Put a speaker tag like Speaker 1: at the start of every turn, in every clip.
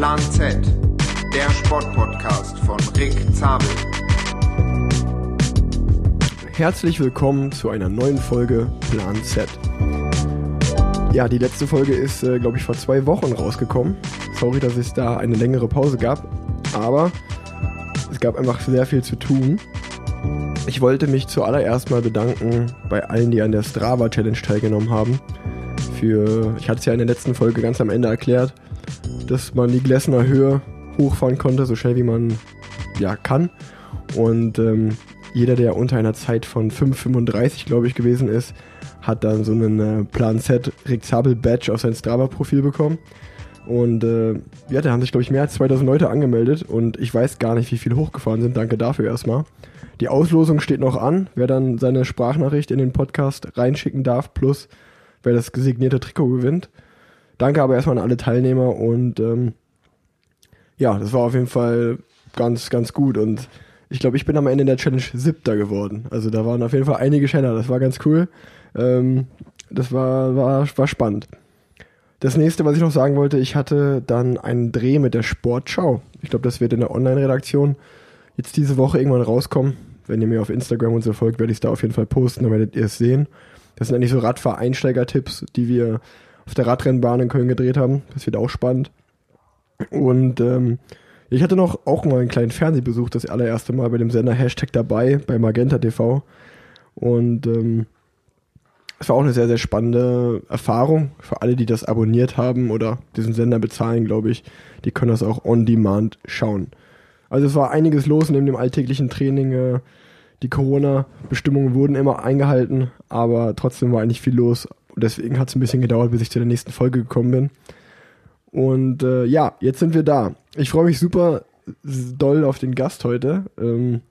Speaker 1: Plan Z, der Sportpodcast von Rick Zabel.
Speaker 2: Herzlich willkommen zu einer neuen Folge Plan Z. Ja, die letzte Folge ist, äh, glaube ich, vor zwei Wochen rausgekommen. Sorry, dass es da eine längere Pause gab, aber es gab einfach sehr viel zu tun. Ich wollte mich zuallererst mal bedanken bei allen, die an der Strava Challenge teilgenommen haben. Für, ich hatte es ja in der letzten Folge ganz am Ende erklärt, dass man die Glessener Höhe hochfahren konnte, so schnell wie man ja kann. Und ähm, jeder, der unter einer Zeit von 5,35 glaube ich gewesen ist, hat dann so einen äh, Plan Z Rexabel Badge auf sein Strava-Profil bekommen. Und äh, ja, da haben sich glaube ich mehr als 2000 Leute angemeldet und ich weiß gar nicht, wie viel hochgefahren sind. Danke dafür erstmal. Die Auslosung steht noch an, wer dann seine Sprachnachricht in den Podcast reinschicken darf, plus wer das gesignierte Trikot gewinnt. Danke aber erstmal an alle Teilnehmer und ähm, ja, das war auf jeden Fall ganz, ganz gut und ich glaube, ich bin am Ende der Challenge siebter geworden. Also da waren auf jeden Fall einige Schneller, das war ganz cool. Ähm, das war, war, war spannend. Das nächste, was ich noch sagen wollte, ich hatte dann einen Dreh mit der Sportschau. Ich glaube, das wird in der Online-Redaktion jetzt diese Woche irgendwann rauskommen. Wenn ihr mir auf Instagram und so folgt, werde ich es da auf jeden Fall posten, dann werdet ihr es sehen. Das sind eigentlich so Radfahreinsteiger-Tipps, die wir auf der Radrennbahn in Köln gedreht haben. Das wird auch spannend. Und ähm, ich hatte noch auch mal einen kleinen Fernsehbesuch, das allererste Mal bei dem Sender Hashtag dabei, bei Magenta TV. Und ähm, es war auch eine sehr, sehr spannende Erfahrung für alle, die das abonniert haben oder diesen Sender bezahlen, glaube ich. Die können das auch on demand schauen. Also es war einiges los neben dem alltäglichen Training. Äh, die Corona-Bestimmungen wurden immer eingehalten, aber trotzdem war eigentlich viel los. Und deswegen hat es ein bisschen gedauert, bis ich zu der nächsten Folge gekommen bin. Und äh, ja, jetzt sind wir da. Ich freue mich super doll auf den Gast heute. Ähm,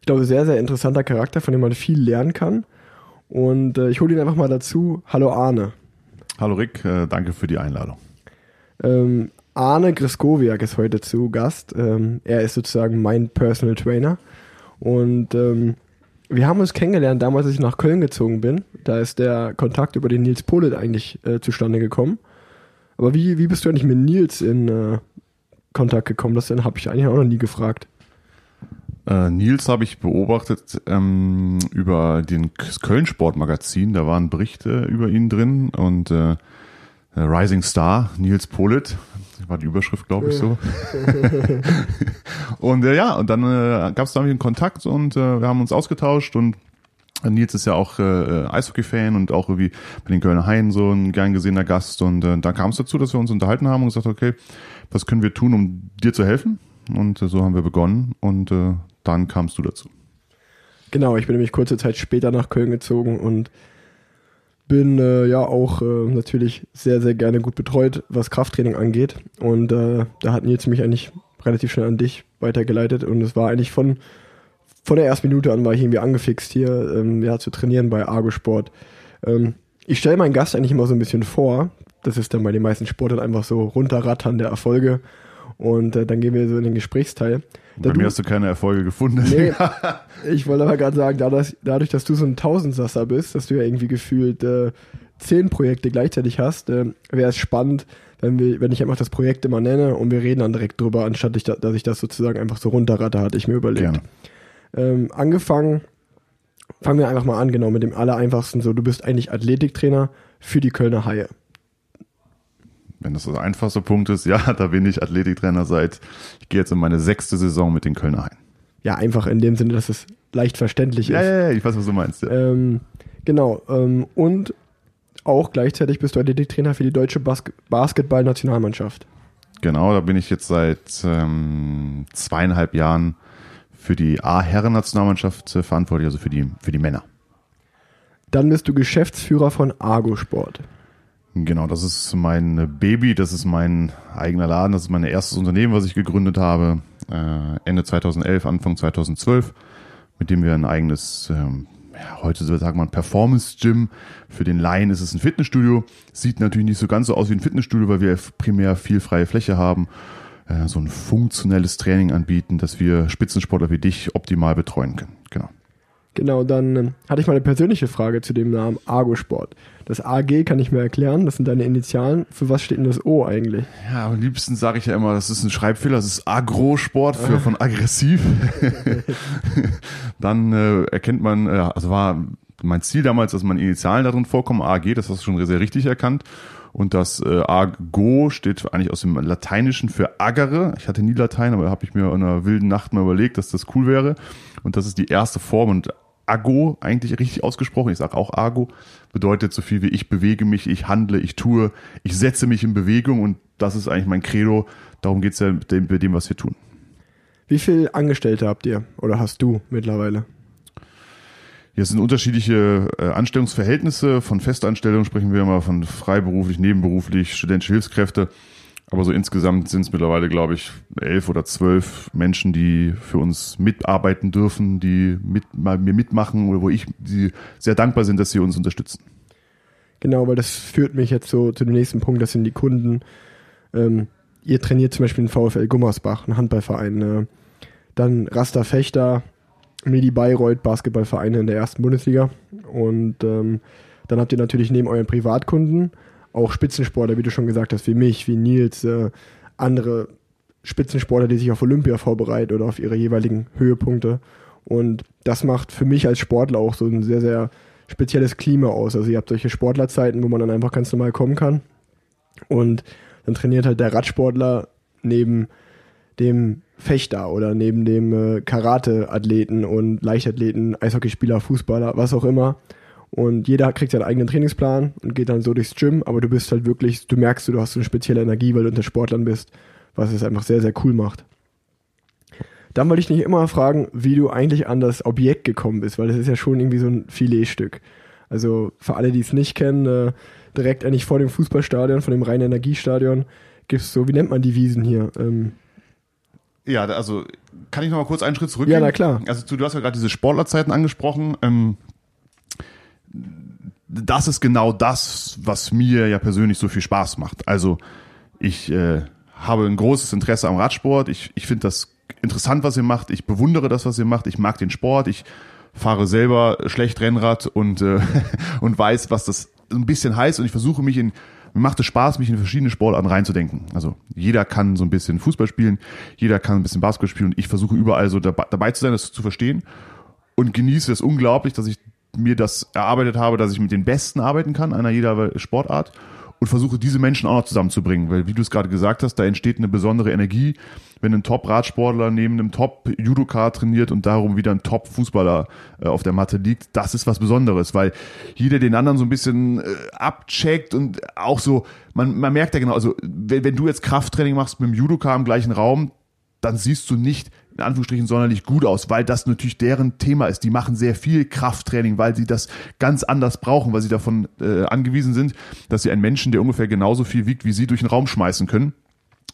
Speaker 2: ich glaube, sehr, sehr interessanter Charakter, von dem man viel lernen kann. Und äh, ich hole ihn einfach mal dazu. Hallo Arne.
Speaker 3: Hallo Rick, äh, danke für die Einladung.
Speaker 2: Ähm, Arne Griskowiak ist heute zu Gast. Ähm, er ist sozusagen mein Personal Trainer. Und ähm, wir haben uns kennengelernt damals, als ich nach Köln gezogen bin. Da ist der Kontakt über den Nils Polit eigentlich äh, zustande gekommen. Aber wie, wie bist du eigentlich mit Nils in äh, Kontakt gekommen? Das habe ich eigentlich auch noch nie gefragt.
Speaker 3: Äh, Nils habe ich beobachtet ähm, über den Köln Sportmagazin. Da waren Berichte über ihn drin und äh, Rising Star, Nils Polit, war die Überschrift, glaube ich, so. und äh, ja, und dann äh, gab es da einen Kontakt und äh, wir haben uns ausgetauscht und Nils ist ja auch äh, Eishockey-Fan und auch irgendwie bei den Kölner Haien so ein gern gesehener Gast. Und äh, dann kam es dazu, dass wir uns unterhalten haben und gesagt, okay, was können wir tun, um dir zu helfen? Und äh, so haben wir begonnen und äh, dann kamst du dazu.
Speaker 2: Genau, ich bin nämlich kurze Zeit später nach Köln gezogen und bin äh, ja auch äh, natürlich sehr, sehr gerne gut betreut, was Krafttraining angeht. Und äh, da hat Nils mich eigentlich relativ schnell an dich weitergeleitet und es war eigentlich von von der ersten Minute an war ich irgendwie angefixt hier ähm, ja, zu trainieren bei Argo Sport. Ähm, ich stelle meinen Gast eigentlich immer so ein bisschen vor. Das ist dann bei den meisten Sportlern einfach so runterrattern der Erfolge. Und äh, dann gehen wir so in den Gesprächsteil.
Speaker 3: Da bei mir hast du keine Erfolge gefunden.
Speaker 2: Nee, ich wollte aber gerade sagen, dadurch, dadurch, dass du so ein Tausendsasser bist, dass du ja irgendwie gefühlt äh, zehn Projekte gleichzeitig hast, äh, wäre es spannend, wenn, wir, wenn ich einfach das Projekt immer nenne und wir reden dann direkt drüber, anstatt ich, dass ich das sozusagen einfach so runterratte, hatte ich mir überlegt. Ähm, angefangen, fangen wir einfach mal an, genau, mit dem allereinfachsten. So, du bist eigentlich Athletiktrainer für die Kölner Haie.
Speaker 3: Wenn das der einfachste Punkt ist, ja, da bin ich Athletiktrainer seit, ich gehe jetzt in meine sechste Saison mit den Kölner Haien.
Speaker 2: Ja, einfach in dem Sinne, dass es leicht verständlich
Speaker 3: ja,
Speaker 2: ist.
Speaker 3: Ja, ja, ich weiß, was du meinst. Ja.
Speaker 2: Ähm, genau, ähm, und auch gleichzeitig bist du Athletiktrainer für die deutsche Bas Basketball-Nationalmannschaft.
Speaker 3: Genau, da bin ich jetzt seit ähm, zweieinhalb Jahren für die A-Herren-Nationalmannschaft äh, verantwortlich, also für die, für die Männer.
Speaker 2: Dann bist du Geschäftsführer von Argo Sport.
Speaker 3: Genau, das ist mein Baby, das ist mein eigener Laden, das ist mein erstes Unternehmen, was ich gegründet habe, äh, Ende 2011, Anfang 2012, mit dem wir ein eigenes, ähm, ja, heute sagt man Performance-Gym, für den Laien ist es ein Fitnessstudio, sieht natürlich nicht so ganz so aus wie ein Fitnessstudio, weil wir primär viel freie Fläche haben äh, so ein funktionelles Training anbieten, dass wir Spitzensportler wie dich optimal betreuen können. Genau.
Speaker 2: Genau, dann ähm, hatte ich mal eine persönliche Frage zu dem Namen Argo-Sport. Das AG kann ich mir erklären, das sind deine Initialen. Für was steht denn das O eigentlich?
Speaker 3: Ja, am liebsten sage ich ja immer, das ist ein Schreibfehler, das ist Agro-Sport für von aggressiv. Dann äh, erkennt man, äh, also war mein Ziel damals, dass meine Initialen darin vorkommen, AG, das hast du schon sehr richtig erkannt. Und das äh, Ago steht eigentlich aus dem Lateinischen für Agere. Ich hatte nie Latein, aber habe ich mir in einer wilden Nacht mal überlegt, dass das cool wäre. Und das ist die erste Form. Und Ago, eigentlich richtig ausgesprochen, ich sage auch Ago, bedeutet so viel wie ich bewege mich, ich handle, ich tue, ich setze mich in Bewegung und das ist eigentlich mein Credo. Darum geht's ja mit dem, mit dem, was wir tun.
Speaker 2: Wie viele Angestellte habt ihr oder hast du mittlerweile?
Speaker 3: Hier sind unterschiedliche äh, Anstellungsverhältnisse. Von Festanstellung sprechen wir immer von freiberuflich, nebenberuflich, studentische Hilfskräfte. Aber so insgesamt sind es mittlerweile, glaube ich, elf oder zwölf Menschen, die für uns mitarbeiten dürfen, die mit, mal mir mitmachen oder wo ich die sehr dankbar sind, dass sie uns unterstützen.
Speaker 2: Genau, weil das führt mich jetzt so zu dem nächsten Punkt, das sind die Kunden. Ähm, ihr trainiert zum Beispiel den VfL Gummersbach, einen Handballverein. Äh, dann Rasta Fechter, Medi Bayreuth, Basketballvereine in der ersten Bundesliga. Und ähm, dann habt ihr natürlich neben euren Privatkunden auch Spitzensportler, wie du schon gesagt hast, wie mich, wie Nils, äh, andere Spitzensportler, die sich auf Olympia vorbereiten oder auf ihre jeweiligen Höhepunkte. Und das macht für mich als Sportler auch so ein sehr, sehr spezielles Klima aus. Also ihr habt solche Sportlerzeiten, wo man dann einfach ganz normal kommen kann. Und dann trainiert halt der Radsportler neben dem Fechter oder neben dem äh, Karate-Athleten und Leichtathleten, Eishockeyspieler, Fußballer, was auch immer. Und jeder kriegt seinen eigenen Trainingsplan und geht dann so durchs Gym, aber du bist halt wirklich, du merkst, du hast so eine spezielle Energie, weil du unter Sportlern bist, was es einfach sehr, sehr cool macht. Dann wollte ich dich immer fragen, wie du eigentlich an das Objekt gekommen bist, weil das ist ja schon irgendwie so ein Filetstück. Also für alle, die es nicht kennen, äh, direkt eigentlich vor dem Fußballstadion, von dem reinen Energiestadion, gibt es so, wie nennt man die Wiesen hier? Ähm,
Speaker 3: ja, also kann ich noch mal kurz einen Schritt zurückgehen?
Speaker 2: Ja, na klar.
Speaker 3: Also du, du hast ja gerade diese Sportlerzeiten angesprochen. Ähm, das ist genau das, was mir ja persönlich so viel Spaß macht. Also ich äh, habe ein großes Interesse am Radsport. Ich, ich finde das interessant, was ihr macht. Ich bewundere das, was ihr macht. Ich mag den Sport. Ich fahre selber schlecht Rennrad und, äh, und weiß, was das ein bisschen heißt. Und ich versuche mich in mir macht es Spaß, mich in verschiedene Sportarten reinzudenken. Also jeder kann so ein bisschen Fußball spielen, jeder kann ein bisschen Basketball spielen und ich versuche überall so dabei, dabei zu sein, das zu verstehen und genieße es unglaublich, dass ich mir das erarbeitet habe, dass ich mit den Besten arbeiten kann, einer jeder Sportart und versuche diese Menschen auch noch zusammenzubringen, weil wie du es gerade gesagt hast, da entsteht eine besondere Energie, wenn ein Top-Radsportler neben einem Top-Judoka trainiert und darum wieder ein Top-Fußballer äh, auf der Matte liegt, das ist was Besonderes, weil jeder den anderen so ein bisschen äh, abcheckt und auch so, man, man merkt ja genau, also wenn, wenn du jetzt Krafttraining machst mit dem Judoka im gleichen Raum, dann siehst du nicht, in Anführungsstrichen sonderlich gut aus, weil das natürlich deren Thema ist. Die machen sehr viel Krafttraining, weil sie das ganz anders brauchen, weil sie davon äh, angewiesen sind, dass sie einen Menschen, der ungefähr genauso viel wiegt wie sie, durch den Raum schmeißen können.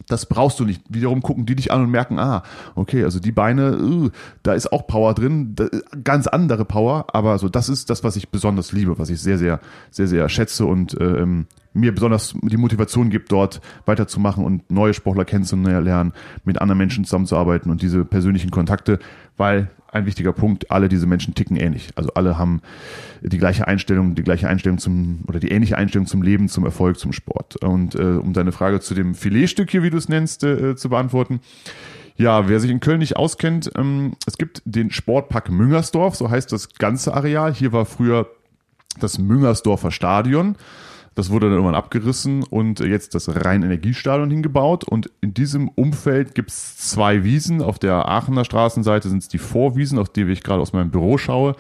Speaker 3: Das brauchst du nicht. Wiederum gucken die dich an und merken, ah, okay, also die Beine, uh, da ist auch Power drin, da, ganz andere Power, aber so das ist das, was ich besonders liebe, was ich sehr, sehr, sehr, sehr schätze und ähm, mir besonders die Motivation gibt, dort weiterzumachen und neue Sportler kennenzulernen, mit anderen Menschen zusammenzuarbeiten und diese persönlichen Kontakte, weil ein wichtiger Punkt, alle diese Menschen ticken ähnlich. Also alle haben die gleiche Einstellung, die gleiche Einstellung zum, oder die ähnliche Einstellung zum Leben, zum Erfolg, zum Sport. Und äh, um deine Frage zu dem Filetstück hier, wie du es nennst, äh, zu beantworten. Ja, wer sich in Köln nicht auskennt, ähm, es gibt den Sportpark Müngersdorf, so heißt das ganze Areal. Hier war früher das Müngersdorfer Stadion. Das wurde dann irgendwann abgerissen und jetzt das Rhein-Energiestadion hingebaut. Und in diesem Umfeld gibt es zwei Wiesen. Auf der Aachener Straßenseite sind es die Vorwiesen, auf die ich gerade aus meinem Büro schaue.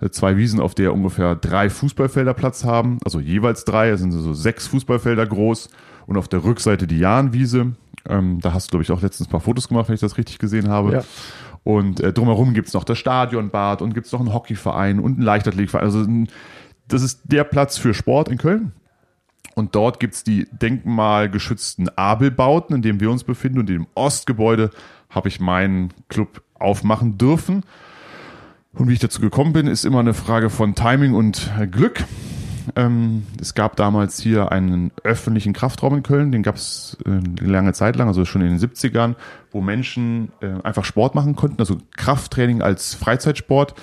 Speaker 3: Äh, zwei Wiesen, auf der ungefähr drei Fußballfelder Platz haben, also jeweils drei, das sind so sechs Fußballfelder groß. Und auf der Rückseite die Jahnwiese. Ähm, da hast du, glaube ich, auch letztens ein paar Fotos gemacht, wenn ich das richtig gesehen habe. Ja. Und äh, drumherum gibt's noch das Stadionbad und gibt's noch einen Hockeyverein und einen Leichtathletikverein. Also das ist der Platz für Sport in Köln. Und dort gibt's die denkmalgeschützten Abelbauten, in dem wir uns befinden. Und im Ostgebäude habe ich meinen Club aufmachen dürfen. Und wie ich dazu gekommen bin, ist immer eine Frage von Timing und Glück. Ähm, es gab damals hier einen öffentlichen Kraftraum in Köln, den gab es äh, lange Zeit lang, also schon in den 70ern, wo Menschen äh, einfach Sport machen konnten, also Krafttraining als Freizeitsport.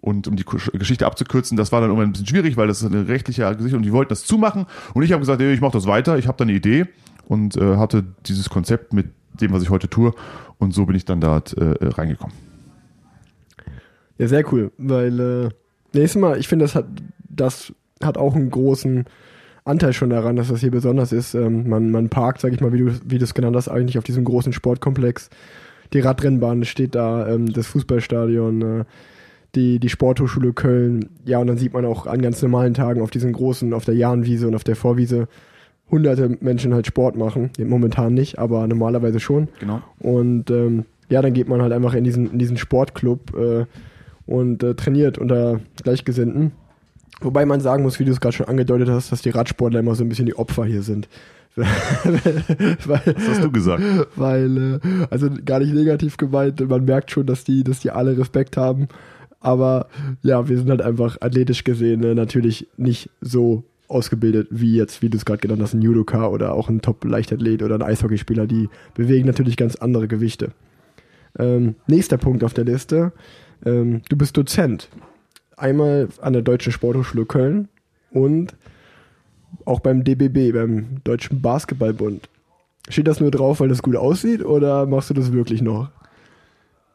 Speaker 3: Und um die Geschichte abzukürzen, das war dann irgendwann ein bisschen schwierig, weil das ist eine rechtliche Geschichte und die wollten das zumachen. Und ich habe gesagt, ey, ich mache das weiter, ich habe da eine Idee und äh, hatte dieses Konzept mit dem, was ich heute tue. Und so bin ich dann da äh, reingekommen.
Speaker 2: Ja, sehr cool, weil äh, nächstes Mal, ich finde, das hat, das hat auch einen großen Anteil schon daran, dass das hier besonders ist. Ähm, man, man parkt, sag ich mal, wie du wie es genannt hast, eigentlich auf diesem großen Sportkomplex. Die Radrennbahn steht da, ähm, das Fußballstadion, äh, die, die Sporthochschule Köln. Ja, und dann sieht man auch an ganz normalen Tagen auf diesen großen, auf der Jahnwiese und auf der Vorwiese hunderte Menschen halt Sport machen. Momentan nicht, aber normalerweise schon.
Speaker 3: Genau.
Speaker 2: Und ähm, ja, dann geht man halt einfach in diesen, in diesen Sportclub äh, und äh, trainiert unter Gleichgesinnten. Wobei man sagen muss, wie du es gerade schon angedeutet hast, dass die Radsportler immer so ein bisschen die Opfer hier sind.
Speaker 3: weil, Was hast du gesagt?
Speaker 2: Weil, äh, also gar nicht negativ gemeint, man merkt schon, dass die, dass die alle Respekt haben. Aber ja, wir sind halt einfach athletisch gesehen ne, natürlich nicht so ausgebildet wie jetzt, wie du es gerade genannt hast, ein Judoka oder auch ein Top-Leichtathlet oder ein Eishockeyspieler. Die bewegen natürlich ganz andere Gewichte. Ähm, nächster Punkt auf der Liste. Ähm, du bist Dozent einmal an der Deutschen Sporthochschule Köln und auch beim DBB, beim Deutschen Basketballbund. Steht das nur drauf, weil das gut aussieht oder machst du das wirklich noch?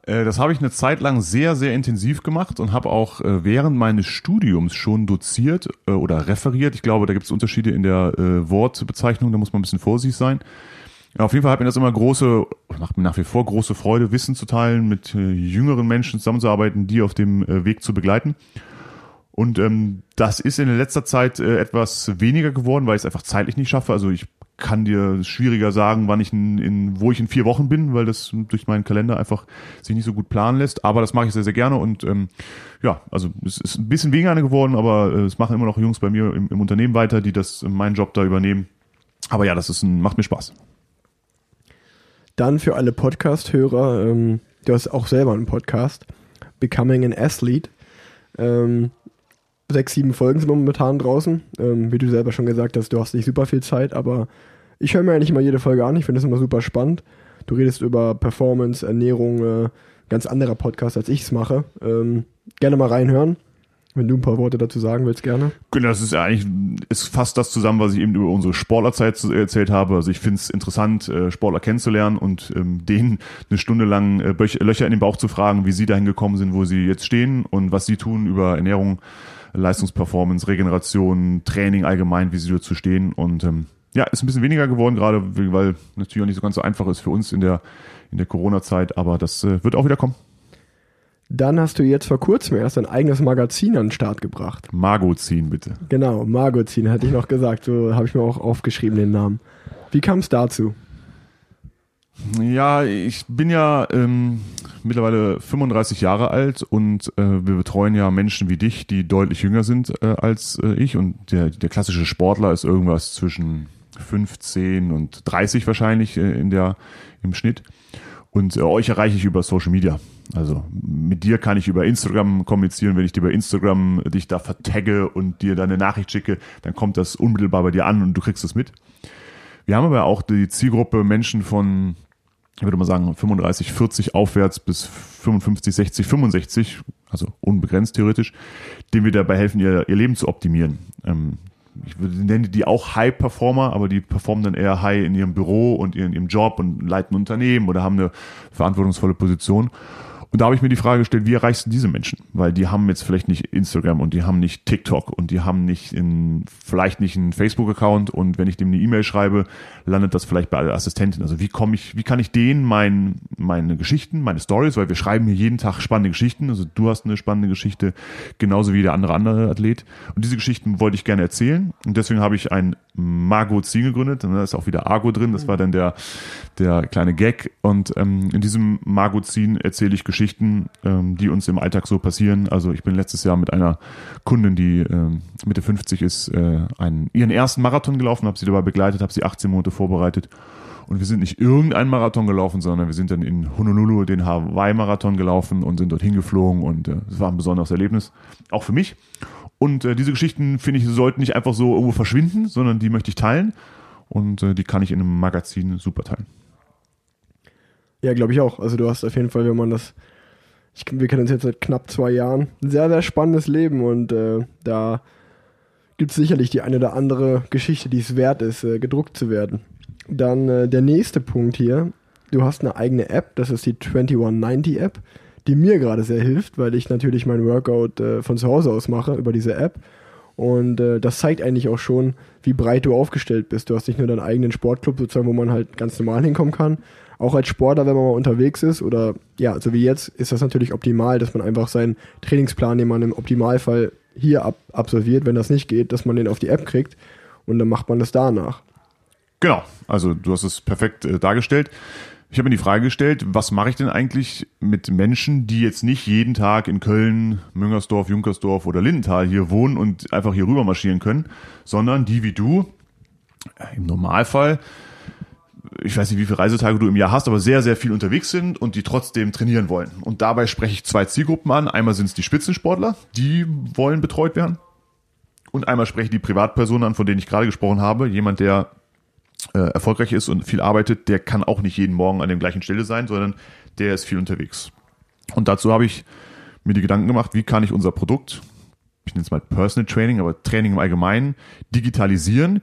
Speaker 3: Äh, das habe ich eine Zeit lang sehr, sehr intensiv gemacht und habe auch äh, während meines Studiums schon doziert äh, oder referiert. Ich glaube, da gibt es Unterschiede in der Wortbezeichnung, da muss man ein bisschen vorsichtig sein. Ja, auf jeden Fall hat mir das immer große, macht mir nach wie vor große Freude, Wissen zu teilen, mit jüngeren Menschen zusammenzuarbeiten, die auf dem Weg zu begleiten. Und ähm, das ist in letzter Zeit äh, etwas weniger geworden, weil ich es einfach zeitlich nicht schaffe. Also ich kann dir schwieriger sagen, wann ich in, in wo ich in vier Wochen bin, weil das durch meinen Kalender einfach sich nicht so gut planen lässt. Aber das mache ich sehr, sehr gerne und ähm, ja, also es ist ein bisschen weniger geworden, aber äh, es machen immer noch Jungs bei mir im, im Unternehmen weiter, die das meinen Job da übernehmen. Aber ja, das ist ein, macht mir Spaß.
Speaker 2: Dann für alle Podcast-Hörer, ähm, du hast auch selber einen Podcast, Becoming an Athlete. Ähm, sechs, sieben Folgen sind momentan draußen. Ähm, wie du selber schon gesagt hast, du hast nicht super viel Zeit, aber ich höre mir eigentlich immer jede Folge an. Ich finde das immer super spannend. Du redest über Performance, Ernährung, äh, ganz anderer Podcast, als ich es mache. Ähm, gerne mal reinhören. Wenn du ein paar Worte dazu sagen willst, gerne.
Speaker 3: Genau, das ist ja eigentlich, ist fast das zusammen, was ich eben über unsere Sportlerzeit erzählt habe. Also ich finde es interessant, äh, Sportler kennenzulernen und ähm, denen eine Stunde lang äh, Löcher in den Bauch zu fragen, wie sie dahin gekommen sind, wo sie jetzt stehen und was sie tun über Ernährung, Leistungsperformance, Regeneration, Training allgemein, wie sie dazu stehen. Und ähm, ja, ist ein bisschen weniger geworden, gerade weil natürlich auch nicht so ganz so einfach ist für uns in der, in der Corona-Zeit, aber das äh, wird auch wieder kommen.
Speaker 2: Dann hast du jetzt vor kurzem erst ein eigenes Magazin an den Start gebracht.
Speaker 3: Magozin, bitte.
Speaker 2: Genau, Magozin, hatte ich noch gesagt. So habe ich mir auch aufgeschrieben, den Namen. Wie kam es dazu?
Speaker 3: Ja, ich bin ja ähm, mittlerweile 35 Jahre alt und äh, wir betreuen ja Menschen wie dich, die deutlich jünger sind äh, als äh, ich. Und der, der klassische Sportler ist irgendwas zwischen 15 und 30 wahrscheinlich äh, in der, im Schnitt. Und äh, euch erreiche ich über Social Media. Also mit dir kann ich über Instagram kommunizieren. Wenn ich dir bei Instagram dich da vertagge und dir deine Nachricht schicke, dann kommt das unmittelbar bei dir an und du kriegst es mit. Wir haben aber auch die Zielgruppe Menschen von, ich würde mal sagen, 35, 40 aufwärts bis 55, 60, 65, also unbegrenzt theoretisch, denen wir dabei helfen, ihr, ihr Leben zu optimieren. Ähm, ich nenne die auch High-Performer, aber die performen dann eher high in ihrem Büro und in ihrem Job und leiten Unternehmen oder haben eine verantwortungsvolle Position. Und da habe ich mir die Frage gestellt, wie erreichst du diese Menschen? Weil die haben jetzt vielleicht nicht Instagram und die haben nicht TikTok und die haben nicht in, vielleicht nicht einen Facebook-Account und wenn ich dem eine E-Mail schreibe, landet das vielleicht bei der Assistentin. Also wie komme ich, wie kann ich denen mein, meine Geschichten, meine Stories, weil wir schreiben hier jeden Tag spannende Geschichten. Also du hast eine spannende Geschichte, genauso wie der andere andere Athlet. Und diese Geschichten wollte ich gerne erzählen. Und deswegen habe ich ein Magazin gegründet. Und da ist auch wieder Argo drin. Das war dann der, der kleine Gag. Und ähm, in diesem Magazin erzähle ich Geschichten Geschichten, ähm, die uns im Alltag so passieren. Also ich bin letztes Jahr mit einer Kundin, die äh, Mitte 50 ist, äh, einen, ihren ersten Marathon gelaufen, habe sie dabei begleitet, habe sie 18 Monate vorbereitet. Und wir sind nicht irgendein Marathon gelaufen, sondern wir sind dann in Honolulu den Hawaii-Marathon gelaufen und sind dorthin geflogen und äh, es äh, war ein besonderes Erlebnis, auch für mich. Und äh, diese Geschichten, finde ich, sollten nicht einfach so irgendwo verschwinden, sondern die möchte ich teilen und äh, die kann ich in einem Magazin super teilen.
Speaker 2: Ja, glaube ich auch. Also du hast auf jeden Fall, wenn man das Ich, wir kennen uns jetzt seit knapp zwei Jahren. Ein sehr, sehr spannendes Leben und äh, da gibt es sicherlich die eine oder andere Geschichte, die es wert ist, äh, gedruckt zu werden. Dann äh, der nächste Punkt hier. Du hast eine eigene App, das ist die 2190 App, die mir gerade sehr hilft, weil ich natürlich mein Workout äh, von zu Hause aus mache über diese App. Und äh, das zeigt eigentlich auch schon, wie breit du aufgestellt bist. Du hast nicht nur deinen eigenen Sportclub, sozusagen, wo man halt ganz normal hinkommen kann. Auch als Sportler, wenn man mal unterwegs ist oder ja, so wie jetzt, ist das natürlich optimal, dass man einfach seinen Trainingsplan, den man im Optimalfall hier ab absolviert, wenn das nicht geht, dass man den auf die App kriegt und dann macht man das danach.
Speaker 3: Genau, also du hast es perfekt äh, dargestellt. Ich habe mir die Frage gestellt, was mache ich denn eigentlich mit Menschen, die jetzt nicht jeden Tag in Köln, Müngersdorf, Junkersdorf oder Lindenthal hier wohnen und einfach hier rüber marschieren können, sondern die wie du äh, im Normalfall, ich weiß nicht, wie viele Reisetage du im Jahr hast, aber sehr, sehr viel unterwegs sind und die trotzdem trainieren wollen. Und dabei spreche ich zwei Zielgruppen an. Einmal sind es die Spitzensportler, die wollen betreut werden. Und einmal spreche ich die Privatpersonen an, von denen ich gerade gesprochen habe. Jemand, der äh, erfolgreich ist und viel arbeitet, der kann auch nicht jeden Morgen an der gleichen Stelle sein, sondern der ist viel unterwegs. Und dazu habe ich mir die Gedanken gemacht, wie kann ich unser Produkt, ich nenne es mal Personal Training, aber Training im Allgemeinen, digitalisieren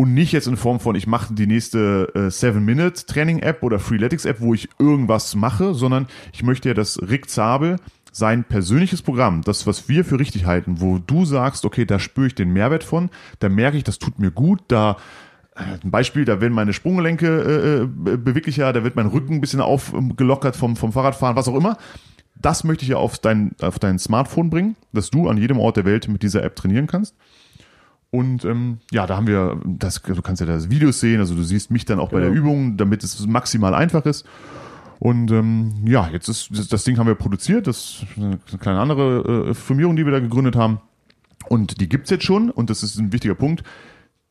Speaker 3: und nicht jetzt in Form von, ich mache die nächste äh, 7-Minute-Training-App oder Freeletics-App, wo ich irgendwas mache, sondern ich möchte ja, dass Rick Zabel sein persönliches Programm, das, was wir für richtig halten, wo du sagst, okay, da spüre ich den Mehrwert von, da merke ich, das tut mir gut, da ein Beispiel, da werden meine Sprunggelenke äh, äh, beweglicher, da wird mein Rücken ein bisschen aufgelockert vom, vom Fahrradfahren, was auch immer. Das möchte ich ja auf dein, auf dein Smartphone bringen, dass du an jedem Ort der Welt mit dieser App trainieren kannst. Und ähm, ja, da haben wir, das, du kannst ja das Videos sehen, also du siehst mich dann auch genau. bei der genau. Übung, damit es maximal einfach ist. Und ähm, ja, jetzt ist das Ding haben wir produziert, das ist eine kleine andere äh, Firmierung, die wir da gegründet haben. Und die gibt's jetzt schon und das ist ein wichtiger Punkt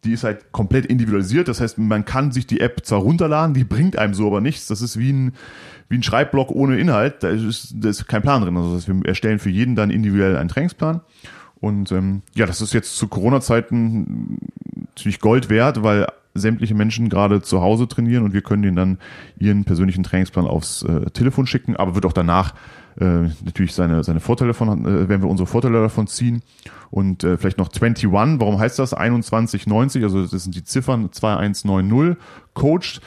Speaker 3: die ist halt komplett individualisiert. Das heißt, man kann sich die App zwar runterladen, die bringt einem so aber nichts. Das ist wie ein, wie ein Schreibblock ohne Inhalt. Da ist, da ist kein Plan drin. Also das heißt, wir erstellen für jeden dann individuell einen Trainingsplan. Und ähm, ja, das ist jetzt zu Corona-Zeiten natürlich Gold wert, weil sämtliche Menschen gerade zu Hause trainieren und wir können denen dann ihren persönlichen Trainingsplan aufs äh, Telefon schicken, aber wird auch danach äh, natürlich seine, seine Vorteile von, äh, werden wir unsere Vorteile davon ziehen. Und äh, vielleicht noch 21, warum heißt das? 2190, also das sind die Ziffern 2190, Coached.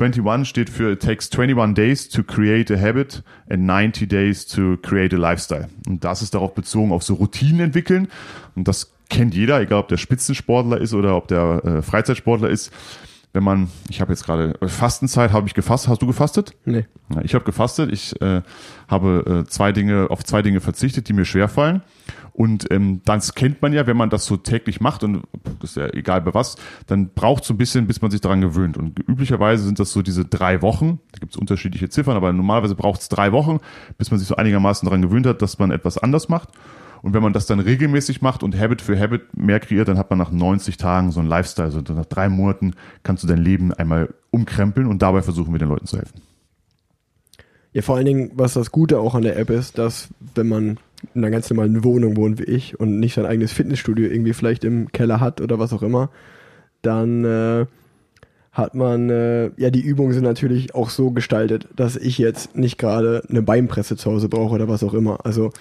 Speaker 3: 21 steht für It takes 21 days to create a habit and 90 days to create a lifestyle. Und das ist darauf bezogen, auf so Routinen entwickeln. Und das kennt jeder, egal ob der Spitzensportler ist oder ob der äh, Freizeitsportler ist wenn man, ich habe jetzt gerade äh, Fastenzeit, habe ich gefastet. Hast du gefastet?
Speaker 2: Nee.
Speaker 3: Ich habe gefastet. Ich äh, habe äh, zwei Dinge auf zwei Dinge verzichtet, die mir schwerfallen. Und ähm, das kennt man ja, wenn man das so täglich macht und das ist ja egal bei was, dann braucht es so ein bisschen, bis man sich daran gewöhnt. Und üblicherweise sind das so diese drei Wochen. Da gibt es unterschiedliche Ziffern, aber normalerweise braucht es drei Wochen, bis man sich so einigermaßen daran gewöhnt hat, dass man etwas anders macht. Und wenn man das dann regelmäßig macht und Habit für Habit mehr kreiert, dann hat man nach 90 Tagen so einen Lifestyle. Also nach drei Monaten kannst du dein Leben einmal umkrempeln und dabei versuchen wir den Leuten zu helfen.
Speaker 2: Ja, vor allen Dingen, was das Gute auch an der App ist, dass wenn man in einer ganz normalen Wohnung wohnt wie ich und nicht sein eigenes Fitnessstudio irgendwie vielleicht im Keller hat oder was auch immer, dann äh, hat man, äh, ja, die Übungen sind natürlich auch so gestaltet, dass ich jetzt nicht gerade eine Beinpresse zu Hause brauche oder was auch immer. Also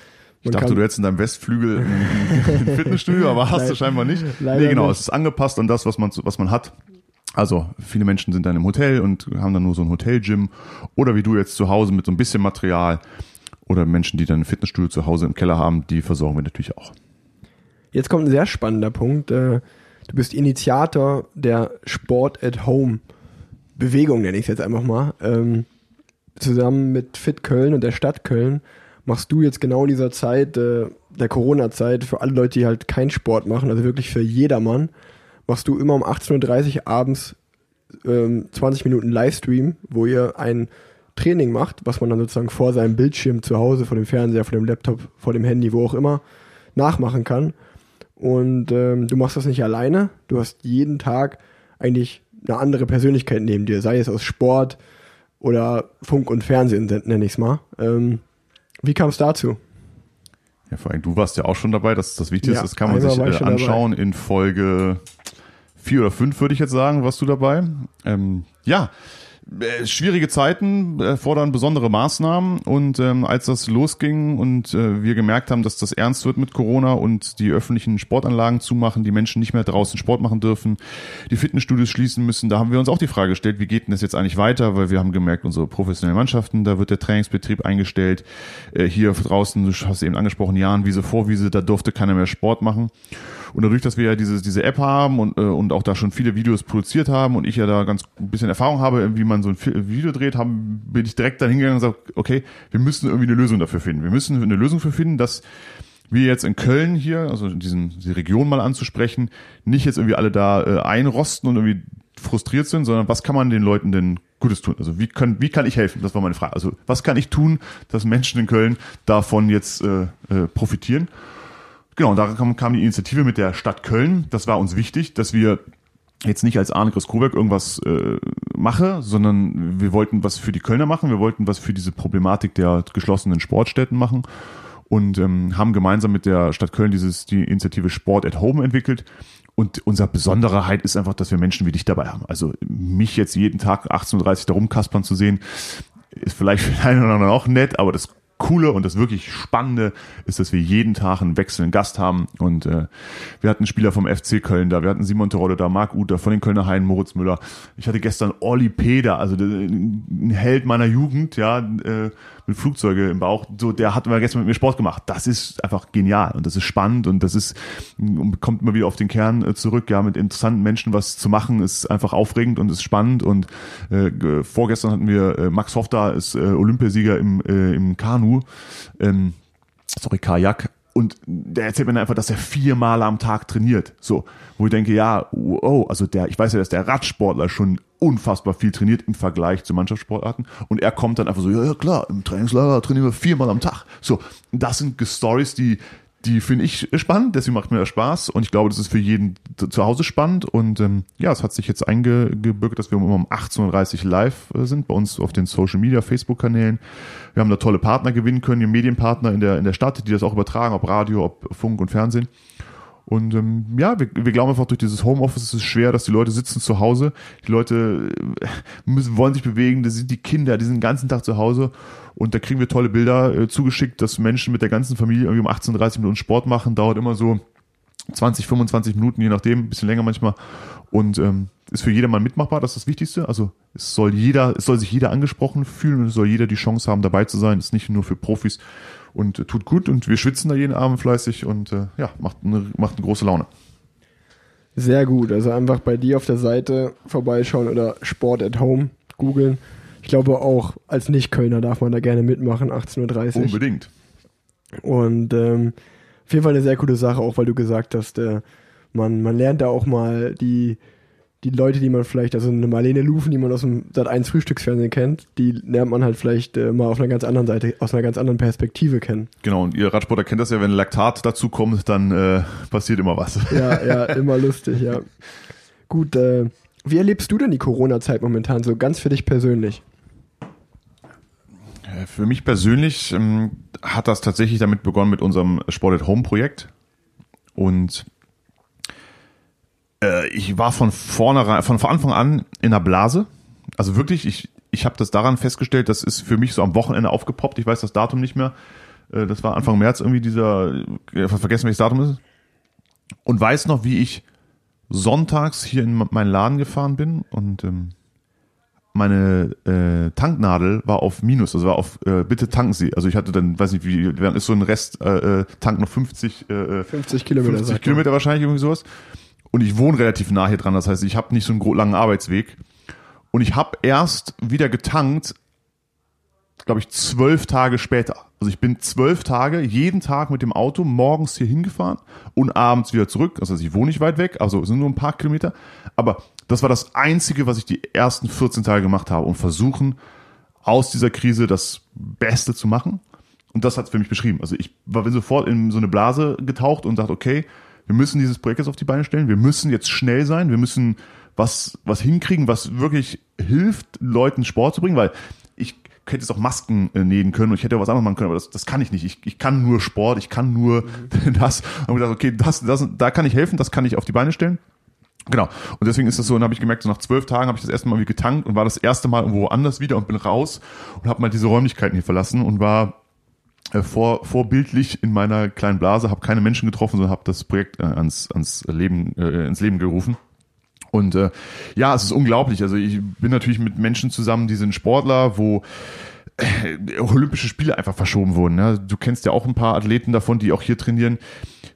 Speaker 3: ich dachte, du hättest in deinem Westflügel ein, Fitnessstudio, aber hast du scheinbar nicht. Leider nee, genau, nicht. es ist angepasst an das, was man, was man hat. Also viele Menschen sind dann im Hotel und haben dann nur so ein Hotelgym oder wie du jetzt zu Hause mit so ein bisschen Material oder Menschen, die dann ein Fitnessstudio zu Hause im Keller haben, die versorgen wir natürlich auch.
Speaker 2: Jetzt kommt ein sehr spannender Punkt. Äh, du bist Initiator der Sport at Home Bewegung, nenne ich es jetzt einfach mal. Ähm, zusammen mit Fit Köln und der Stadt Köln machst du jetzt genau in dieser Zeit, äh, der Corona-Zeit, für alle Leute, die halt keinen Sport machen, also wirklich für jedermann, machst du immer um 18.30 Uhr abends ähm, 20 Minuten Livestream, wo ihr ein Training macht, was man dann sozusagen vor seinem Bildschirm zu Hause, vor dem Fernseher, vor dem Laptop, vor dem Handy, wo auch immer, nachmachen kann. Und ähm, du machst das nicht alleine, du hast jeden Tag eigentlich eine andere Persönlichkeit neben dir, sei es aus Sport oder Funk und Fernsehen, nenne ich es mal. Ähm, wie kam es dazu?
Speaker 3: Ja, vor allem, du warst ja auch schon dabei, das ist das Wichtigste, ja, das kann man sich äh, anschauen dabei. in Folge vier oder fünf, würde ich jetzt sagen, warst du dabei. Ähm, ja, schwierige Zeiten erfordern besondere Maßnahmen. Und ähm, als das losging und äh, wir gemerkt haben, dass das ernst wird mit Corona und die öffentlichen Sportanlagen zumachen, die Menschen nicht mehr draußen Sport machen dürfen, die Fitnessstudios schließen müssen, da haben wir uns auch die Frage gestellt, wie geht denn das jetzt eigentlich weiter, weil wir haben gemerkt, unsere professionellen Mannschaften, da wird der Trainingsbetrieb eingestellt, äh, hier draußen, du hast eben angesprochen, Jahren, Wiese, Vorwiese, da durfte keiner mehr Sport machen und dadurch, dass wir ja diese, diese App haben und, äh, und auch da schon viele Videos produziert haben und ich ja da ganz ein bisschen Erfahrung habe, wie man so ein Video dreht, haben, bin ich direkt dann hingegangen und gesagt, okay, wir müssen irgendwie eine Lösung dafür finden. Wir müssen eine Lösung dafür finden, dass wir jetzt in Köln hier, also in diesen, diese Region mal anzusprechen, nicht jetzt irgendwie alle da äh, einrosten und irgendwie frustriert sind, sondern was kann man den Leuten denn Gutes tun? Also wie kann, wie kann ich helfen? Das war meine Frage. Also was kann ich tun, dass Menschen in Köln davon jetzt äh, äh, profitieren? Genau, und da kam, kam die Initiative mit der Stadt Köln. Das war uns wichtig, dass wir jetzt nicht als Arne Chris Koberg irgendwas äh, mache, sondern wir wollten was für die Kölner machen, wir wollten was für diese Problematik der geschlossenen Sportstätten machen und ähm, haben gemeinsam mit der Stadt Köln dieses die Initiative Sport at Home entwickelt. Und unsere Besonderheit ist einfach, dass wir Menschen wie dich dabei haben. Also mich jetzt jeden Tag 18.30 Uhr da rumkaspern zu sehen, ist vielleicht für den einen oder anderen auch nett, aber das Coole und das wirklich Spannende ist, dass wir jeden Tag einen wechselnden Gast haben. Und äh, wir hatten Spieler vom FC Köln da, wir hatten Simon Terodde da, Marc Uter von den Kölner Haien, Moritz Müller. Ich hatte gestern Olli Peder, also ein Held meiner Jugend, ja, äh, mit Flugzeuge im Bauch. So, der hat mal gestern mit mir Sport gemacht. Das ist einfach genial und das ist spannend und das ist kommt immer wieder auf den Kern äh, zurück. Ja, mit interessanten Menschen was zu machen ist einfach aufregend und ist spannend. Und äh, vorgestern hatten wir äh, Max Hofda ist äh, Olympiasieger im äh, im Kanu. Ähm, sorry, Kajak und der erzählt mir einfach, dass er viermal am Tag trainiert. So, wo ich denke, ja, oh, also der, ich weiß ja, dass der Radsportler schon unfassbar viel trainiert im Vergleich zu Mannschaftssportarten. Und er kommt dann einfach so, ja, ja klar, im Trainingslager trainieren wir viermal am Tag. So, das sind Stories, die, die finde ich spannend, deswegen macht mir das Spaß und ich glaube, das ist für jeden zu Hause spannend und ähm, ja, es hat sich jetzt eingebürgert, dass wir um 18.30 Uhr live äh, sind, bei uns auf den Social Media, Facebook-Kanälen. Wir haben da tolle Partner gewinnen können, die Medienpartner in der, in der Stadt, die das auch übertragen, ob Radio, ob Funk und Fernsehen. Und ähm, ja, wir, wir glauben einfach, durch dieses Homeoffice ist es schwer, dass die Leute sitzen zu Hause, die Leute äh, müssen, wollen sich bewegen, das sind die Kinder, die sind den ganzen Tag zu Hause. Und da kriegen wir tolle Bilder äh, zugeschickt, dass Menschen mit der ganzen Familie irgendwie um 18, 30 Minuten Sport machen, dauert immer so 20, 25 Minuten, je nachdem, ein bisschen länger manchmal. Und ähm, ist für jedermann mitmachbar, das ist das Wichtigste. Also es soll jeder, es soll sich jeder angesprochen fühlen und es soll jeder die Chance haben, dabei zu sein. Es ist nicht nur für Profis und äh, tut gut und wir schwitzen da jeden Abend fleißig und äh, ja, macht eine, macht eine große Laune.
Speaker 2: Sehr gut. Also einfach bei dir auf der Seite vorbeischauen oder Sport at Home googeln. Ich glaube auch als Nicht-Kölner darf man da gerne mitmachen, 18.30
Speaker 3: Uhr. Unbedingt.
Speaker 2: Und ähm, auf jeden Fall eine sehr coole Sache, auch weil du gesagt hast, äh, man, man lernt da auch mal die, die Leute, die man vielleicht, also eine Marlene Lufen, die man aus dem Sat 1 Frühstücksfernsehen kennt, die lernt man halt vielleicht äh, mal auf einer ganz anderen Seite, aus einer ganz anderen Perspektive kennen.
Speaker 3: Genau, und ihr Radsportler kennt das ja, wenn Laktat dazu kommt, dann äh, passiert immer was.
Speaker 2: Ja, ja, immer lustig, ja. Gut, äh, wie erlebst du denn die Corona-Zeit momentan so ganz für dich persönlich?
Speaker 3: Äh, für mich persönlich ähm, hat das tatsächlich damit begonnen mit unserem Sport at Home Projekt. Und äh, ich war von vornherein, von Anfang an in der Blase. Also wirklich, ich, ich habe das daran festgestellt, das ist für mich so am Wochenende aufgepoppt. Ich weiß das Datum nicht mehr. Äh, das war Anfang März irgendwie dieser, äh, vergessen welches Datum ist. Und weiß noch, wie ich sonntags hier in meinen Laden gefahren bin und ähm, meine äh, Tanknadel war auf Minus, also war auf äh, bitte tanken Sie. Also ich hatte dann, weiß nicht wie, dann ist so ein Rest äh, äh Tank noch 50
Speaker 2: äh, 50 Kilometer,
Speaker 3: 50 Kilometer wahrscheinlich irgendwie sowas. Und ich wohne relativ nah hier dran, das heißt, ich habe nicht so einen langen Arbeitsweg. Und ich habe erst wieder getankt, glaube ich, zwölf Tage später. Also ich bin zwölf Tage jeden Tag mit dem Auto morgens hier hingefahren und abends wieder zurück. Also ich wohne nicht weit weg, also es sind nur ein paar Kilometer. Aber das war das Einzige, was ich die ersten 14 Tage gemacht habe, um versuchen, aus dieser Krise das Beste zu machen. Und das hat es für mich beschrieben. Also ich war sofort in so eine Blase getaucht und dachte, okay, wir müssen dieses Projekt jetzt auf die Beine stellen, wir müssen jetzt schnell sein, wir müssen was, was hinkriegen, was wirklich hilft, Leuten Sport zu bringen, weil ich hätte jetzt auch Masken äh, nähen können und ich hätte auch was anderes machen können, aber das, das kann ich nicht. Ich, ich kann nur Sport, ich kann nur mhm. das. Und ich dachte, okay, das, das, da kann ich helfen, das kann ich auf die Beine stellen. Genau. Und deswegen ist das so, und habe ich gemerkt, so nach zwölf Tagen habe ich das erste Mal wie getankt und war das erste Mal irgendwo anders wieder und bin raus und habe mal diese Räumlichkeiten hier verlassen und war vor, vorbildlich in meiner kleinen Blase, habe keine Menschen getroffen, sondern habe das Projekt äh, ans, ans Leben, äh, ins Leben gerufen. Und äh, ja, es ist unglaublich. Also ich bin natürlich mit Menschen zusammen, die sind Sportler, wo äh, Olympische Spiele einfach verschoben wurden. Ne? Du kennst ja auch ein paar Athleten davon, die auch hier trainieren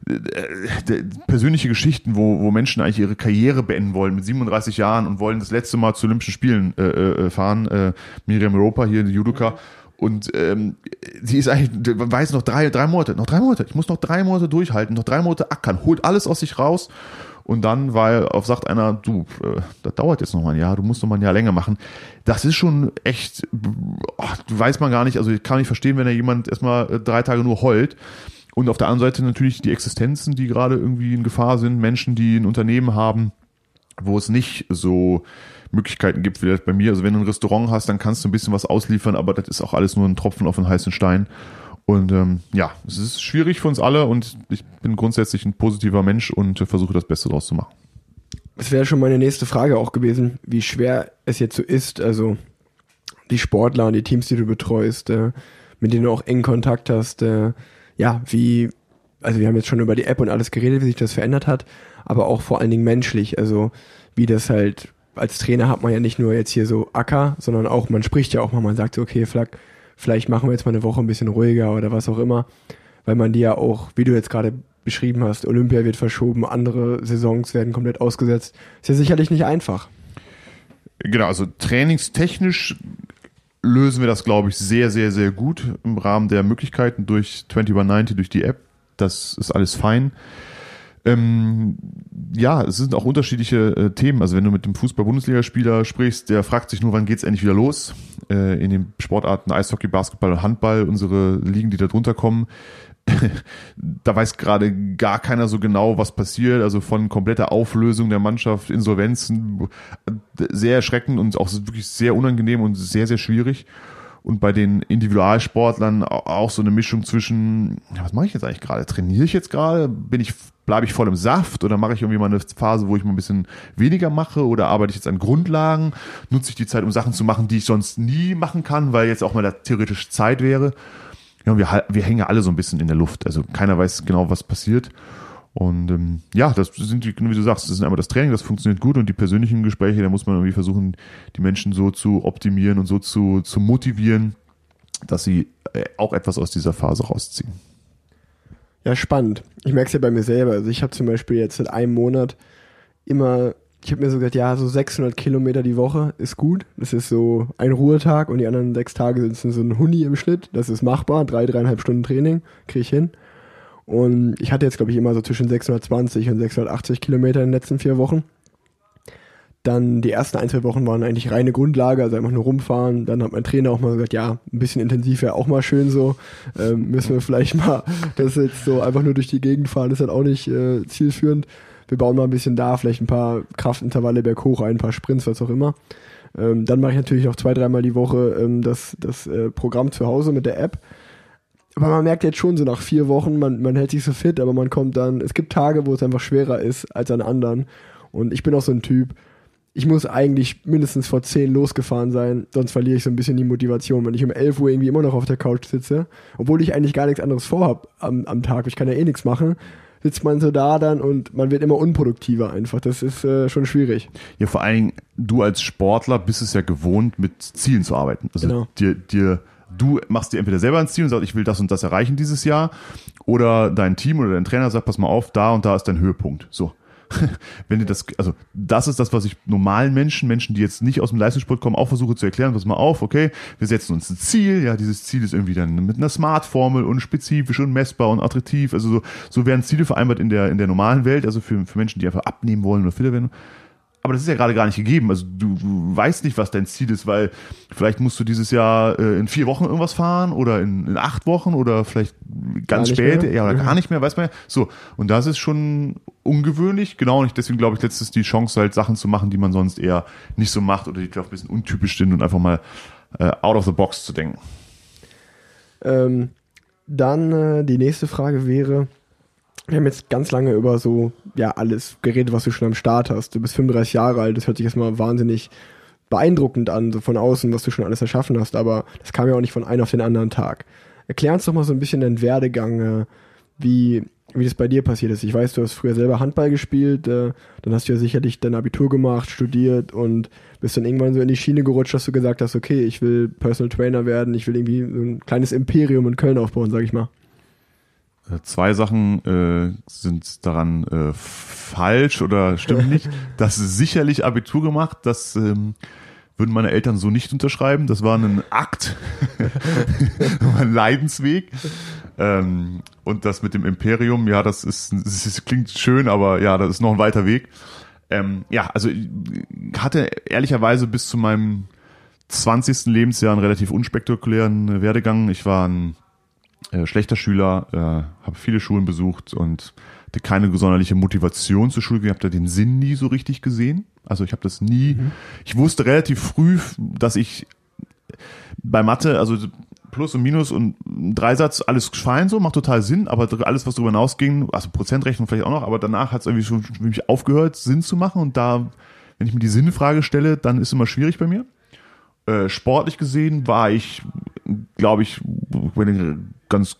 Speaker 3: äh, persönliche Geschichten, wo, wo Menschen eigentlich ihre Karriere beenden wollen mit 37 Jahren und wollen das letzte Mal zu Olympischen Spielen äh, äh, fahren. Äh, Miriam Europa hier, die Judoka. Und ähm, sie ist eigentlich, weiß noch drei, drei Monate, noch drei Monate, ich muss noch drei Monate durchhalten, noch drei Monate ackern, holt alles aus sich raus. Und dann, weil auf sagt einer, du, äh, das dauert jetzt noch mal ein Jahr, du musst noch mal ein Jahr länger machen. Das ist schon echt, oh, weiß man gar nicht, also ich kann nicht verstehen, wenn da jemand erstmal äh, drei Tage nur heult. Und auf der anderen Seite natürlich die Existenzen, die gerade irgendwie in Gefahr sind, Menschen, die ein Unternehmen haben, wo es nicht so Möglichkeiten gibt, wie das bei mir. Also wenn du ein Restaurant hast, dann kannst du ein bisschen was ausliefern, aber das ist auch alles nur ein Tropfen auf einen heißen Stein. Und ähm, ja, es ist schwierig für uns alle und ich bin grundsätzlich ein positiver Mensch und versuche das Beste draus zu machen.
Speaker 2: Es wäre schon meine nächste Frage auch gewesen, wie schwer es jetzt so ist, also die Sportler und die Teams, die du betreust, äh, mit denen du auch eng Kontakt hast, äh, ja, wie, also wir haben jetzt schon über die App und alles geredet, wie sich das verändert hat, aber auch vor allen Dingen menschlich, also wie das halt, als Trainer hat man ja nicht nur jetzt hier so Acker, sondern auch, man spricht ja auch mal, man sagt so, okay, Flack, vielleicht machen wir jetzt mal eine Woche ein bisschen ruhiger oder was auch immer, weil man die ja auch, wie du jetzt gerade beschrieben hast, Olympia wird verschoben, andere Saisons werden komplett ausgesetzt. Ist ja sicherlich nicht einfach.
Speaker 3: Genau, also trainingstechnisch lösen wir das, glaube ich, sehr, sehr, sehr gut im Rahmen der Möglichkeiten durch 2190, durch die App. Das ist alles fein. Ähm, ja, es sind auch unterschiedliche äh, Themen. Also wenn du mit dem Fußball-Bundesligaspieler sprichst, der fragt sich nur, wann geht's endlich wieder los? Äh, in den Sportarten Eishockey, Basketball und Handball, unsere Ligen, die da drunter kommen, da weiß gerade gar keiner so genau, was passiert. Also von kompletter Auflösung der Mannschaft, Insolvenzen, sehr erschreckend und auch wirklich sehr unangenehm und sehr, sehr schwierig. Und bei den Individualsportlern auch so eine Mischung zwischen, was mache ich jetzt eigentlich gerade? Trainiere ich jetzt gerade? Bin ich, bleibe ich voll im Saft oder mache ich irgendwie mal eine Phase, wo ich mal ein bisschen weniger mache oder arbeite ich jetzt an Grundlagen? Nutze ich die Zeit, um Sachen zu machen, die ich sonst nie machen kann, weil jetzt auch mal da theoretisch Zeit wäre? ja, wir, wir hängen ja alle so ein bisschen in der Luft. Also keiner weiß genau, was passiert. Und ähm, ja, das sind, wie du sagst, das ist einmal das Training, das funktioniert gut und die persönlichen Gespräche, da muss man irgendwie versuchen, die Menschen so zu optimieren und so zu, zu motivieren, dass sie äh, auch etwas aus dieser Phase rausziehen.
Speaker 2: Ja, spannend. Ich merke es ja bei mir selber. Also ich habe zum Beispiel jetzt seit einem Monat immer ich habe mir so gesagt, ja, so 600 Kilometer die Woche ist gut. Das ist so ein Ruhetag und die anderen sechs Tage sind so ein Huni im Schnitt. Das ist machbar. Drei, dreieinhalb Stunden Training kriege ich hin. Und ich hatte jetzt, glaube ich, immer so zwischen 620 und 680 Kilometer in den letzten vier Wochen. Dann die ersten ein, zwei Wochen waren eigentlich reine Grundlage, also einfach nur rumfahren. Dann hat mein Trainer auch mal gesagt, ja, ein bisschen intensiv wäre auch mal schön so. Ähm, müssen wir vielleicht mal, das jetzt so einfach nur durch die Gegend fahren, ist halt auch nicht äh, zielführend wir bauen mal ein bisschen da, vielleicht ein paar Kraftintervalle berghoch ein, paar Sprints, was auch immer. Ähm, dann mache ich natürlich auch zwei, dreimal die Woche ähm, das, das äh, Programm zu Hause mit der App. Aber man merkt jetzt schon so nach vier Wochen, man, man hält sich so fit, aber man kommt dann, es gibt Tage, wo es einfach schwerer ist als an anderen. Und ich bin auch so ein Typ, ich muss eigentlich mindestens vor zehn losgefahren sein, sonst verliere ich so ein bisschen die Motivation, wenn ich um 11 Uhr irgendwie immer noch auf der Couch sitze, obwohl ich eigentlich gar nichts anderes vorhab am, am Tag. Ich kann ja eh nichts machen sitzt man so da dann und man wird immer unproduktiver einfach. Das ist äh, schon schwierig.
Speaker 3: Ja, vor allen Dingen, du als Sportler bist es ja gewohnt, mit Zielen zu arbeiten. Also genau. dir, dir, du machst dir entweder selber ein Ziel und sagst, ich will das und das erreichen dieses Jahr, oder dein Team oder dein Trainer sagt, pass mal auf, da und da ist dein Höhepunkt. So. wenn ihr das, also das ist das, was ich normalen Menschen, Menschen, die jetzt nicht aus dem Leistungssport kommen, auch versuche zu erklären, pass mal auf, okay, wir setzen uns ein Ziel, ja, dieses Ziel ist irgendwie dann mit einer Smart-Formel und spezifisch und messbar und attraktiv, also so, so werden Ziele vereinbart in der, in der normalen Welt, also für, für Menschen, die einfach abnehmen wollen oder fitter werden. Aber das ist ja gerade gar nicht gegeben. Also du, du weißt nicht, was dein Ziel ist, weil vielleicht musst du dieses Jahr äh, in vier Wochen irgendwas fahren oder in, in acht Wochen oder vielleicht ganz spät, mehr. ja, oder ja. gar nicht mehr, weiß man ja. So, und das ist schon ungewöhnlich, genau, und deswegen glaube ich, letztes die Chance, halt Sachen zu machen, die man sonst eher nicht so macht oder die vielleicht ein bisschen untypisch sind und einfach mal äh, out of the box zu denken.
Speaker 2: Ähm, dann äh, die nächste Frage wäre, Wir haben jetzt ganz lange über so, ja, alles geredet, was du schon am Start hast. Du bist 35 Jahre alt, das hört sich erstmal wahnsinnig beeindruckend an, so von außen, was du schon alles erschaffen hast, aber das kam ja auch nicht von einem auf den anderen Tag. Erklär uns doch mal so ein bisschen deinen Werdegang, äh, wie, wie das bei dir passiert ist. Ich weiß, du hast früher selber Handball gespielt, äh, dann hast du ja sicherlich dein Abitur gemacht, studiert und bist dann irgendwann so in die Schiene gerutscht, dass du gesagt hast, okay, ich will Personal Trainer werden, ich will irgendwie so ein kleines Imperium in Köln aufbauen, sag ich mal.
Speaker 3: Äh, zwei Sachen äh, sind daran äh, falsch oder stimmen nicht. Das ist sicherlich Abitur gemacht, das ähm, würden meine Eltern so nicht unterschreiben. Das war ein Akt, ein Leidensweg. Ähm, und das mit dem Imperium, ja, das ist, das ist, klingt schön, aber ja, das ist noch ein weiter Weg. Ähm, ja, also ich hatte ehrlicherweise bis zu meinem 20. Lebensjahr einen relativ unspektakulären Werdegang. Ich war ein äh, schlechter Schüler, äh, habe viele Schulen besucht und hatte keine sonderliche Motivation zur Schule gehabt, habe den Sinn nie so richtig gesehen. Also ich habe das nie, mhm. ich wusste relativ früh, dass ich bei Mathe, also Plus und Minus und Dreisatz, alles fein so, macht total Sinn, aber alles, was darüber hinausging, also Prozentrechnung vielleicht auch noch, aber danach hat es irgendwie schon für mich aufgehört, Sinn zu machen und da, wenn ich mir die Sinnfrage stelle, dann ist immer schwierig bei mir. Äh, sportlich gesehen war ich, glaube ich, ganz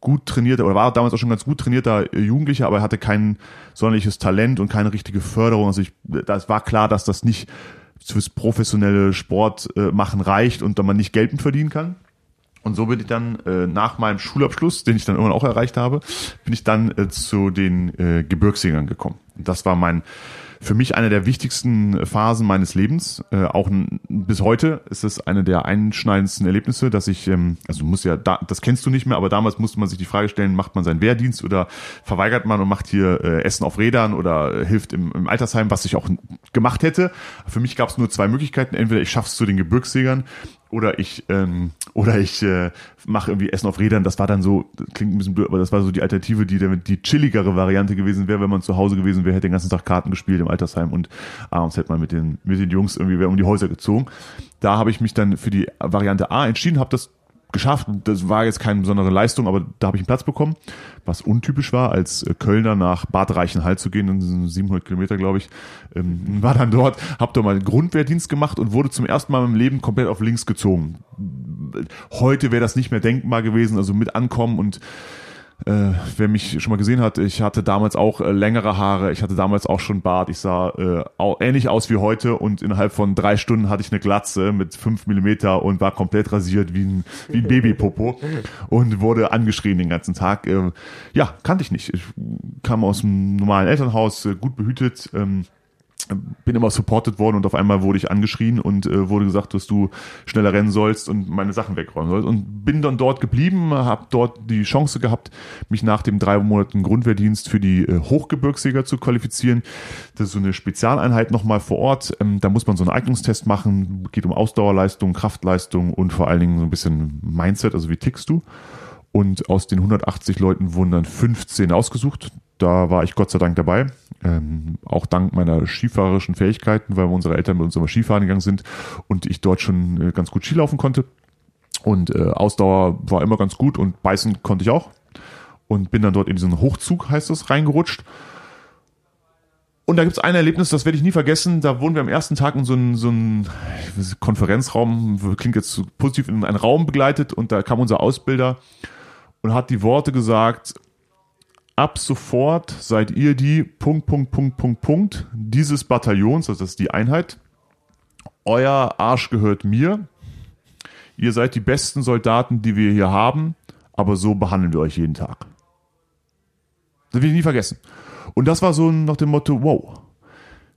Speaker 3: gut trainierter oder war damals auch schon ganz gut trainierter Jugendlicher, aber er hatte kein sonderliches Talent und keine richtige Förderung. Also ich, das war klar, dass das nicht fürs professionelle Sport äh, machen reicht und da man nicht Geld verdienen kann. Und so bin ich dann äh, nach meinem Schulabschluss, den ich dann irgendwann auch erreicht habe, bin ich dann äh, zu den äh, Gebirgsjägern gekommen. Und das war mein für mich eine der wichtigsten Phasen meines Lebens. Äh, auch bis heute ist es eine der einschneidendsten Erlebnisse, dass ich, ähm, also muss ja, da, das kennst du nicht mehr, aber damals musste man sich die Frage stellen, macht man seinen Wehrdienst oder verweigert man und macht hier äh, Essen auf Rädern oder hilft im, im Altersheim, was ich auch gemacht hätte. Für mich gab es nur zwei Möglichkeiten. Entweder ich schaff's zu den Gebirgsjägern oder ich ähm, oder ich äh, mache irgendwie Essen auf Rädern. Das war dann so klingt ein bisschen blöd, aber das war so die Alternative, die damit die chilligere Variante gewesen wäre, wenn man zu Hause gewesen wäre, hätte den ganzen Tag Karten gespielt im Altersheim und abends hätte man mit den mit den Jungs irgendwie um die Häuser gezogen. Da habe ich mich dann für die Variante A entschieden, habe das geschafft. Das war jetzt keine besondere Leistung, aber da habe ich einen Platz bekommen, was untypisch war, als äh, Kölner nach Bad Reichenhall zu gehen, 700 Kilometer, glaube ich. Ähm, war dann dort, habe da mal Grundwehrdienst gemacht und wurde zum ersten Mal meinem Leben komplett auf links gezogen. Heute wäre das nicht mehr denkbar gewesen, also mit ankommen und äh, wer mich schon mal gesehen hat, ich hatte damals auch äh, längere Haare, ich hatte damals auch schon Bart, ich sah äh, auch ähnlich aus wie heute und innerhalb von drei Stunden hatte ich eine Glatze mit fünf Millimeter und war komplett rasiert wie ein, wie ein Babypopo und wurde angeschrien den ganzen Tag. Äh, ja, kannte ich nicht. Ich kam aus einem normalen Elternhaus, äh, gut behütet. Ähm, bin immer supported worden und auf einmal wurde ich angeschrien und äh, wurde gesagt, dass du schneller rennen sollst und meine Sachen wegräumen sollst. Und bin dann dort geblieben, habe dort die Chance gehabt, mich nach dem drei Monaten Grundwehrdienst für die äh, Hochgebirgsjäger zu qualifizieren. Das ist so eine Spezialeinheit nochmal vor Ort. Ähm, da muss man so einen Eignungstest machen, geht um Ausdauerleistung, Kraftleistung und vor allen Dingen so ein bisschen Mindset, also wie tickst du. Und aus den 180 Leuten wurden dann 15 ausgesucht. Da war ich Gott sei Dank dabei. Ähm, auch dank meiner skifahrerischen Fähigkeiten, weil unsere Eltern mit uns immer Skifahren gegangen sind und ich dort schon äh, ganz gut Skilaufen konnte. Und äh, Ausdauer war immer ganz gut und beißen konnte ich auch. Und bin dann dort in diesen Hochzug, heißt das, reingerutscht. Und da gibt es ein Erlebnis, das werde ich nie vergessen. Da wurden wir am ersten Tag in so einen, so einen Konferenzraum, klingt jetzt positiv, in einen Raum begleitet und da kam unser Ausbilder und hat die Worte gesagt, ab sofort seid ihr die Punkt, Punkt, Punkt, Punkt, Punkt dieses Bataillons, also das ist die Einheit. Euer Arsch gehört mir. Ihr seid die besten Soldaten, die wir hier haben, aber so behandeln wir euch jeden Tag. Das will ich nie vergessen. Und das war so nach dem Motto, wow,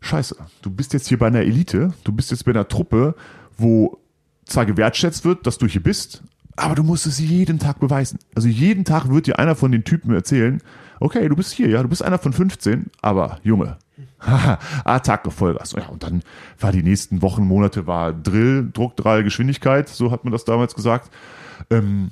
Speaker 3: scheiße, du bist jetzt hier bei einer Elite, du bist jetzt bei einer Truppe, wo zwar gewertschätzt wird, dass du hier bist, aber du musst es jeden Tag beweisen. Also jeden Tag wird dir einer von den Typen erzählen, okay, du bist hier, ja, du bist einer von 15, aber Junge, Attacke, Vollgas. Ja, und dann war die nächsten Wochen, Monate war Drill, Druckdrall, Geschwindigkeit, so hat man das damals gesagt. Ähm,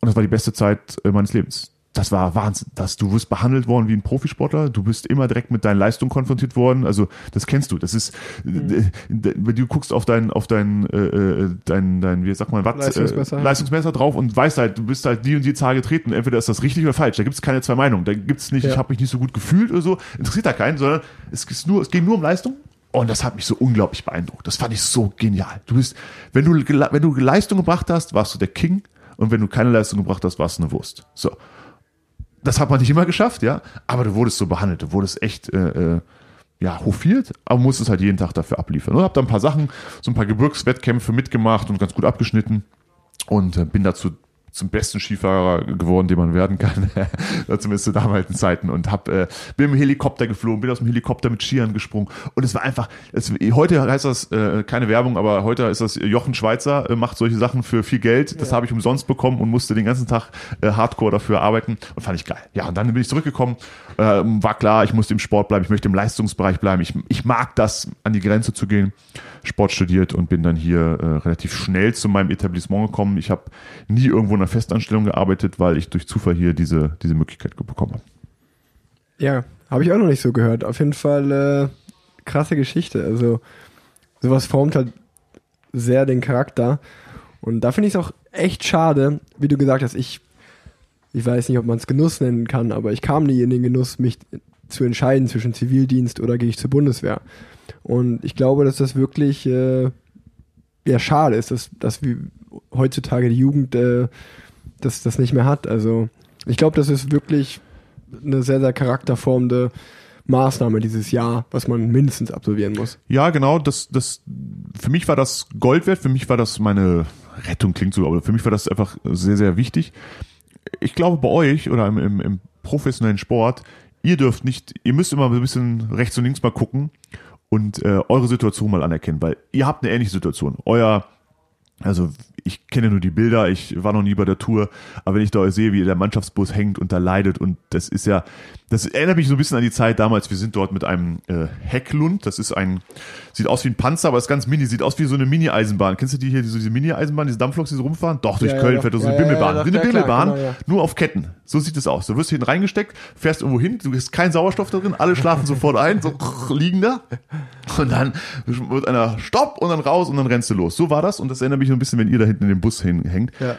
Speaker 3: und das war die beste Zeit äh, meines Lebens. Das war Wahnsinn. Das, du wirst behandelt worden wie ein Profisportler, du bist immer direkt mit deinen Leistungen konfrontiert worden. Also das kennst du. Das ist, mhm. wenn du guckst auf dein, auf dein, äh, äh, dein, dein, wie sagt man, Watt, Leistungsmesser. Äh, Leistungsmesser drauf und weißt halt, du bist halt die und die Zahl getreten. Entweder ist das richtig oder falsch. Da gibt es keine zwei Meinungen. Da gibt es nicht, ja. ich habe mich nicht so gut gefühlt oder so. Interessiert da keinen, sondern es ist nur, es geht nur um Leistung. Und das hat mich so unglaublich beeindruckt. Das fand ich so genial. Du bist, wenn du, wenn du Leistung gebracht hast, warst du der King. Und wenn du keine Leistung gebracht hast, warst du eine Wurst. So das hat man nicht immer geschafft, ja, aber du wurdest so behandelt, du wurdest echt äh, äh, ja, hofiert, aber musstest halt jeden Tag dafür abliefern. Und hab da ein paar Sachen, so ein paar Gebirgswettkämpfe mitgemacht und ganz gut abgeschnitten und äh, bin dazu zum besten Skifahrer geworden, den man werden kann, zumindest zu damaligen Zeiten und hab, äh, bin im Helikopter geflogen, bin aus dem Helikopter mit Skiern gesprungen und es war einfach, es, heute heißt das äh, keine Werbung, aber heute ist das Jochen Schweizer, äh, macht solche Sachen für viel Geld, das ja. habe ich umsonst bekommen und musste den ganzen Tag äh, Hardcore dafür arbeiten und fand ich geil. Ja, und dann bin ich zurückgekommen, äh, war klar, ich musste im Sport bleiben, ich möchte im Leistungsbereich bleiben, ich, ich mag das, an die Grenze zu gehen Sport studiert und bin dann hier äh, relativ schnell zu meinem Etablissement gekommen. Ich habe nie irgendwo einer Festanstellung gearbeitet, weil ich durch Zufall hier diese, diese Möglichkeit bekommen habe.
Speaker 2: Ja, habe ich auch noch nicht so gehört. Auf jeden Fall äh, krasse Geschichte. Also sowas formt halt sehr den Charakter. Und da finde ich es auch echt schade, wie du gesagt hast, ich, ich weiß nicht, ob man es Genuss nennen kann, aber ich kam nie in den Genuss, mich zu entscheiden zwischen Zivildienst oder gehe ich zur Bundeswehr. Und ich glaube, dass das wirklich äh, ja schade ist, dass, dass wie heutzutage die Jugend äh, das, das nicht mehr hat. Also ich glaube, das ist wirklich eine sehr, sehr charakterformende Maßnahme dieses Jahr, was man mindestens absolvieren muss.
Speaker 3: Ja, genau. Das, das, für mich war das Gold wert. Für mich war das meine Rettung klingt so, aber für mich war das einfach sehr, sehr wichtig. Ich glaube, bei euch oder im, im, im professionellen Sport, ihr dürft nicht, ihr müsst immer ein bisschen rechts und links mal gucken und äh, eure Situation mal anerkennen, weil ihr habt eine ähnliche Situation. Euer also ich kenne nur die Bilder, ich war noch nie bei der Tour, aber wenn ich da sehe, wie der Mannschaftsbus hängt und da leidet und das ist ja, das erinnert mich so ein bisschen an die Zeit damals, wir sind dort mit einem äh, Hecklund, das ist ein, sieht aus wie ein Panzer, aber ist ganz mini, sieht aus wie so eine Mini-Eisenbahn. Kennst du die hier, diese, diese Mini-Eisenbahn, diese Dampfloks, die so rumfahren? Doch, durch ja, Köln ja, fährt so eine ja, Bimmelbahn, ja, wie eine Bimmelbahn, klar, genau, nur auf Ketten. So sieht es aus. Du wirst hinten reingesteckt, fährst irgendwo hin, du hast keinen Sauerstoff da drin, alle schlafen sofort ein, so liegen da und dann wird einer Stopp und dann raus und dann rennst du los. So war das und das erinnert mich so ein bisschen, wenn ihr da hinten in dem Bus hängt. Ja.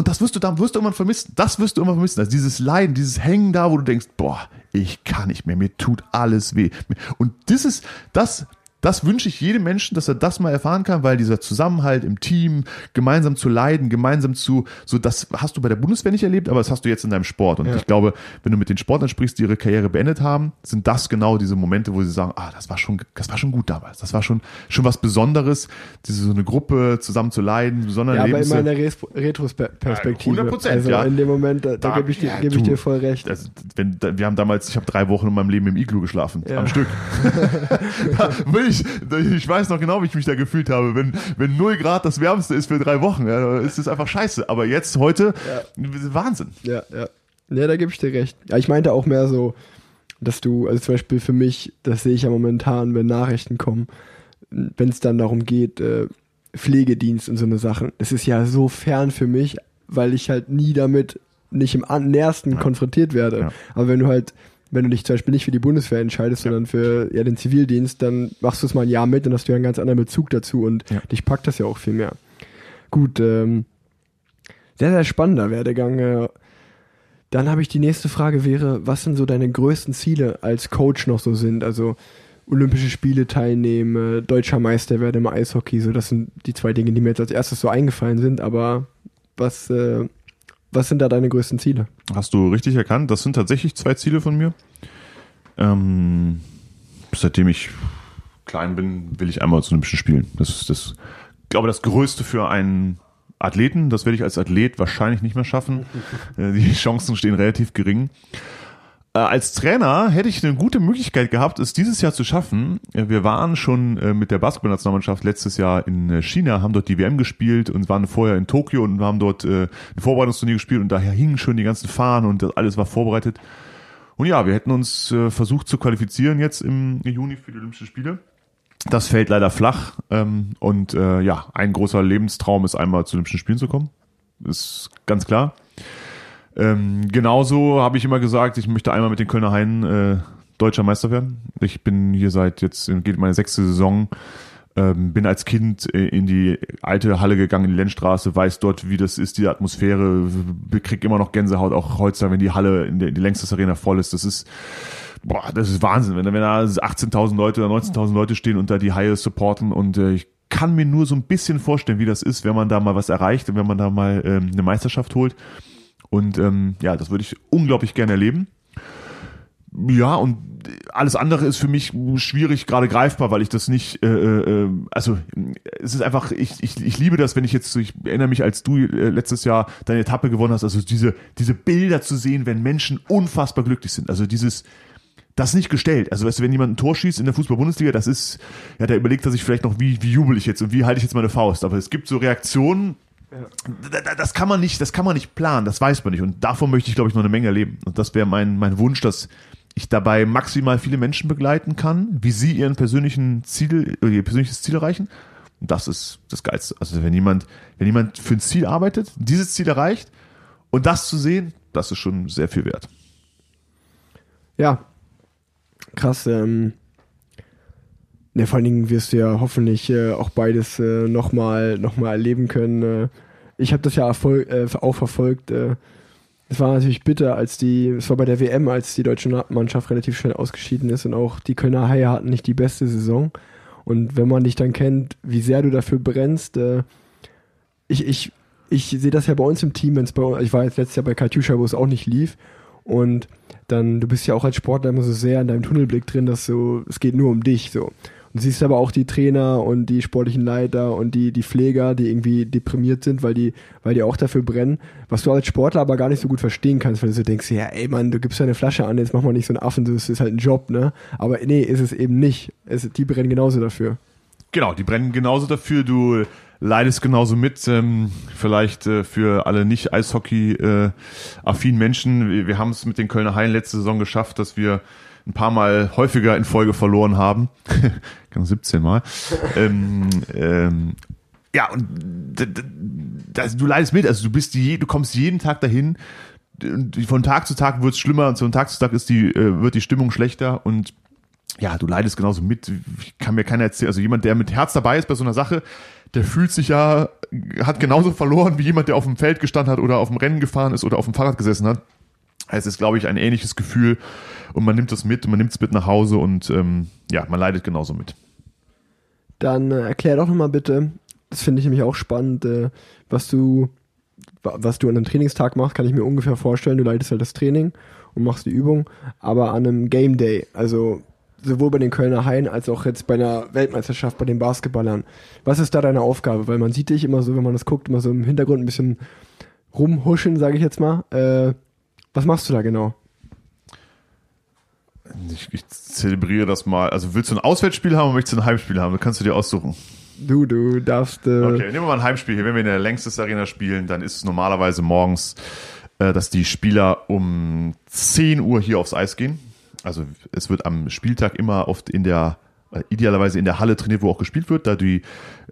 Speaker 3: Und das wirst du da wirst du immer vermissen. Das wirst du immer vermissen. Also dieses Leiden, dieses Hängen da, wo du denkst, boah, ich kann nicht mehr, mir tut alles weh. Und das ist, das das wünsche ich jedem Menschen, dass er das mal erfahren kann, weil dieser Zusammenhalt im Team, gemeinsam zu leiden, gemeinsam zu, so das hast du bei der Bundeswehr nicht erlebt, aber das hast du jetzt in deinem Sport. Und ja. ich glaube, wenn du mit den Sportlern sprichst, die ihre Karriere beendet haben, sind das genau diese Momente, wo sie sagen, ah, das war schon, das war schon gut damals. Das war schon, schon was Besonderes, diese so eine Gruppe zusammen zu leiden, besondere
Speaker 2: Ja, aber in meiner Retrospektive.
Speaker 3: 100 Prozent,
Speaker 2: also
Speaker 3: ja.
Speaker 2: in dem Moment, da, da gebe ich, dir, ja, geb ich dir voll recht.
Speaker 3: Das, wenn, wir haben damals, ich habe drei Wochen in meinem Leben im Iglu geschlafen, ja. am Stück. da will ich, ich weiß noch genau, wie ich mich da gefühlt habe. Wenn, wenn 0 Grad das Wärmste ist für drei Wochen, ja, ist es einfach scheiße. Aber jetzt, heute, ja. Wahnsinn.
Speaker 2: Ja, ja. Ja, da gebe ich dir recht. Ja, ich meinte auch mehr so, dass du, also zum Beispiel für mich, das sehe ich ja momentan, wenn Nachrichten kommen, wenn es dann darum geht, äh, Pflegedienst und so eine Sachen. Das ist ja so fern für mich, weil ich halt nie damit nicht im nähersten ja. konfrontiert werde. Ja. Aber wenn du halt wenn du dich zum Beispiel nicht für die Bundeswehr entscheidest, ja. sondern für ja, den Zivildienst, dann machst du es mal ein Jahr mit, dann hast du ja einen ganz anderen Bezug dazu und ja. dich packt das ja auch viel mehr. Gut, ähm, sehr, sehr spannender Werdegang. Äh, dann habe ich die nächste Frage wäre, was sind so deine größten Ziele als Coach noch so sind? Also Olympische Spiele teilnehmen, deutscher Meister werden im Eishockey, so das sind die zwei Dinge, die mir jetzt als erstes so eingefallen sind, aber was äh, was sind da deine größten Ziele?
Speaker 3: Hast du richtig erkannt. Das sind tatsächlich zwei Ziele von mir. Ähm, seitdem ich klein bin, will ich einmal zu Olympischen Spielen. Das ist das, glaube, das Größte für einen Athleten. Das werde ich als Athlet wahrscheinlich nicht mehr schaffen. Äh, die Chancen stehen relativ gering. Äh, als Trainer hätte ich eine gute Möglichkeit gehabt, es dieses Jahr zu schaffen. Äh, wir waren schon äh, mit der Basketballnationalmannschaft letztes Jahr in China, haben dort die WM gespielt und waren vorher in Tokio und haben dort ein Vorbereitungsturnier gespielt und daher hingen schon die ganzen Fahnen und alles war vorbereitet. Und ja, wir hätten uns versucht zu qualifizieren jetzt im Juni für die Olympischen Spiele. Das fällt leider flach ähm, und ja, ein großer Lebenstraum ist einmal zu Olympischen Spielen zu kommen. Ist ganz klar. Ähm, genauso habe ich immer gesagt, ich möchte einmal mit den Kölner Haien äh, deutscher Meister werden. Ich bin hier seit jetzt geht meine sechste Saison. Ähm, bin als Kind äh, in die alte Halle gegangen, in die Lenzstraße, weiß dort, wie das ist, die Atmosphäre, krieg immer noch Gänsehaut, auch heutzutage, wenn die Halle in der die längste Arena voll ist. Das ist, boah, das ist Wahnsinn, wenn, wenn da 18.000 Leute oder 19.000 Leute stehen und da die Haie supporten und äh, ich kann mir nur so ein bisschen vorstellen, wie das ist, wenn man da mal was erreicht und wenn man da mal ähm, eine Meisterschaft holt. Und ähm, ja, das würde ich unglaublich gerne erleben. Ja, und alles andere ist für mich schwierig, gerade greifbar, weil ich das nicht, äh, äh, also es ist einfach, ich, ich, ich liebe das, wenn ich jetzt, ich erinnere mich, als du äh, letztes Jahr deine Etappe gewonnen hast, also diese, diese Bilder zu sehen, wenn Menschen unfassbar glücklich sind. Also dieses, das nicht gestellt. Also weißt du, wenn jemand ein Tor schießt in der Fußball-Bundesliga, das ist, ja, da überlegt er sich vielleicht noch, wie, wie jubel ich jetzt und wie halte ich jetzt meine Faust. Aber es gibt so Reaktionen, ja. das kann man nicht, das kann man nicht planen, das weiß man nicht. Und davon möchte ich, glaube ich, noch eine Menge erleben. Und das wäre mein, mein Wunsch, dass ich dabei maximal viele Menschen begleiten kann, wie sie ihren persönlichen Ziel, ihr persönliches Ziel erreichen. Und das ist das Geilste. Also wenn jemand, wenn jemand für ein Ziel arbeitet, dieses Ziel erreicht und das zu sehen, das ist schon sehr viel wert.
Speaker 2: Ja, krass. Ähm, ne, vor allen Dingen wirst du ja hoffentlich äh, auch beides äh, nochmal noch mal erleben können. Äh, ich habe das ja Erfolg, äh, auch verfolgt. Äh, es war natürlich bitter, als die, es war bei der WM, als die deutsche Mannschaft relativ schnell ausgeschieden ist und auch die Kölner Haie hatten nicht die beste Saison. Und wenn man dich dann kennt, wie sehr du dafür brennst, äh, ich, ich, ich sehe das ja bei uns im Team, wenn es bei uns, ich war jetzt letztes Jahr bei Katjuscha, wo es auch nicht lief. Und dann, du bist ja auch als Sportler immer so sehr in deinem Tunnelblick drin, dass so, es geht nur um dich, so. Und siehst aber auch die Trainer und die sportlichen Leiter und die, die Pfleger, die irgendwie deprimiert sind, weil die, weil die auch dafür brennen, was du als Sportler aber gar nicht so gut verstehen kannst, weil du so denkst, ja, ey Mann, du gibst ja eine Flasche an, jetzt mach mal nicht so einen Affen, das ist halt ein Job, ne? Aber nee, ist es eben nicht. Es, die brennen genauso dafür.
Speaker 3: Genau, die brennen genauso dafür, du leidest genauso mit. Ähm, vielleicht äh, für alle nicht Eishockey-affinen äh, Menschen. Wir, wir haben es mit den Kölner Haien letzte Saison geschafft, dass wir ein paar Mal häufiger in Folge verloren haben. 17 Mal. ähm, ähm, ja, und das, du leidest mit, also du bist die, du kommst jeden Tag dahin. Von Tag zu Tag wird es schlimmer und von Tag zu Tag ist die, äh, wird die Stimmung schlechter und ja, du leidest genauso mit. Ich kann mir keiner erzählen. Also jemand, der mit Herz dabei ist bei so einer Sache, der fühlt sich ja, hat genauso verloren wie jemand, der auf dem Feld gestanden hat oder auf dem Rennen gefahren ist oder auf dem Fahrrad gesessen hat. Es ist, glaube ich, ein ähnliches Gefühl und man nimmt das mit man nimmt es mit nach Hause und ähm, ja, man leidet genauso mit.
Speaker 2: Dann äh, erklär doch nochmal bitte, das finde ich nämlich auch spannend, äh, was du was du an einem Trainingstag machst, kann ich mir ungefähr vorstellen. Du leitest halt das Training und machst die Übung, aber an einem Game Day, also sowohl bei den Kölner Haien als auch jetzt bei einer Weltmeisterschaft bei den Basketballern. Was ist da deine Aufgabe? Weil man sieht dich immer so, wenn man das guckt, immer so im Hintergrund ein bisschen rumhuschen, sage ich jetzt mal. Äh, was machst du da genau?
Speaker 3: Ich, ich, zelebriere das mal. Also willst du ein Auswärtsspiel haben oder möchtest du ein Heimspiel haben? Das kannst du dir aussuchen.
Speaker 2: Du, du darfst. Äh
Speaker 3: okay, nehmen wir mal ein Heimspiel hier. Wenn wir in der längstes Arena spielen, dann ist es normalerweise morgens, äh, dass die Spieler um 10 Uhr hier aufs Eis gehen. Also es wird am Spieltag immer oft in der idealerweise in der Halle trainiert, wo auch gespielt wird, da die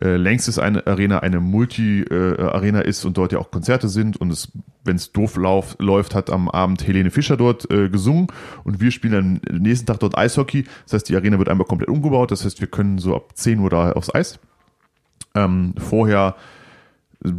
Speaker 3: äh, längstes eine Arena eine Multi-Arena äh, ist und dort ja auch Konzerte sind und es, wenn es doof lauf, läuft, hat am Abend Helene Fischer dort äh, gesungen und wir spielen am nächsten Tag dort Eishockey. Das heißt, die Arena wird einmal komplett umgebaut, das heißt, wir können so ab 10 Uhr da aufs Eis. Ähm, vorher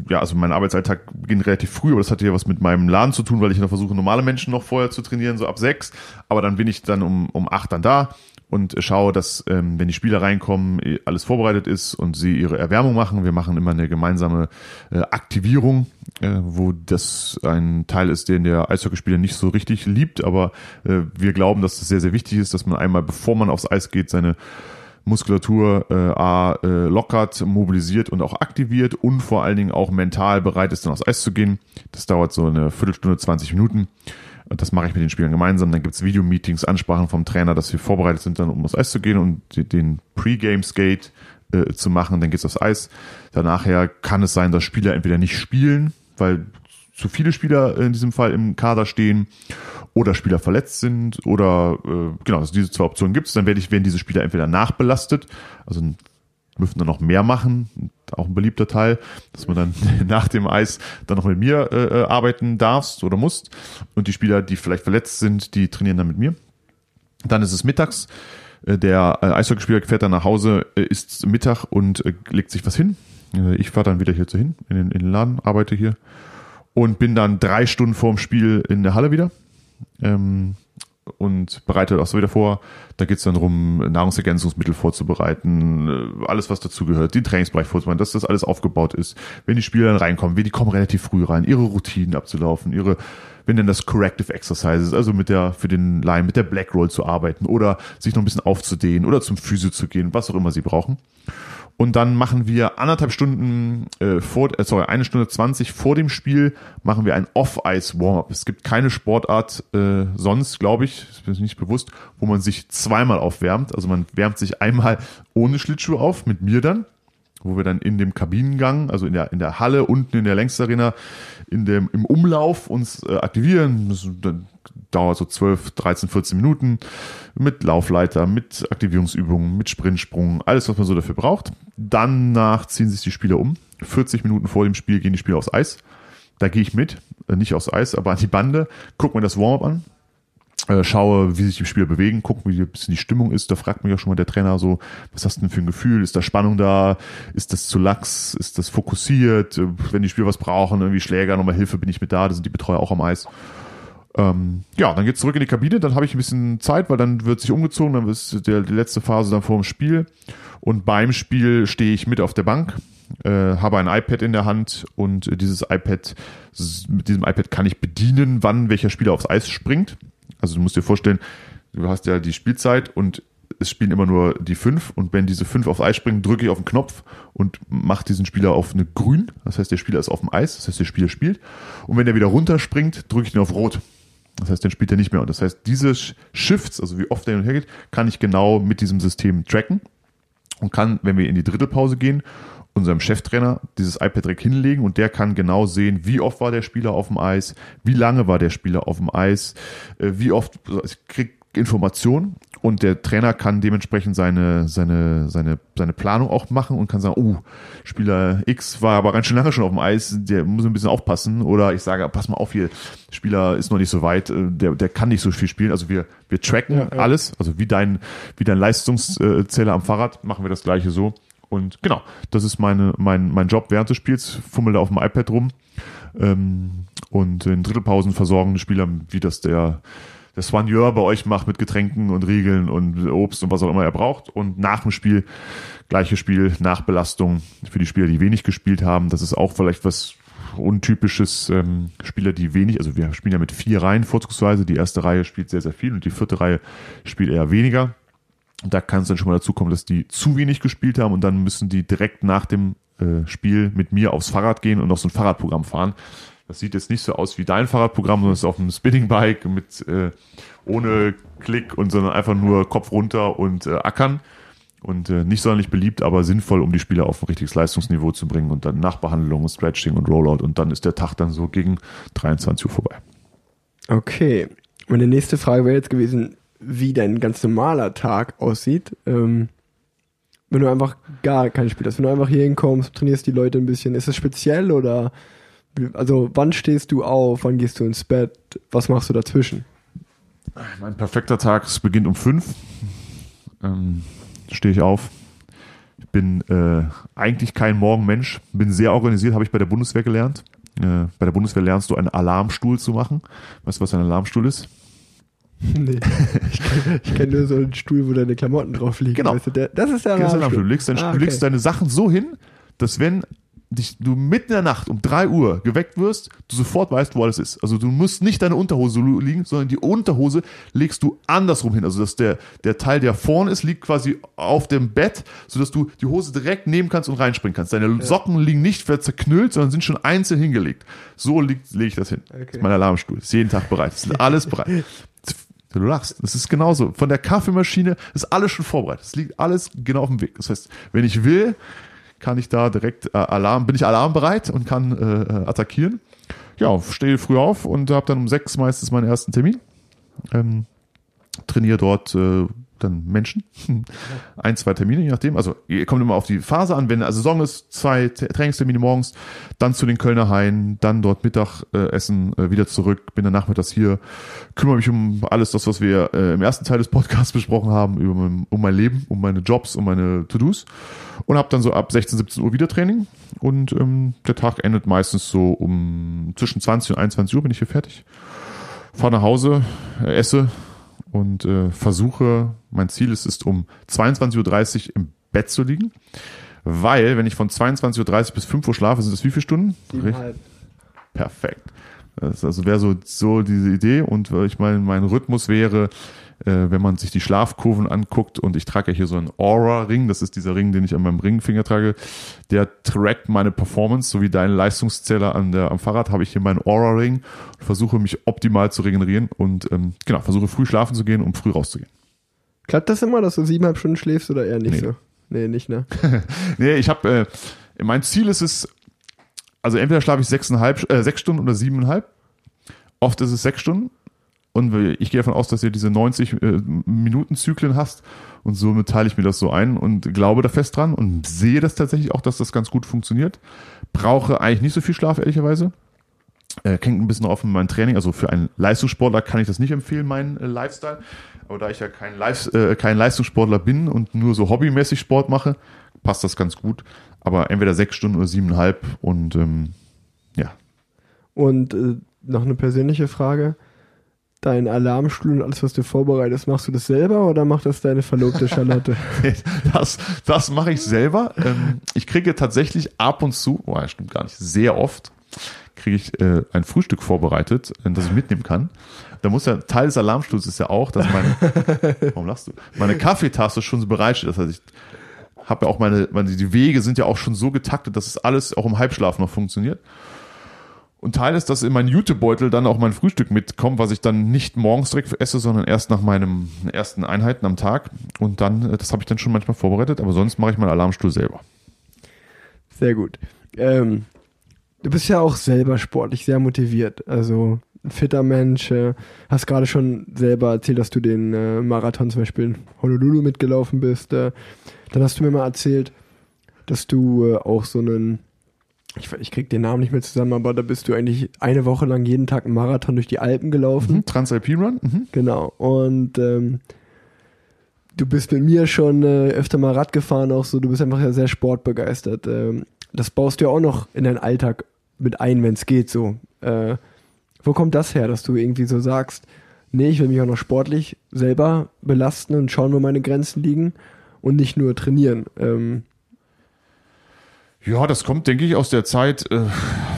Speaker 3: ja, also mein Arbeitsalltag beginnt relativ früh, aber das hatte ja was mit meinem Laden zu tun, weil ich noch versuche, normale Menschen noch vorher zu trainieren, so ab sechs. Aber dann bin ich dann um, um acht dann da und schaue, dass, ähm, wenn die Spieler reinkommen, eh alles vorbereitet ist und sie ihre Erwärmung machen. Wir machen immer eine gemeinsame äh, Aktivierung, äh, wo das ein Teil ist, den der Eishockeyspieler nicht so richtig liebt, aber äh, wir glauben, dass das sehr, sehr wichtig ist, dass man einmal, bevor man aufs Eis geht, seine Muskulatur äh, A, äh, lockert, mobilisiert und auch aktiviert und vor allen Dingen auch mental bereit ist, dann aufs Eis zu gehen. Das dauert so eine Viertelstunde, 20 Minuten. Und das mache ich mit den Spielern gemeinsam. Dann gibt's Videomeetings, Ansprachen vom Trainer, dass wir vorbereitet sind, dann um aufs Eis zu gehen und den Pre-Game-Skate äh, zu machen. Dann geht's aufs Eis. Danach kann es sein, dass Spieler entweder nicht spielen, weil zu viele Spieler in diesem Fall im Kader stehen oder Spieler verletzt sind oder äh, genau, also diese zwei Optionen gibt es. Dann werde ich, werden diese Spieler entweder nachbelastet, also müssen dann noch mehr machen. Auch ein beliebter Teil, dass man dann nach dem Eis dann noch mit mir äh, arbeiten darfst oder musst. Und die Spieler, die vielleicht verletzt sind, die trainieren dann mit mir. Dann ist es mittags. Der Eishockeyspieler fährt dann nach Hause, isst Mittag und legt sich was hin. Ich fahre dann wieder hier zu hin, in den, in den Laden, arbeite hier und bin dann drei Stunden vorm Spiel in der Halle wieder. Ähm, und bereite auch so wieder vor. Da geht's dann darum, Nahrungsergänzungsmittel vorzubereiten, äh, alles, was dazugehört, den Trainingsbereich vorzubereiten, dass das alles aufgebaut ist. Wenn die Spieler dann reinkommen, die kommen relativ früh rein, ihre Routinen abzulaufen, ihre, wenn denn das Corrective Exercises, also mit der, für den Line, mit der Black Roll zu arbeiten oder sich noch ein bisschen aufzudehnen oder zum Physio zu gehen, was auch immer sie brauchen. Und dann machen wir anderthalb Stunden äh, vor, äh, sorry, eine Stunde zwanzig vor dem Spiel machen wir ein Off-Ice-Warm-Up. Es gibt keine Sportart äh, sonst, glaube ich, ist mir nicht bewusst, wo man sich zweimal aufwärmt. Also man wärmt sich einmal ohne Schlittschuh auf, mit mir dann, wo wir dann in dem Kabinengang, also in der, in der Halle, unten in der Längstarena, in dem, im Umlauf uns äh, aktivieren. Das, dann dauert so 12, 13, 14 Minuten mit Laufleiter, mit Aktivierungsübungen, mit Sprintsprung, alles, was man so dafür braucht. Danach ziehen sich die Spieler um. 40 Minuten vor dem Spiel gehen die Spieler aufs Eis. Da gehe ich mit, äh, nicht aufs Eis, aber an die Bande, guck mir das Warm-up an, äh, schaue, wie sich die Spieler bewegen, gucke, wie ein bisschen die Stimmung ist. Da fragt mich ja schon mal der Trainer so, was hast du denn für ein Gefühl? Ist da Spannung da? Ist das zu lax? Ist das fokussiert? Äh, wenn die Spieler was brauchen, irgendwie Schläger, nochmal Hilfe, bin ich mit da. Da sind die Betreuer auch am Eis. Ähm, ja, dann geht's zurück in die Kabine, dann habe ich ein bisschen Zeit, weil dann wird sich umgezogen, dann ist der, die letzte Phase dann vor dem Spiel. Und beim Spiel stehe ich mit auf der Bank, äh, habe ein iPad in der Hand und dieses iPad, mit diesem iPad kann ich bedienen, wann welcher Spieler aufs Eis springt. Also du musst dir vorstellen, du hast ja die Spielzeit und es spielen immer nur die fünf und wenn diese fünf aufs Eis springen, drücke ich auf den Knopf und mache diesen Spieler auf eine grün. Das heißt, der Spieler ist auf dem Eis, das heißt, der Spieler spielt. Und wenn er wieder runterspringt, drücke ich ihn auf rot. Das heißt, den spielt er nicht mehr. Und das heißt, diese Shifts, also wie oft er hin und her geht, kann ich genau mit diesem System tracken und kann, wenn wir in die Drittelpause gehen, unserem Cheftrainer dieses iPad direkt hinlegen und der kann genau sehen, wie oft war der Spieler auf dem Eis, wie lange war der Spieler auf dem Eis, äh, wie oft, also ich krieg Informationen und der Trainer kann dementsprechend seine, seine, seine, seine Planung auch machen und kann sagen, oh, Spieler X war aber ganz schön lange schon auf dem Eis, der muss ein bisschen aufpassen. Oder ich sage, pass mal auf hier, Spieler ist noch nicht so weit, äh, der, der kann nicht so viel spielen. Also wir, wir tracken ja, ja. alles, also wie dein, wie dein Leistungszähler am Fahrrad, machen wir das gleiche so. Und genau, das ist meine, mein, mein Job während des Spiels, fummel da auf dem iPad rum. Ähm, und in Drittelpausen versorgen die Spieler, wie das der der Soigneur bei euch macht mit Getränken und Riegeln und Obst und was auch immer er braucht. Und nach dem Spiel, gleiches Spiel, Nachbelastung für die Spieler, die wenig gespielt haben. Das ist auch vielleicht was untypisches ähm, Spieler, die wenig, also wir spielen ja mit vier Reihen vorzugsweise. Die erste Reihe spielt sehr, sehr viel und die vierte Reihe spielt eher weniger. Da kann es dann schon mal dazu kommen, dass die zu wenig gespielt haben und dann müssen die direkt nach dem äh, Spiel mit mir aufs Fahrrad gehen und noch so ein Fahrradprogramm fahren. Das sieht jetzt nicht so aus wie dein Fahrradprogramm, sondern es ist auf einem Spinningbike mit äh, ohne Klick und sondern einfach nur Kopf runter und äh, ackern. Und äh, nicht sonderlich beliebt, aber sinnvoll, um die Spieler auf ein richtiges Leistungsniveau zu bringen und dann Nachbehandlung, Stretching und Rollout und dann ist der Tag dann so gegen 23 Uhr vorbei.
Speaker 2: Okay. Meine nächste Frage wäre jetzt gewesen, wie dein ganz normaler Tag aussieht. Ähm, wenn du einfach gar kein Spiel hast, wenn du einfach hier hinkommst, trainierst die Leute ein bisschen, ist es speziell oder also wann stehst du auf, wann gehst du ins Bett, was machst du dazwischen?
Speaker 3: Mein perfekter Tag es beginnt um fünf. Ähm, stehe ich auf. Ich bin äh, eigentlich kein Morgenmensch, bin sehr organisiert, habe ich bei der Bundeswehr gelernt. Äh, bei der Bundeswehr lernst du einen Alarmstuhl zu machen. Weißt du, was ein Alarmstuhl ist?
Speaker 2: Nee, ich kenne kenn nur so einen Stuhl, wo deine Klamotten drauf liegen.
Speaker 3: Genau.
Speaker 2: Weißt du, der, das ist der Alarmstuhl.
Speaker 3: Du legst, dein, ah, okay. du legst deine Sachen so hin, dass wenn dich, du mitten in der Nacht um drei Uhr geweckt wirst, du sofort weißt, wo alles ist. Also du musst nicht deine Unterhose liegen, sondern die Unterhose legst du andersrum hin. Also dass der, der Teil, der vorne ist, liegt quasi auf dem Bett, sodass du die Hose direkt nehmen kannst und reinspringen kannst. Deine ja. Socken liegen nicht zerknüllt, sondern sind schon einzeln hingelegt. So lege ich das hin. Okay. Das ist mein Alarmstuhl. Ist jeden Tag bereit. Ist alles bereit. Du lachst. Das ist genauso. Von der Kaffeemaschine ist alles schon vorbereitet. Es liegt alles genau auf dem Weg. Das heißt, wenn ich will, kann ich da direkt äh, Alarm, bin ich alarmbereit und kann äh, äh attackieren. Ja, stehe früh auf und habe dann um sechs meistens meinen ersten Termin. Ähm, trainiere dort äh, dann Menschen. Ein, zwei Termine, je nachdem. Also kommt immer auf die Phase an. Wenn eine Saison ist, zwei Trainingstermine morgens, dann zu den Kölner Haien, dann dort Mittag äh, äh, wieder zurück, bin dann nachmittags hier, kümmere mich um alles das, was wir äh, im ersten Teil des Podcasts besprochen haben, über mein, um mein Leben, um meine Jobs, um meine To-Dos und habe dann so ab 16, 17 Uhr wieder Training und ähm, der Tag endet meistens so um zwischen 20 und 21 Uhr bin ich hier fertig. Fahre nach Hause, äh, esse, und äh, versuche, mein Ziel ist es, um 22.30 Uhr im Bett zu liegen. Weil, wenn ich von 22.30 Uhr bis 5 Uhr schlafe, sind das wie viele Stunden?
Speaker 2: Siebenhalb.
Speaker 3: Perfekt. Das also wäre so, so diese Idee und äh, ich meine, mein Rhythmus wäre, wenn man sich die Schlafkurven anguckt und ich trage ja hier so einen Aura-Ring, das ist dieser Ring, den ich an meinem Ringfinger trage, der trackt meine Performance, so wie dein Leistungszähler an der, am Fahrrad habe ich hier meinen Aura-Ring und versuche mich optimal zu regenerieren und ähm, genau, versuche früh schlafen zu gehen, um früh rauszugehen.
Speaker 2: Klappt das immer, dass du siebeneinhalb Stunden schläfst oder eher nicht
Speaker 3: Nee.
Speaker 2: so? Nee, nicht, ne?
Speaker 3: nee, ich habe, äh, mein Ziel ist es, also entweder schlafe ich sechseinhalb, äh, sechs Stunden oder siebeneinhalb. Oft ist es sechs Stunden. Und ich gehe davon aus, dass ihr diese 90 äh, hast. Und somit teile ich mir das so ein und glaube da fest dran und sehe das tatsächlich auch, dass das ganz gut funktioniert. Brauche eigentlich nicht so viel Schlaf, ehrlicherweise. Äh, hängt ein bisschen auf mein Training. Also für einen Leistungssportler kann ich das nicht empfehlen, meinen äh, Lifestyle. Aber da ich ja kein, Live, äh, kein Leistungssportler bin und nur so hobbymäßig Sport mache, passt das ganz gut. Aber entweder sechs Stunden oder siebeneinhalb und ähm, ja.
Speaker 2: Und äh, noch eine persönliche Frage. Dein Alarmstuhl und alles, was du vorbereitest, machst du das selber oder macht das deine Verlobte Charlotte?
Speaker 3: Das, das mache ich selber. Ähm, ich kriege tatsächlich ab und zu, oh, das stimmt gar nicht, sehr oft, kriege ich äh, ein Frühstück vorbereitet, das ich mitnehmen kann. Da muss ja, Teil des Alarmstuhls ist ja auch, dass meine, warum lachst du? Meine Kaffeetasse schon so bereitsteht. Das heißt, ich habe ja auch meine, meine, die Wege sind ja auch schon so getaktet, dass es alles auch im Halbschlaf noch funktioniert. Und Teil ist, dass in meinen Jutebeutel dann auch mein Frühstück mitkommt, was ich dann nicht morgens direkt esse, sondern erst nach meinen ersten Einheiten am Tag. Und dann, äh, das habe ich dann schon manchmal vorbereitet, aber sonst mache ich meinen Alarmstuhl selber.
Speaker 2: Sehr gut. Ähm, du bist ja auch selber sportlich sehr motiviert. Also fitter Mensch. Äh, hast gerade schon selber erzählt, dass du den äh, Marathon zum Beispiel in Honolulu mitgelaufen bist. Äh, dann hast du mir mal erzählt, dass du äh, auch so einen, ich, ich krieg den Namen nicht mehr zusammen, aber da bist du eigentlich eine Woche lang jeden Tag einen Marathon durch die Alpen gelaufen.
Speaker 3: Mhm. Transalpine Run? Mhm.
Speaker 2: Genau. Und ähm, du bist mit mir schon äh, öfter mal Rad gefahren, auch so. Du bist einfach ja sehr sportbegeistert. Ähm, das baust du ja auch noch in deinen Alltag mit ein, wenn es geht, so. Äh, wo kommt das her, dass du irgendwie so sagst, nee, ich will mich auch noch sportlich selber belasten und schauen, wo meine Grenzen liegen und nicht nur trainieren? Ähm,
Speaker 3: Ja, das kommt, denke ich, aus der Zeit äh,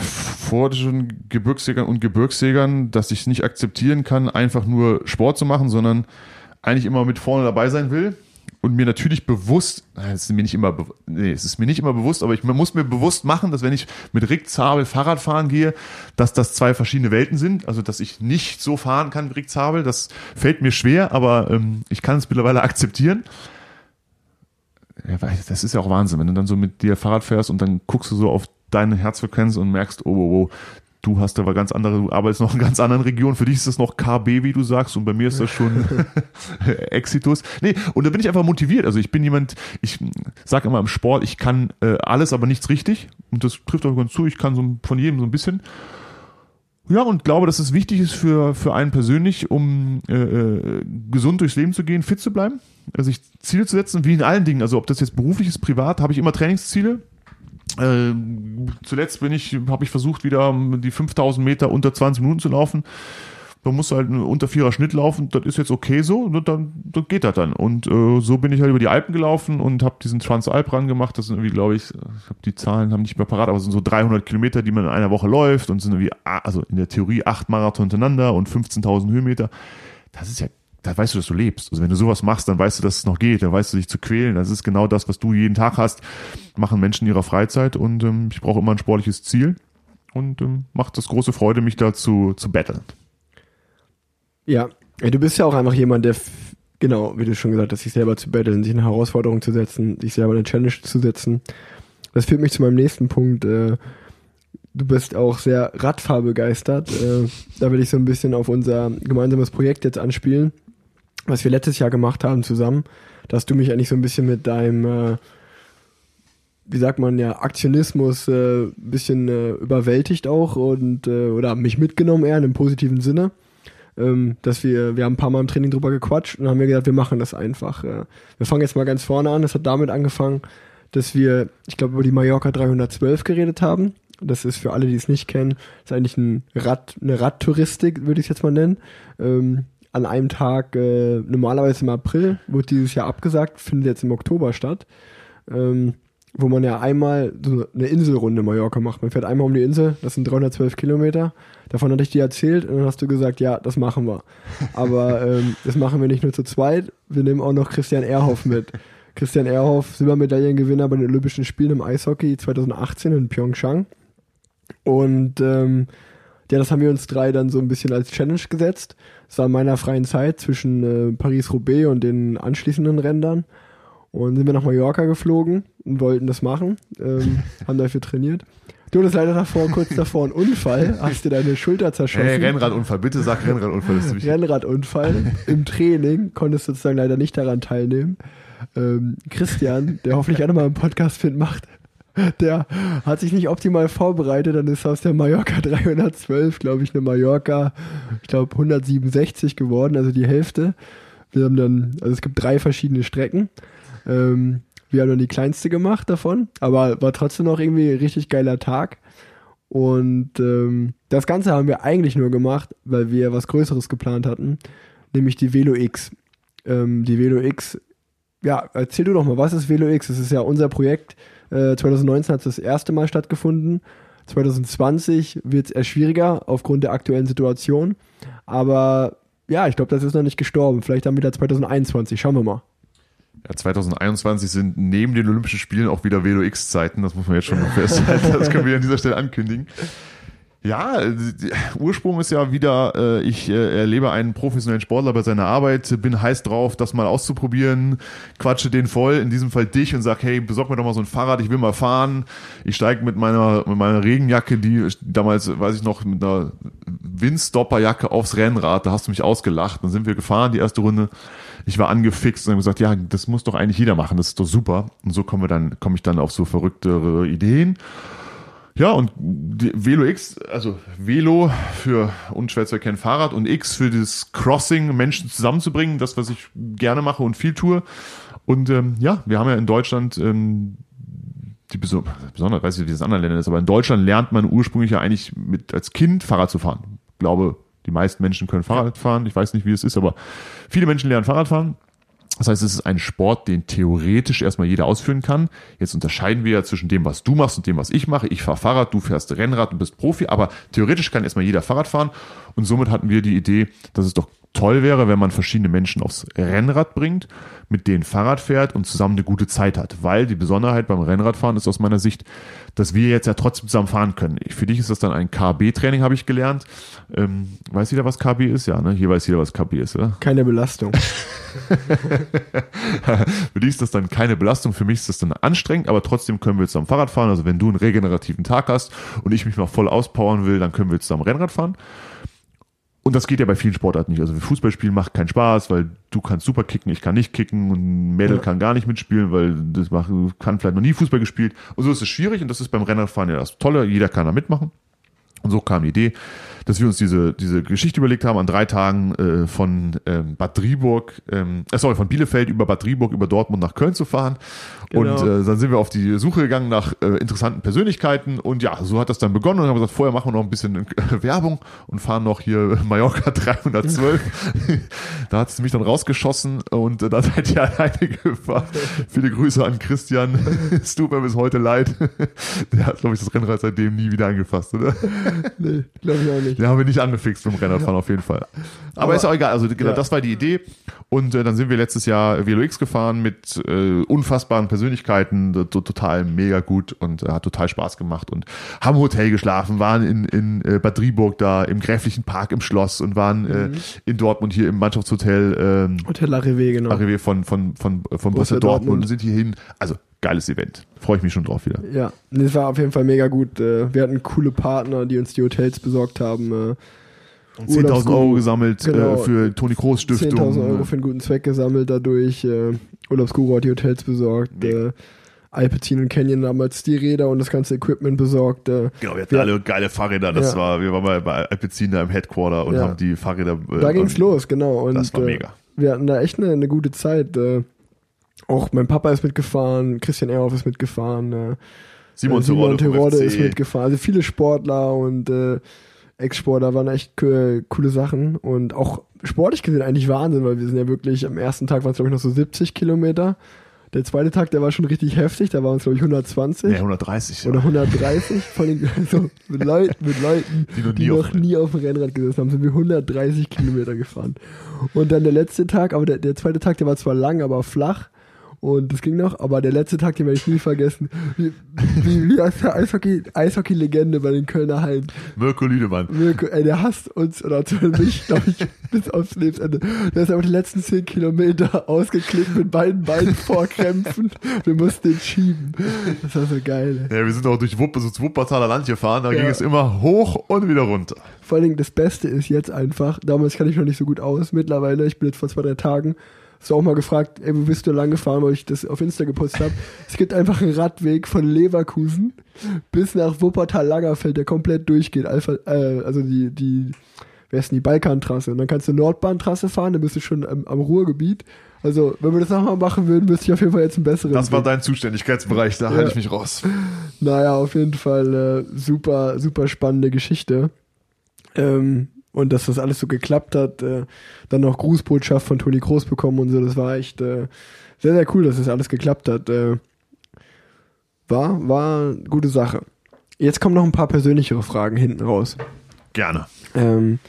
Speaker 3: vor den Gebirgsjägern und Gebirgsjägern, dass ich es nicht akzeptieren kann, einfach nur Sport zu machen, sondern eigentlich immer mit vorne dabei sein will und mir natürlich bewusst, es ist mir nicht immer, nee, es ist mir nicht immer bewusst, aber ich muss mir bewusst machen, dass wenn ich mit Rick Zabel Fahrrad fahren gehe, dass das zwei verschiedene Welten sind, also dass ich nicht so fahren kann wie Rick Zabel, das fällt mir schwer, aber ähm, ich kann es mittlerweile akzeptieren. Ja, das ist ja auch Wahnsinn, wenn du dann so mit dir Fahrrad fährst und dann guckst du so auf deine Herzfrequenz und merkst, oh, oh, oh, du hast aber ganz andere, du arbeitest noch in ganz anderen Regionen. Für dich ist das noch KB, wie du sagst, und bei mir ist das schon Exitus. Nee, und da bin ich einfach motiviert. Also ich bin jemand, ich sag immer im Sport, ich kann äh, alles, aber nichts richtig. Und das trifft auch ganz zu. Ich kann so von jedem so ein bisschen. Ja, und glaube, dass es wichtig ist für, für einen persönlich, um äh, äh, gesund durchs Leben zu gehen, fit zu bleiben, also sich Ziele zu setzen, wie in allen Dingen. Also ob das jetzt beruflich ist, privat, habe ich immer Trainingsziele. Äh, zuletzt bin ich, habe ich versucht, wieder die 5000 Meter unter 20 Minuten zu laufen. Da muss halt ein unter vierer Schnitt laufen, das ist jetzt okay so, und dann, dann geht das dann. Und äh, so bin ich halt über die Alpen gelaufen und habe diesen Transalp ran gemacht. Das sind irgendwie, glaube ich, ich habe die Zahlen haben nicht mehr parat, aber es sind so 300 Kilometer, die man in einer Woche läuft und sind irgendwie, ah, also in der Theorie acht Marathon hintereinander und 15.000 Höhenmeter. Das ist ja, da weißt du, dass du lebst. Also wenn du sowas machst, dann weißt du, dass es noch geht, dann weißt du, dich zu quälen. Das ist genau das, was du jeden Tag hast, machen Menschen in ihrer Freizeit und ähm, ich brauche immer ein sportliches Ziel und ähm, macht das große Freude, mich dazu zu betteln.
Speaker 2: Ja, Ja, du bist ja auch einfach jemand, der, genau, wie du schon gesagt hast, sich selber zu betteln, sich eine Herausforderung zu setzen, sich selber eine Challenge zu setzen. Das führt mich zu meinem nächsten Punkt. Äh, du bist auch sehr Radfahrbegeistert. Äh, da will ich so ein bisschen auf unser gemeinsames Projekt jetzt anspielen. was wir letztes Jahr gemacht haben zusammen. Da hast du mich eigentlich so ein bisschen mit deinem, äh, wie sagt man ja, Aktionismus ein bisschen überwältigt auch und oder mich mitgenommen eher in einem positiven Sinne. Ähm, dass wir, wir haben ein paar Mal im Training drüber gequatscht und haben mir gesagt, wir machen das einfach. Äh. Wir fangen jetzt mal ganz vorne an. Das hat damit angefangen, dass wir, ich glaube, über die Mallorca 312 geredet haben. Das ist für alle, die es nicht kennen, ist eigentlich ein Rad, eine Radtouristik, würde ich es jetzt mal nennen. Ähm, an einem Tag, äh, normalerweise im April, wird dieses Jahr abgesagt, findet jetzt im Oktober statt. Ähm, wo man ja einmal so eine Inselrunde Mallorca macht. Man fährt einmal um die Insel, das sind 312 Kilometer. Davon hatte ich dir erzählt und dann hast du gesagt, ja, das machen wir. Aber ähm, das machen wir nicht nur zu zweit, wir nehmen auch noch Christian Erhoff mit. Christian Erhoff, Silbermedaillengewinner bei den Olympischen Spielen im Eishockey 2018 in Pyeongchang. Und ähm, ja, das haben wir uns drei dann so ein bisschen als Challenge gesetzt. Das war in meiner freien Zeit zwischen äh, Paris-Roubaix und den anschließenden Rändern. Und sind wir nach Mallorca geflogen und wollten das machen, ähm, haben dafür trainiert. Du hattest leider davor, kurz davor einen Unfall, hast dir deine Schulter zerschossen.
Speaker 3: Hey, Rennradunfall, bitte sag Rennradunfall. Das ist wichtig.
Speaker 2: Rennradunfall im Training, konntest sozusagen leider nicht daran teilnehmen. Ähm, Christian, der hoffentlich auch nochmal einen Podcast macht, der hat sich nicht optimal vorbereitet, dann ist aus der Mallorca 312, glaube ich, eine Mallorca, ich glaube 167 geworden, also die Hälfte. Wir haben dann, also es gibt drei verschiedene Strecken. Ähm, wir haben dann die kleinste gemacht davon, aber war trotzdem noch irgendwie ein richtig geiler Tag. Und ähm, das Ganze haben wir eigentlich nur gemacht, weil wir was Größeres geplant hatten, nämlich die Velo X. Ähm, die Velo X, ja, erzähl du doch mal, was ist Velo X? Das ist ja unser Projekt. Äh, 2019 hat es das erste Mal stattgefunden. 2020 wird es eher schwieriger aufgrund der aktuellen Situation. Aber ja, ich glaube, das ist noch nicht gestorben. Vielleicht dann wieder 2021. Schauen wir mal.
Speaker 3: Ja, 2021 sind neben den Olympischen Spielen auch wieder Velo X-Zeiten, das muss man jetzt schon festhalten, das können wir an dieser Stelle ankündigen. Ja, Ursprung ist ja wieder, äh, ich äh, erlebe einen professionellen Sportler bei seiner Arbeit, bin heiß drauf, das mal auszuprobieren, quatsche den voll, in diesem Fall dich und sag, hey, besorg mir doch mal so ein Fahrrad, ich will mal fahren. Ich steige mit meiner, mit meiner Regenjacke, die damals, weiß ich noch, mit einer Windstopperjacke aufs Rennrad, da hast du mich ausgelacht. Dann sind wir gefahren, die erste Runde. Ich war angefixt und habe gesagt, ja, das muss doch eigentlich jeder machen, das ist doch super. Und so kommen wir dann, komme ich dann auf so verrücktere Ideen. Ja, und Velo X, also Velo für unschwer zu erkennen Fahrrad und X für das Crossing, Menschen zusammenzubringen, das, was ich gerne mache und viel tue. Und ähm, ja, wir haben ja in Deutschland ähm, die besonders, weiß ich, wie das in anderen Ländern ist, aber in Deutschland lernt man ursprünglich ja eigentlich mit als Kind Fahrrad zu fahren. Ich glaube, die meisten Menschen können Fahrrad fahren. Ich weiß nicht, wie es ist, aber viele Menschen lernen Fahrrad fahren. Das heißt, es ist ein Sport, den theoretisch erstmal jeder ausführen kann. Jetzt unterscheiden wir ja zwischen dem, was du machst und dem, was ich mache. Ich fahre Fahrrad, du fährst Rennrad und bist Profi, aber theoretisch kann erstmal jeder Fahrrad fahren. Und somit hatten wir die Idee, dass es doch toll wäre, wenn man verschiedene Menschen aufs Rennrad bringt, mit denen Fahrrad fährt und zusammen eine gute Zeit hat. Weil die Besonderheit beim Rennradfahren ist aus meiner Sicht, dass wir jetzt ja trotzdem zusammen fahren können. Für dich ist das dann ein KB-Training, habe ich gelernt. Ähm, weiß jeder, was KB ist? Ja, ne? Hier weiß jeder, was KB ist, oder?
Speaker 2: Keine Belastung.
Speaker 3: Für dich ist das dann keine Belastung, für mich ist das dann anstrengend, aber trotzdem können wir zusammen Fahrrad fahren. Also wenn du einen regenerativen Tag hast und ich mich mal voll auspowern will, dann können wir zusammen Rennrad fahren. Und das geht ja bei vielen Sportarten nicht. Also Fußballspielen macht keinen Spaß, weil du kannst super kicken, ich kann nicht kicken und ein Mädel ja. kann gar nicht mitspielen, weil das macht, kann vielleicht noch nie Fußball gespielt. Und so ist es schwierig und das ist beim Rennradfahren ja das Tolle. Jeder kann da mitmachen. Und so kam die Idee, dass wir uns diese, diese Geschichte überlegt haben, an drei Tagen äh, von ähm, Bad Driburg, ähm, äh, sorry, von Bielefeld über Bad Driburg, über Dortmund nach Köln zu fahren. Genau. Und äh, dann sind wir auf die Suche gegangen nach äh, interessanten Persönlichkeiten. Und ja, so hat das dann begonnen. Und haben gesagt, vorher machen wir noch ein bisschen äh, Werbung und fahren noch hier Mallorca 312. da hat es mich dann rausgeschossen und äh, da seid ihr alleine gefahren. Viele Grüße an Christian. es tut mir bis heute leid. Der hat, glaube ich, das Rennrad seitdem nie wieder angefasst, oder?
Speaker 2: nee, glaube ich auch nicht.
Speaker 3: Den haben wir nicht angefixt beim Rennradfahren auf jeden Fall. Aber, Aber ist auch egal. Also genau, ja. das war die Idee. Und äh, dann sind wir letztes Jahr Velo X gefahren mit äh, unfassbaren Persönlichkeiten, total mega gut und äh, hat total Spaß gemacht und haben Hotel geschlafen, waren in, in äh, Bad Driburg da im Gräflichen Park im Schloss und waren äh, mhm. in Dortmund hier im Mannschaftshotel ähm,
Speaker 2: Hotel Arrivé, genau.
Speaker 3: Arrivé von, von, von, von Borussia Dortmund. Dortmund und sind hier hin. Also geiles Event. Freue ich mich schon drauf wieder.
Speaker 2: Ja, das war auf jeden Fall mega gut. Äh, wir hatten coole Partner, die uns die Hotels besorgt haben. Äh,
Speaker 3: 10.000 Euro gesammelt
Speaker 2: Genau.
Speaker 3: äh, für Toni Kroos Stiftung.
Speaker 2: 10.000 Euro für einen guten Zweck gesammelt dadurch. Äh, Urlaubsguru hat die Hotels besorgt. Äh, Alpecin und Canyon damals die Räder und das ganze Equipment besorgt. Äh,
Speaker 3: Genau, wir hatten
Speaker 2: Ja.
Speaker 3: alle geile Fahrräder. Das
Speaker 2: Ja.
Speaker 3: war, wir waren bei, bei Alpecin da im Headquarter und
Speaker 2: Ja.
Speaker 3: haben die Fahrräder. Äh,
Speaker 2: da ging's los, genau. Und,
Speaker 3: Das war
Speaker 2: äh,
Speaker 3: mega.
Speaker 2: Wir hatten da echt eine, eine gute Zeit. Äh, auch mein Papa ist mitgefahren, Christian Ehrhoff ist mitgefahren, äh,
Speaker 3: Simon,
Speaker 2: äh, Simon
Speaker 3: Terodde FC.
Speaker 2: ist mitgefahren. Also viele Sportler und äh, Ex-Sportler waren echt co- coole Sachen und auch sportlich gesehen eigentlich Wahnsinn, weil wir sind ja wirklich, am ersten Tag waren es glaube ich noch so 70 Kilometer. Der zweite Tag, der war schon richtig heftig, da waren es glaube ich 120
Speaker 3: Nee, 130.
Speaker 2: oder 130 von den, also mit Leuten, mit Leuten,
Speaker 3: Die noch
Speaker 2: die
Speaker 3: nie
Speaker 2: noch
Speaker 3: auf-
Speaker 2: nie auf dem Rennrad gesessen haben, sind wir 130 Kilometer gefahren. Und dann der letzte Tag, aber der, der zweite Tag, der war zwar lang, aber flach. Und das ging noch, aber der letzte Tag, den werde ich nie vergessen. Wie, wie, wie heißt der Eishockey, Eishockey-Legende bei den Kölner Hallen?
Speaker 3: Mirko Lüdemann.
Speaker 2: Mirko, ey, der hasst uns, oder mich, glaube ich, bis aufs Lebensende. Der ist aber die letzten 10 Kilometer ausgeklickt mit beiden Beinen vorkrämpfen. Wir mussten den schieben. Das war so geil, ey.
Speaker 3: Ja, wir sind auch durch Wupp, also das Wuppertaler Land gefahren, da
Speaker 2: Ja.
Speaker 3: ging es immer hoch und wieder runter.
Speaker 2: Vor allen Dingen das Beste ist jetzt einfach, damals kann ich noch nicht so gut aus, mittlerweile, ich bin jetzt vor zwei, drei Tagen, hast du auch mal gefragt, ey, wo bist du lang gefahren, weil ich das auf Insta gepostet habe. es gibt einfach einen Radweg von Leverkusen bis nach Wuppertal-Langerfeld, der komplett durchgeht. Alpha, äh, also die, die, wer ist denn die Balkantrasse? Und dann kannst du Nordbahntrasse fahren, dann bist du schon am, am Ruhrgebiet. Also, wenn wir das nochmal machen würden, müsste ich auf jeden Fall jetzt einen besseren.
Speaker 3: Das war dein Zuständigkeitsbereich, da
Speaker 2: Ja.
Speaker 3: halte ich mich raus.
Speaker 2: Naja, auf jeden Fall äh, super, super spannende Geschichte. Ähm, und dass das alles so geklappt hat, äh, dann noch Grußbotschaft von Toni Kroos bekommen und so, das war echt äh, sehr, sehr cool, dass das alles geklappt hat. Äh, war, war eine gute Sache. Jetzt kommen noch ein paar persönlichere Fragen hinten raus.
Speaker 3: Gerne.
Speaker 2: Ähm,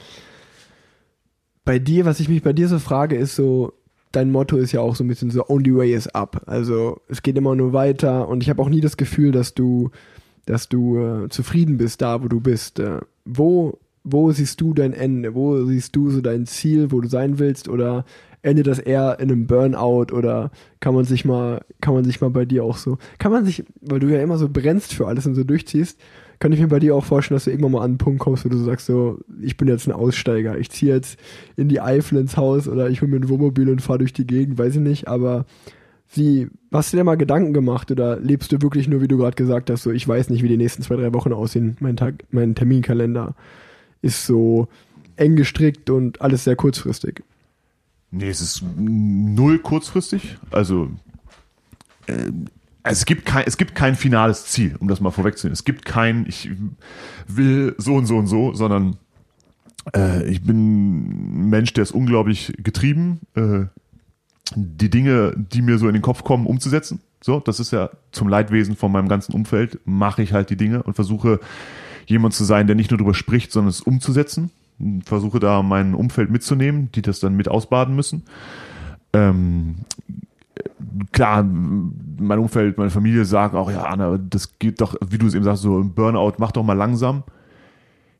Speaker 2: bei dir, was ich mich bei dir so frage, ist so, dein Motto ist ja auch so ein bisschen so, only way is up. Also es geht immer nur weiter und ich habe auch nie das Gefühl, dass du, dass du äh, zufrieden bist da, wo du bist. Äh, wo, wo siehst du dein Ende? Wo siehst du so dein Ziel, wo du sein willst? Oder endet das eher in einem Burnout oder kann man sich mal, kann man sich mal bei dir auch so, kann man sich, weil du ja immer so brennst für alles und so durchziehst, kann ich mir bei dir auch vorstellen, dass du irgendwann mal an einen Punkt kommst, wo du sagst, so, ich bin jetzt ein Aussteiger, ich ziehe jetzt in die Eifel ins Haus oder ich hole mir ein Wohnmobil und fahre durch die Gegend, weiß ich nicht, aber wie, hast du dir mal Gedanken gemacht oder lebst du wirklich nur, wie du gerade gesagt hast, so, ich weiß nicht, wie die nächsten zwei, drei Wochen aussehen, mein Tag, mein Terminkalender ist so eng gestrickt und alles sehr kurzfristig.
Speaker 3: Nee, es ist null kurzfristig. Also, äh, es, gibt kein, es gibt kein finales Ziel, um das mal vorwegzunehmen. Es gibt kein, ich will so und so und so, sondern äh, ich bin ein Mensch, der ist unglaublich getrieben, äh, die Dinge, die mir so in den Kopf kommen, umzusetzen. So, das ist ja zum Leidwesen von meinem ganzen Umfeld, mache ich halt die Dinge und versuche jemand zu sein, der nicht nur darüber spricht, sondern es umzusetzen. Versuche da mein Umfeld mitzunehmen, die das dann mit ausbaden müssen. Ähm, klar, mein Umfeld, meine Familie sagt auch, ja, Anna, das geht doch, wie du es eben sagst, so ein Burnout, mach doch mal langsam.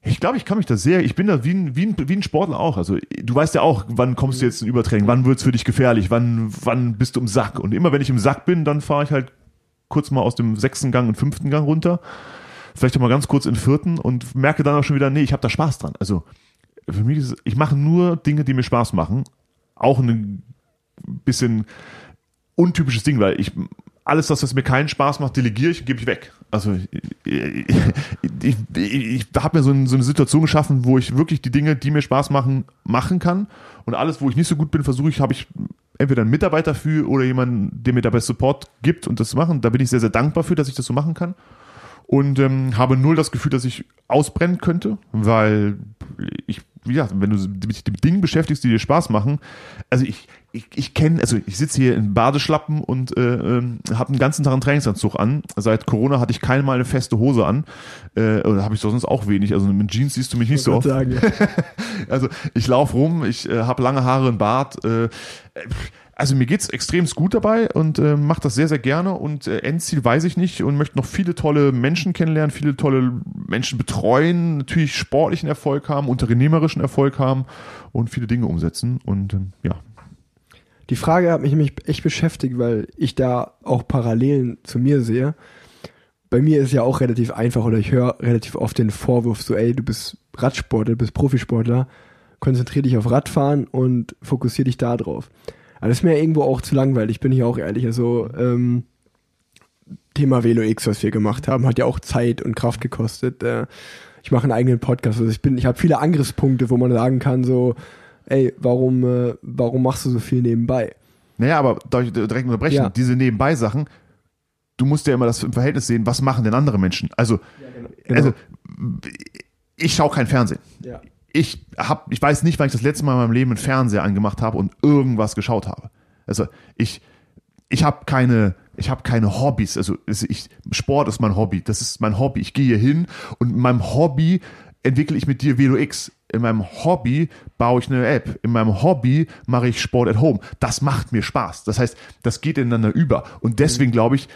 Speaker 3: Ich glaube, ich kann mich da sehr, ich bin da wie ein, wie, ein, wie ein Sportler auch. Also du weißt ja auch, wann kommst du jetzt in Übertraining, wann wird's für dich gefährlich, wann, wann bist du im Sack. Und immer wenn ich im Sack bin, dann fahre ich halt kurz mal aus dem sechsten Gang den fünften Gang runter, vielleicht auch mal ganz kurz in vierten und merke dann auch schon wieder, nee, ich habe da Spaß dran. Also für mich ist, ich mache nur Dinge, die mir Spaß machen. Auch ein bisschen untypisches Ding, weil ich alles das, was mir keinen Spaß macht, delegiere ich, gebe ich weg. Also ich, ich, ich, ich habe mir so, ein, so eine Situation geschaffen, wo ich wirklich die Dinge, die mir Spaß machen, machen kann. Und alles, wo ich nicht so gut bin, versuche ich, habe ich entweder einen Mitarbeiter für oder jemanden, der mir dabei Support gibt und das zu machen. Da bin ich sehr, sehr dankbar für, dass ich das so machen kann. Und ähm, habe null das Gefühl, dass ich ausbrennen könnte, weil ich, wie gesagt, wenn du dich mit Dingen beschäftigst, die dir Spaß machen, also ich, ich, ich kenne, also ich sitze hier in Badeschlappen und äh, ähm, habe einen ganzen Tag einen Trainingsanzug an. Seit Corona hatte ich keine mal eine feste Hose an. Äh, oder habe ich sonst auch wenig. Also mit Jeans siehst du mich nicht so oft.
Speaker 2: Sagen, ja.
Speaker 3: Also ich laufe rum, ich äh, habe lange Haare, einen Bart. Äh, also mir geht's extremst gut dabei und äh, mache das sehr, sehr gerne. Und äh, Endziel weiß ich nicht und möchte noch viele tolle Menschen kennenlernen, viele tolle Menschen betreuen, natürlich sportlichen Erfolg haben, unternehmerischen Erfolg haben und viele Dinge umsetzen. Und ähm, ja,
Speaker 2: Die Frage hat mich nämlich echt beschäftigt, weil ich da auch Parallelen zu mir sehe. Bei mir ist ja auch relativ einfach oder ich höre relativ oft den Vorwurf so, ey, du bist Radsportler, du bist Profisportler, konzentrier dich auf Radfahren und fokussier dich da drauf. Aber das ist mir irgendwo auch zu langweilig, bin ich auch ehrlich. Also, ähm, Thema Velo X, was wir gemacht haben, hat ja auch Zeit und Kraft gekostet. Äh, ich mache einen eigenen Podcast. Also ich bin, ich habe viele Angriffspunkte, wo man sagen kann, so, ey, warum, äh, warum machst du so viel nebenbei?
Speaker 3: Naja, aber darf ich direkt unterbrechen?
Speaker 2: Ja.
Speaker 3: Diese Nebenbei-Sachen, du musst ja immer das im Verhältnis sehen, was machen denn andere Menschen? Also,
Speaker 2: genau.
Speaker 3: also ich schaue kein Fernsehen.
Speaker 2: Ja.
Speaker 3: Ich hab, ich weiß nicht, wann ich das letzte Mal in meinem Leben einen Fernseher angemacht habe und irgendwas geschaut habe. Also ich, ich habe keine, ich habe keine Hobbys. Also ich, Sport ist mein Hobby. Das ist mein Hobby. Ich gehe hier hin und in meinem Hobby entwickle ich mit dir Velo X. In meinem Hobby baue ich eine App. In meinem Hobby mache ich Sport at Home. Das macht mir Spaß. Das heißt, das geht ineinander über. Und deswegen glaube ich,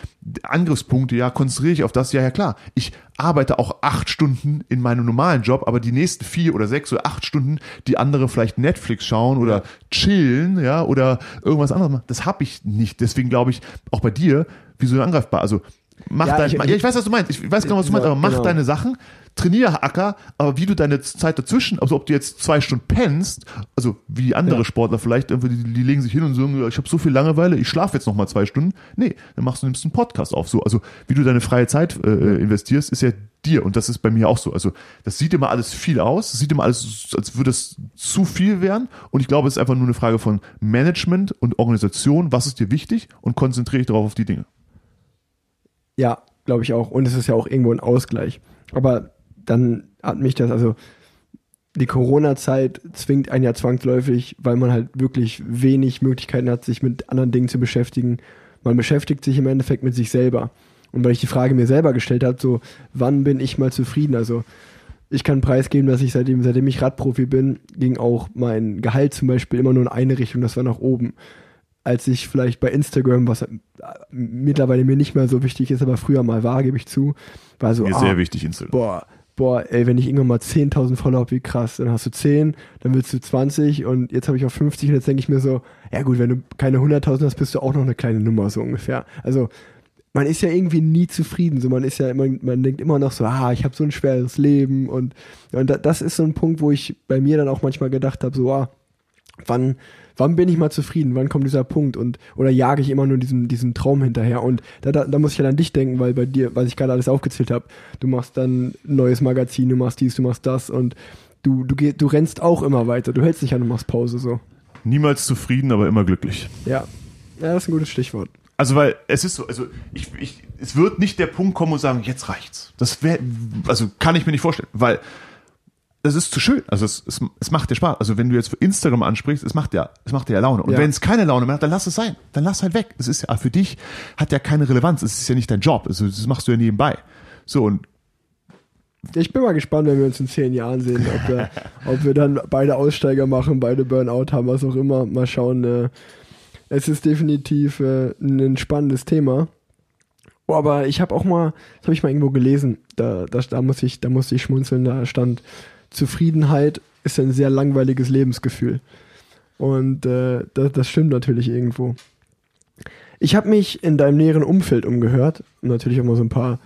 Speaker 3: Angriffspunkte, ja, konzentriere ich auf das. Ja, ja, klar. Ich arbeite auch acht Stunden in meinem normalen Job, aber die nächsten vier oder sechs oder acht Stunden, die andere vielleicht Netflix schauen oder chillen, ja, oder irgendwas anderes machen, das habe ich nicht. Deswegen glaube ich, auch bei dir, wieso angreifbar? Also, mach
Speaker 2: Ja,
Speaker 3: dein,
Speaker 2: ich-
Speaker 3: ja, ich weiß, was du meinst. Ich weiß genau, was du meinst, aber mach
Speaker 2: Genau.
Speaker 3: deine Sachen, trainiere Acker, aber wie du deine Zeit dazwischen, also ob du jetzt zwei Stunden pennst, also wie andere
Speaker 2: Ja.
Speaker 3: Sportler vielleicht, irgendwie, die, die legen sich hin und sagen, ich habe so viel Langeweile, ich schlafe jetzt noch mal zwei Stunden. Nee, dann machst du nimmst einen Podcast auf. So, also wie du deine freie Zeit äh, investierst, ist ja dir und das ist bei mir auch so. Also das sieht immer alles viel aus, das sieht immer alles, als würde es zu viel werden und ich glaube, es ist einfach nur eine Frage von Management und Organisation. Was ist dir wichtig und konzentriere dich darauf auf die Dinge.
Speaker 2: Ja, glaube ich auch. Und es ist ja auch irgendwo ein Ausgleich. Aber dann hat mich das, also die Corona-Zeit zwingt einen ja zwangsläufig, weil man halt wirklich wenig Möglichkeiten hat, sich mit anderen Dingen zu beschäftigen. Man beschäftigt sich im Endeffekt mit sich selber. Und weil ich die Frage mir selber gestellt habe, so, wann bin ich mal zufrieden? Also, ich kann preisgeben, dass ich seitdem, seitdem ich Radprofi bin, ging auch mein Gehalt zum Beispiel immer nur in eine Richtung, das war nach oben. Als ich vielleicht bei Instagram, was mittlerweile mir nicht mehr so wichtig ist, aber früher mal war, gebe ich zu, war so,
Speaker 3: Mir
Speaker 2: ah,
Speaker 3: sehr wichtig, Instagram.
Speaker 2: boah, boah, ey, wenn ich irgendwann mal 10.000 Follower habe, wie krass, dann hast du 10, dann willst du 20 und jetzt habe ich auch 50 und jetzt denke ich mir so, ja gut, wenn du keine 100.000 hast, bist du auch noch eine kleine Nummer so ungefähr. Also man ist ja irgendwie nie zufrieden, so man ist ja immer, man denkt immer noch so, ah, ich habe so ein schweres Leben und, und da- das ist so ein Punkt, wo ich bei mir dann auch manchmal gedacht habe, so, ah, wann, wann bin ich mal zufrieden? Wann kommt dieser Punkt? Und oder jage ich immer nur diesem, diesem Traum hinterher? Und da, da, da muss ich ja an dich denken, weil bei dir, was ich gerade alles aufgezählt habe, du machst dann ein neues Magazin, du machst dies, du machst das und du, du, geh, du rennst auch immer weiter. Du hältst dich an und machst Pause so.
Speaker 3: Niemals zufrieden, aber immer glücklich.
Speaker 2: Ja. Ja, das ist ein gutes Stichwort.
Speaker 3: Also, weil es ist so, also ich, ich, es wird nicht der Punkt kommen und sagen, jetzt reicht's. Das wäre, also kann ich mir nicht vorstellen, weil das ist zu schön. Also es, es, es macht dir Spaß. Also wenn du jetzt für Instagram ansprichst, es macht ja, es macht dir ja Laune. Und
Speaker 2: Ja.
Speaker 3: wenn es keine Laune mehr hat, dann lass es sein. Dann lass halt weg. Es ist ja für dich hat ja keine Relevanz. Es ist ja nicht dein Job. Also das machst du ja nebenbei. So und
Speaker 2: Ich bin mal gespannt, wenn wir uns in zehn Jahren sehen, ob wir, ob wir dann beide Aussteiger machen, beide Burnout haben, was auch immer. Mal schauen. Äh, es ist definitiv äh, ein spannendes Thema. Oh, aber ich habe auch mal, das habe ich mal irgendwo gelesen, da, da, da, muss ich, da musste ich schmunzeln, da stand, Zufriedenheit ist ein sehr langweiliges Lebensgefühl. Und äh, das, das stimmt natürlich irgendwo. Ich habe mich in deinem näheren Umfeld umgehört natürlich auch mal so ein paar,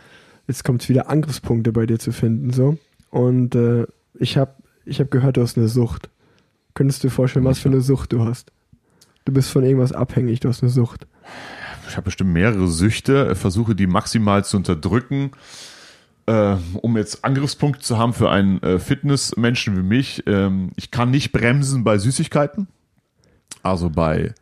Speaker 2: jetzt kommt wieder Angriffspunkte bei dir zu finden so. Und äh, ich habe ich hab gehört, du hast eine Sucht. Könntest du dir vorstellen, was für eine Sucht du hast? Du bist von irgendwas abhängig, du hast eine Sucht.
Speaker 3: ich habe bestimmt mehrere Süchte, äh, versuche die maximal zu unterdrücken, äh, um jetzt Angriffspunkte zu haben für einen äh, Fitnessmenschen wie mich. Ähm, ich kann nicht bremsen bei Süßigkeiten. Also bei,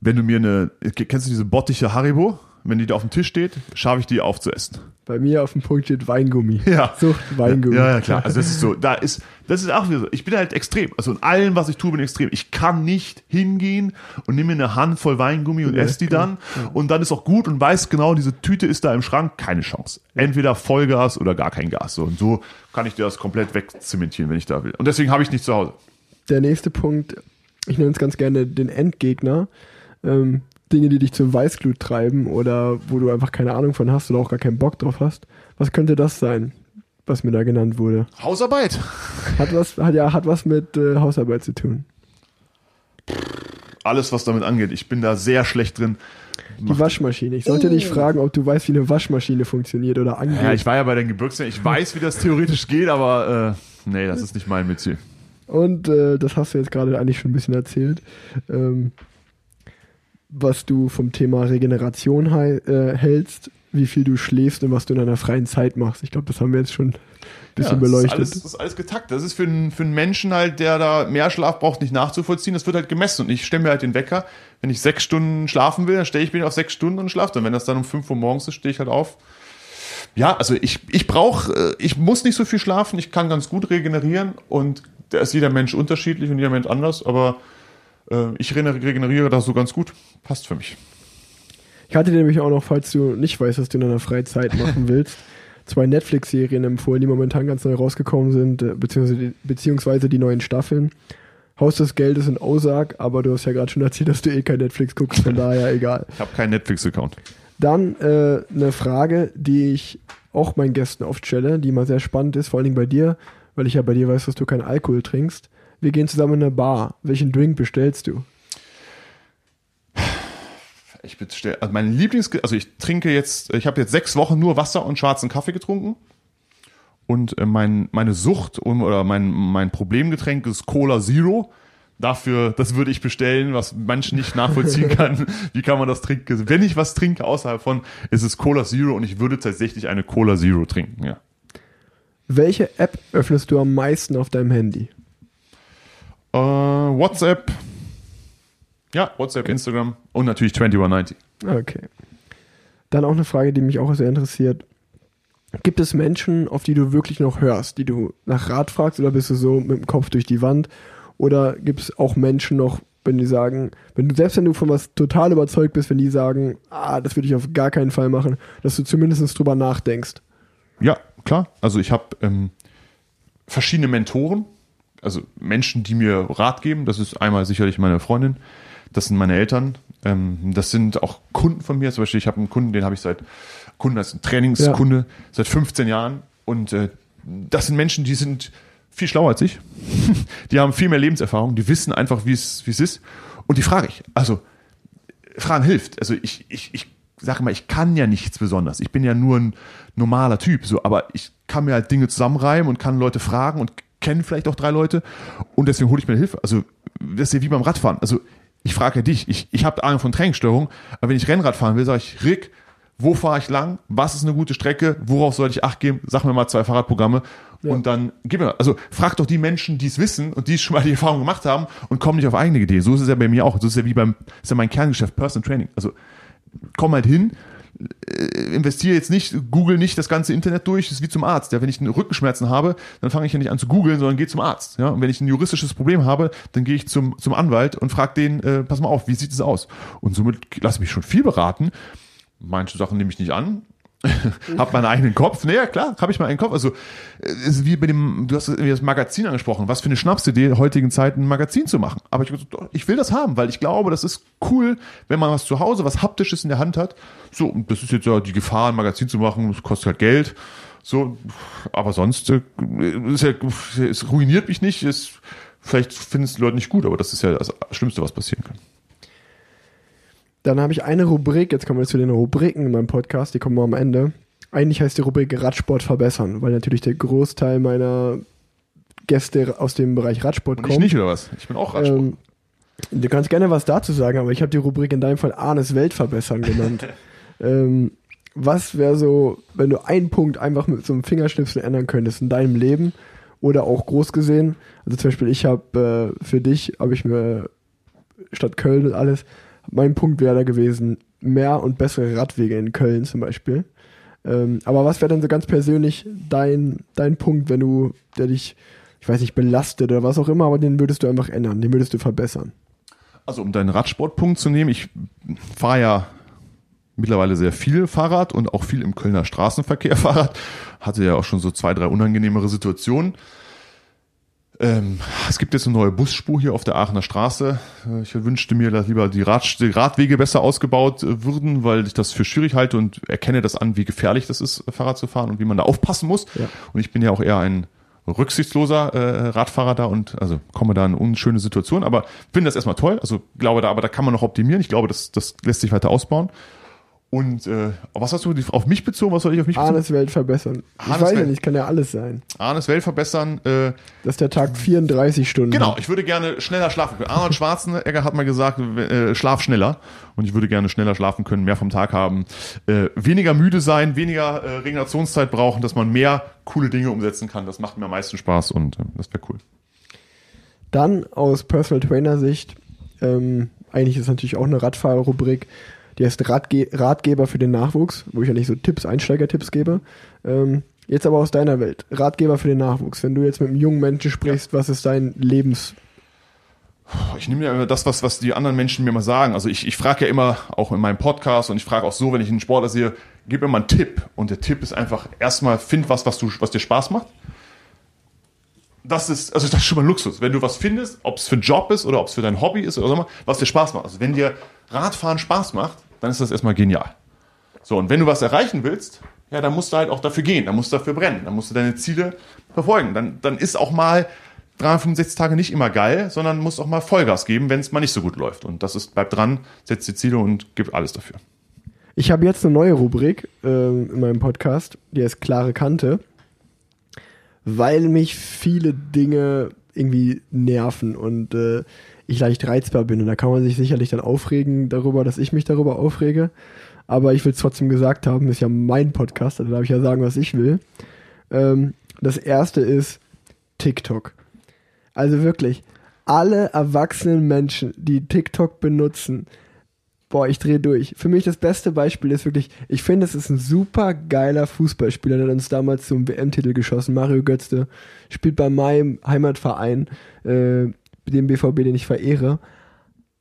Speaker 3: wenn du mir eine, kennst du diese bottiche Haribo? Wenn die da auf dem Tisch steht, schaffe ich die aufzuessen.
Speaker 2: Bei mir auf dem Punkt steht Weingummi.
Speaker 3: Ja.
Speaker 2: Sucht Weingummi.
Speaker 3: Ja, ja, klar. Also das ist so, da ist, das ist auch wieder so. Ich bin halt extrem. Also in allem, was ich tue, bin ich extrem. Ich kann nicht hingehen und nehme mir eine Handvoll Weingummi und
Speaker 2: Ja,
Speaker 3: esse die
Speaker 2: genau.
Speaker 3: dann. Und dann ist auch gut und weiß genau, diese Tüte ist da im Schrank. Keine Chance. Entweder Vollgas oder gar kein Gas. So, und so kann ich dir das komplett wegzementieren, wenn ich da will. Und deswegen habe ich nicht zu Hause.
Speaker 2: Der nächste Punkt, ich nenne es ganz gerne den Endgegner. Ähm, Dinge, die dich zum Weißglut treiben oder wo du einfach keine Ahnung von hast oder auch gar keinen Bock drauf hast. Was könnte das sein, was mir da genannt wurde?
Speaker 3: Hausarbeit.
Speaker 2: Hat was, hat ja, hat was mit äh, Hausarbeit zu tun.
Speaker 3: Alles, was damit angeht. Ich bin da sehr schlecht drin.
Speaker 2: Die Waschmaschine. Ich sollte dich fragen, ob du weißt, wie eine Waschmaschine funktioniert oder angeht.
Speaker 3: Ja, ich war ja bei den Gebirgszähnen. Ich weiß, wie das theoretisch geht, aber Nee, das ist nicht mein Metier.
Speaker 2: Und äh, das hast du jetzt gerade eigentlich schon ein bisschen erzählt. Ähm, was du vom Thema Regeneration äh, hältst, wie viel du schläfst und was du in deiner freien Zeit machst. Ich glaube, das haben wir jetzt schon ein bisschen
Speaker 3: ja, das
Speaker 2: beleuchtet.
Speaker 3: Ist alles, das ist alles getakt. Das ist für einen, für einen Menschen halt, der da mehr Schlaf braucht, nicht nachzuvollziehen. Das wird halt gemessen. Und ich stelle mir halt den Wecker. Wenn ich sechs Stunden schlafen will, dann stelle ich mich auf sechs Stunden und schlafe dann. Wenn das dann um fünf Uhr morgens ist, stehe ich halt auf. Ja, also ich, ich brauche, äh, ich muss nicht so viel schlafen. Ich kann ganz gut regenerieren. Und da ist jeder Mensch unterschiedlich und jeder Mensch anders. Aber äh, ich regeneriere da so ganz gut. Passt für mich.
Speaker 2: Ich hatte dir nämlich auch noch, falls du nicht weißt, was du in deiner Freizeit machen willst, zwei Netflix-Serien empfohlen, die momentan ganz neu rausgekommen sind, äh, beziehungsweise, beziehungsweise die neuen Staffeln. Haus des Geldes und Ozark, aber du hast ja gerade schon erzählt, dass du eh kein Netflix guckst, von daher egal.
Speaker 3: Ich habe keinen Netflix-Account.
Speaker 2: Dann äh, eine Frage, die ich auch meinen Gästen oft stelle, die mal sehr spannend ist, vor allen Dingen bei dir, weil ich ja bei dir weiß, dass du keinen Alkohol trinkst. Wir gehen zusammen in eine Bar. Welchen Drink bestellst du?
Speaker 3: Ich bestelle, also mein Lieblings, also ich trinke jetzt, ich habe jetzt sechs Wochen nur Wasser und schwarzen Kaffee getrunken. Und äh, mein, meine Sucht oder mein, mein Problemgetränk ist Cola Zero. Dafür, das würde ich bestellen, was manchen nicht nachvollziehen kann. Wie kann man das trinken? Wenn ich was trinke außerhalb von, ist es Cola Zero und ich würde tatsächlich eine Cola Zero trinken, ja.
Speaker 2: Welche App öffnest du am meisten auf deinem Handy?
Speaker 3: Äh, WhatsApp. Ja, WhatsApp, Instagram und natürlich 2190.
Speaker 2: Okay. Dann auch eine Frage, die mich auch sehr interessiert. Gibt es Menschen, auf die du wirklich noch hörst, die du nach Rat fragst oder bist du so mit dem Kopf durch die Wand? Oder gibt es auch Menschen noch, wenn die sagen, wenn du selbst wenn du von was total überzeugt bist, wenn die sagen, ah, das würde ich auf gar keinen Fall machen, dass du zumindest drüber nachdenkst?
Speaker 3: Ja, klar. Also ich habe ähm, verschiedene Mentoren, also Menschen, die mir Rat geben. Das ist einmal sicherlich meine Freundin, das sind meine Eltern, ähm, das sind auch Kunden von mir. Zum Beispiel, ich habe einen Kunden, den habe ich seit Kunden als ein Trainingskunde ja. seit 15 Jahren. Und äh, das sind Menschen, die sind viel schlauer als ich. die haben viel mehr Lebenserfahrung, die wissen einfach, wie es wie es ist. Und die frage ich. Also Fragen hilft. Also ich ich ich sage mal, ich kann ja nichts besonders. Ich bin ja nur ein normaler Typ, so, aber ich kann mir halt Dinge zusammenreimen und kann Leute fragen und kenne vielleicht auch drei Leute und deswegen hole ich mir Hilfe. Also das ist ja wie beim Radfahren. Also ich frage ja dich, ich, ich habe Ahnung von Trainingssteuerung, aber wenn ich Rennrad fahren will, sage ich, Rick, wo fahre ich lang? Was ist eine gute Strecke? Worauf sollte ich Acht geben? Sag mir mal zwei Fahrradprogramme ja. und dann gib mir. Also frag doch die Menschen, die es wissen und die schon mal die Erfahrung gemacht haben und komm nicht auf eigene Ideen. So ist es ja bei mir auch. So ist es ja wie beim, ist ja mein Kerngeschäft, Personal Training. Also komm halt hin, investiere jetzt nicht, google nicht das ganze Internet durch, das ist wie zum Arzt. Ja, wenn ich Rückenschmerzen habe, dann fange ich ja nicht an zu googeln, sondern gehe zum Arzt. Ja, und wenn ich ein juristisches Problem habe, dann gehe ich zum, zum Anwalt und frage den, äh, pass mal auf, wie sieht es aus? Und somit lasse ich mich schon viel beraten. Manche Sachen nehme ich nicht an, hab meinen eigenen Kopf. Naja, klar, habe ich meinen Kopf. Also ist wie bei dem, du hast das Magazin angesprochen. Was für eine Schnapsidee, heutigen Zeiten ein Magazin zu machen. Aber ich, ich will das haben, weil ich glaube, das ist cool, wenn man was zu Hause, was haptisches in der Hand hat. So, das ist jetzt ja die Gefahr, ein Magazin zu machen. Das kostet halt Geld. So, aber sonst äh, ist ja, es ruiniert mich nicht. Es, vielleicht finden es die Leute nicht gut, aber das ist ja das Schlimmste, was passieren kann.
Speaker 2: Dann habe ich eine Rubrik, jetzt kommen wir zu den Rubriken in meinem Podcast, die kommen wir am Ende. Eigentlich heißt die Rubrik Radsport verbessern, weil natürlich der Großteil meiner Gäste aus dem Bereich Radsport
Speaker 3: Und
Speaker 2: kommen.
Speaker 3: Ich nicht, oder was? Ich bin auch Radsport. Ähm,
Speaker 2: du kannst gerne was dazu sagen, aber ich habe die Rubrik in deinem Fall Arnes Welt verbessern genannt. ähm, was wäre so, wenn du einen Punkt einfach mit so einem Fingerschnipsel ändern könntest in deinem Leben oder auch groß gesehen? Also zum Beispiel, ich habe äh, für dich, habe ich mir statt Köln und alles, mein Punkt wäre da gewesen, mehr und bessere Radwege in Köln zum Beispiel. Ähm, aber was wäre denn so ganz persönlich dein, dein Punkt, wenn du, der dich, ich weiß nicht, belastet oder was auch immer, aber den würdest du einfach ändern, den würdest du verbessern?
Speaker 3: Also um deinen Radsportpunkt zu nehmen, ich fahre ja mittlerweile sehr viel Fahrrad und auch viel im Kölner Straßenverkehr Fahrrad. Hatte ja auch schon so zwei, drei unangenehmere Situationen. Ähm, es gibt jetzt eine neue Busspur hier auf der Aachener Straße. Äh, ich wünschte mir, dass lieber die, Rad, die Radwege besser ausgebaut äh, würden, weil ich das für schwierig halte und erkenne das an, wie gefährlich das ist, Fahrrad zu fahren und wie man da aufpassen muss. Ja. Und ich bin ja auch eher ein rücksichtsloser äh, Radfahrer da und also komme da in unschöne Situationen, aber finde das erstmal toll. Also glaube da, aber da kann man noch optimieren. Ich glaube, das, das lässt sich weiter ausbauen. Und äh, was hast du auf mich bezogen? Was soll ich auf mich bezogen?
Speaker 2: Arnes Welt verbessern. Ich
Speaker 3: Arnes
Speaker 2: weiß ja
Speaker 3: Welt.
Speaker 2: nicht, kann ja alles sein.
Speaker 3: Arnes Welt verbessern. Äh,
Speaker 2: Dass der Tag 34 Stunden
Speaker 3: genau, ich würde gerne schneller schlafen können. Arnold Schwarzenegger hat mal gesagt, äh, schlaf schneller. Und ich würde gerne schneller schlafen können, mehr vom Tag haben, äh, weniger müde sein, weniger äh, Regenerationszeit brauchen, dass man mehr coole Dinge umsetzen kann. Das macht mir am meisten Spaß und äh, das wäre cool.
Speaker 2: Dann aus Personal Trainer Sicht, ähm, eigentlich ist natürlich auch eine Radfahrerrubrik, die heißt Ratge Ratgeber für den Nachwuchs, wo ich ja nicht so Tipps, Einsteigertipps gebe. Ähm, jetzt aber aus deiner Welt, Ratgeber für den Nachwuchs. Wenn du jetzt mit einem jungen Menschen sprichst, was ist dein Lebens...
Speaker 3: Ich nehme ja immer das, was, was die anderen Menschen mir mal sagen. Also ich, ich frage ja immer, auch in meinem Podcast und ich frage auch so, wenn ich einen Sportler sehe, gib mir mal einen Tipp. Und der Tipp ist einfach, erstmal find was, was, du, was dir Spaß macht. Das ist, also das ist schon mal Luxus. Wenn du was findest, ob es für einen Job ist oder ob es für dein Hobby ist oder so, was dir Spaß macht. Also wenn dir Radfahren Spaß macht, dann ist das erstmal genial. So, und wenn du was erreichen willst, ja, dann musst du halt auch dafür gehen, dann musst du dafür brennen, dann musst du deine Ziele verfolgen. Dann, dann ist auch mal 365 Tage nicht immer geil, sondern musst auch mal Vollgas geben, wenn es mal nicht so gut läuft. Und das ist, bleib dran, setz die Ziele und gib alles dafür.
Speaker 2: Ich habe jetzt eine neue Rubrik ähm, in meinem Podcast, die heißt Klare Kante, weil mich viele Dinge irgendwie nerven und äh, ich leicht reizbar bin. Und da kann man sich sicherlich dann aufregen darüber, dass ich mich darüber aufrege. Aber ich will es trotzdem gesagt haben, ist ja mein Podcast, da darf ich ja sagen, was ich will. Ähm, das erste ist TikTok. Also wirklich, alle erwachsenen Menschen, die TikTok benutzen, boah, ich drehe durch. Für mich das beste Beispiel ist wirklich, ich finde, es ist ein super geiler Fußballspieler, der uns damals zum WM-Titel geschossen. Mario Götzte spielt bei meinem Heimatverein, äh, dem BVB, den ich verehre.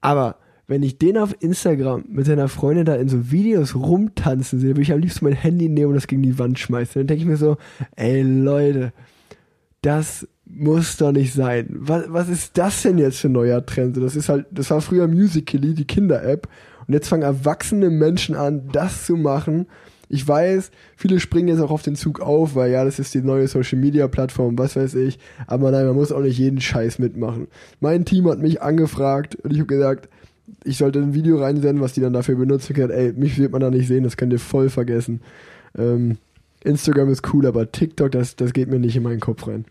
Speaker 2: Aber wenn ich den auf Instagram mit seiner Freundin da in so Videos rumtanzen sehe, würde ich am liebsten mein Handy nehmen und das gegen die Wand schmeißen. Dann denke ich mir so, ey Leute, das muss doch nicht sein. Was, was ist das denn jetzt für ein neuer Trend? Das ist halt, das war früher Musical.ly, die Kinder-App. Und jetzt fangen erwachsene Menschen an, das zu machen. Ich weiß, viele springen jetzt auch auf den Zug auf, weil ja, das ist die neue Social Media Plattform, was weiß ich. Aber nein, man muss auch nicht jeden Scheiß mitmachen. Mein Team hat mich angefragt und ich habe gesagt, ich sollte ein Video reinsenden, was die dann dafür benutzen. Gesagt, ey, mich wird man da nicht sehen, das könnt ihr voll vergessen. Ähm, Instagram ist cool, aber TikTok, das, das geht mir nicht in meinen Kopf rein.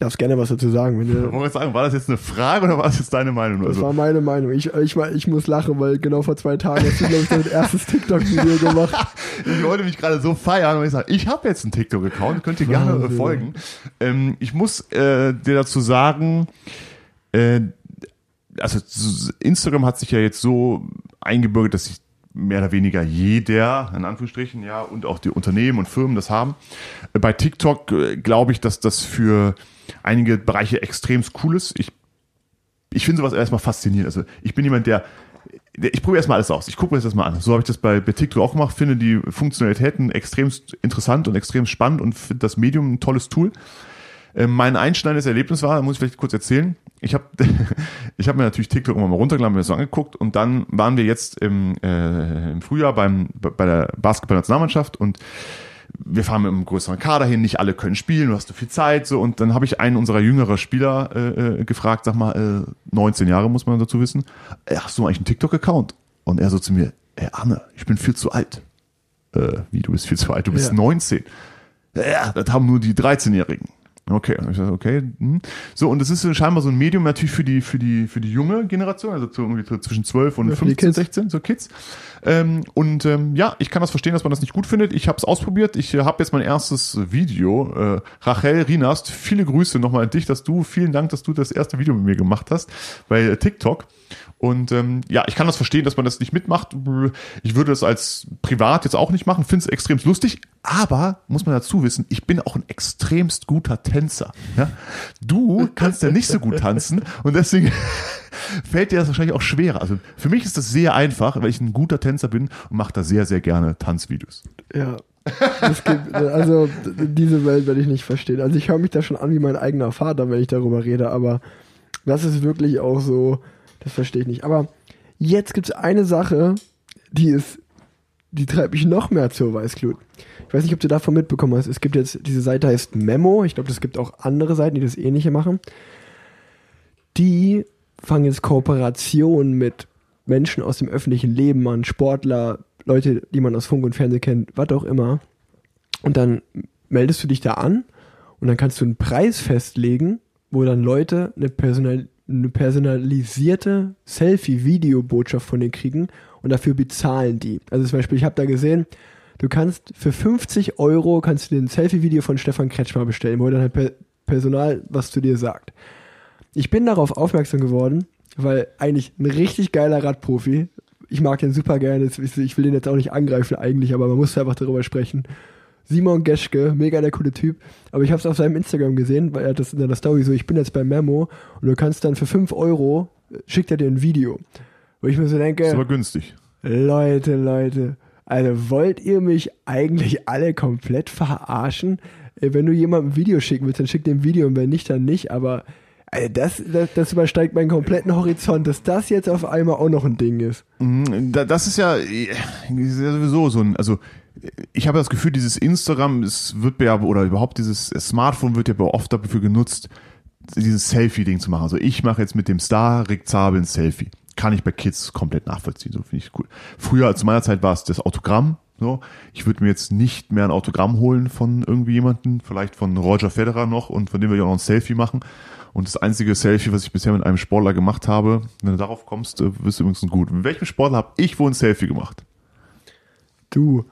Speaker 2: Darfst gerne was dazu sagen, wenn du.
Speaker 3: Wollen wir sagen, war das jetzt eine Frage oder war das jetzt deine Meinung?
Speaker 2: Das
Speaker 3: Also,
Speaker 2: war meine Meinung. Ich, ich, ich muss lachen, weil genau vor zwei Tagen hast du, glaube ich, dein erstes TikTok-Video gemacht.
Speaker 3: ich wollte mich gerade so feiern und ich sage, ich habe jetzt einen TikTok-Account, könnt ihr gerne äh,
Speaker 2: Wahnsinn. folgen.
Speaker 3: Ähm, ich muss äh, dir dazu sagen, äh, also Instagram hat sich ja jetzt so eingebürgert, dass sich mehr oder weniger jeder, in Anführungsstrichen, ja, und auch die Unternehmen und Firmen das haben. Bei TikTok äh, glaube ich, dass das für einige Bereiche extremst cool ist. Ich, ich finde sowas erstmal faszinierend. Also ich bin jemand, der ich probiere erstmal alles aus. Ich gucke mir das erstmal an. So habe ich das bei, TikTok auch gemacht, finde die Funktionalitäten extremst interessant und extrem spannend und finde das Medium ein tolles Tool. Ähm, mein einschneidendes Erlebnis war, muss ich vielleicht kurz erzählen. Ich habe ich hab mir natürlich TikTok immer mal runtergeladen, mir das so angeguckt und dann waren wir jetzt im, äh, im Frühjahr beim, bei der Basketball-Nationalmannschaft und wir fahren mit einem größeren Kader hin, nicht alle können spielen, du hast so viel Zeit, so und dann habe ich einen unserer jüngeren Spieler äh, äh, gefragt, sag mal, äh, 19 Jahre muss man dazu wissen, äh, hast du eigentlich einen TikTok-Account? Und er so zu mir, ey Arne, ich bin viel zu alt. Äh, wie, du bist viel zu alt, du bist
Speaker 2: Ja.
Speaker 3: 19. Ja, das haben nur die 13-Jährigen. Okay, und ich sag, okay. Hm. So, und das ist scheinbar so ein Medium natürlich für die, für die, für die junge Generation, also zu, irgendwie zwischen 12 und
Speaker 2: Ja, für die
Speaker 3: 15,
Speaker 2: Kids.
Speaker 3: 16, so Kids. Ähm, und ähm, ja, ich kann das verstehen, dass man das nicht gut findet. Ich habe es ausprobiert. Ich äh, habe jetzt mein erstes Video. Äh, Rachel Rinast, viele Grüße nochmal an dich, dass du, vielen Dank, dass du das erste Video mit mir gemacht hast bei äh, TikTok. Und ähm, ja, ich kann das verstehen, dass man das nicht mitmacht. Ich würde das als privat jetzt auch nicht machen, finde es extrem lustig, aber muss man dazu wissen, ich bin auch ein extremst guter Tänzer. Ja? Du kannst ja nicht so gut tanzen und deswegen fällt dir das wahrscheinlich auch schwerer. Also für mich ist das sehr einfach, weil ich ein guter Tänzer bin und mache da sehr, sehr gerne Tanzvideos.
Speaker 2: Ja. Gibt, also diese Welt werde ich nicht verstehen. Also ich höre mich da schon an wie mein eigener Vater, wenn ich darüber rede, aber das ist wirklich auch so, das verstehe ich nicht. Aber jetzt gibt es eine Sache, die ist, die treibt mich noch mehr zur Weißglut. Ich weiß nicht, ob du davon mitbekommen hast. Es gibt jetzt, diese Seite heißt Memo. Ich glaube, es gibt auch andere Seiten, die das ähnliche machen. Die fangen jetzt Kooperationen mit Menschen aus dem öffentlichen Leben an, Sportler, Leute, die man aus Funk und Fernsehen kennt, was auch immer. Und dann meldest du dich da an und dann kannst du einen Preis festlegen, wo dann Leute eine, personal, eine personalisierte Selfie-Video-Botschaft von dir kriegen und dafür bezahlen die. Also zum Beispiel, ich habe da gesehen, du kannst für 50 Euro kannst du dir ein Selfie-Video von Stefan Kretschmer bestellen, wo dann halt per Personal was zu dir sagt. Ich bin darauf aufmerksam geworden, weil eigentlich ein richtig geiler Radprofi, ich mag den super gerne, ich will den jetzt auch nicht angreifen eigentlich, aber man muss einfach darüber sprechen. Simon Geschke, mega der coole Typ. Aber ich habe es auf seinem Instagram gesehen, weil er hat das in der Story so, ich bin jetzt bei Memo und du kannst dann für 5 Euro, schickt er dir ein Video. Wo ich mir so denke,
Speaker 3: Das ist aber günstig.
Speaker 2: Leute, Leute, also wollt ihr mich eigentlich alle komplett verarschen? Wenn du jemandem ein Video schicken willst, dann schick dem Video und wenn nicht, dann nicht. Aber also das, das, das übersteigt meinen kompletten Horizont, dass das jetzt auf einmal auch noch ein Ding ist.
Speaker 3: Mhm, da- Das ist ja, äh, ist ja sowieso so ein, also ich habe das Gefühl, dieses Instagram, es wird ja, oder überhaupt dieses Smartphone wird ja oft dafür genutzt, dieses Selfie-Ding zu machen. Also ich mache jetzt mit dem Star Rick Zabel ein Selfie. Kann ich bei Kids komplett nachvollziehen, so finde ich cool. Früher, zu meiner Zeit war es das Autogramm, so. Ich würde mir jetzt nicht mehr ein Autogramm holen von irgendwie jemanden, vielleicht von Roger Federer noch und von dem wir ja auch noch ein Selfie machen. Und das einzige Selfie, was ich bisher mit einem Sportler gemacht habe, wenn du darauf kommst, äh, wirst du übrigens gut. Mit welchem Sportler habe ich wohl ein Selfie gemacht?
Speaker 2: Du.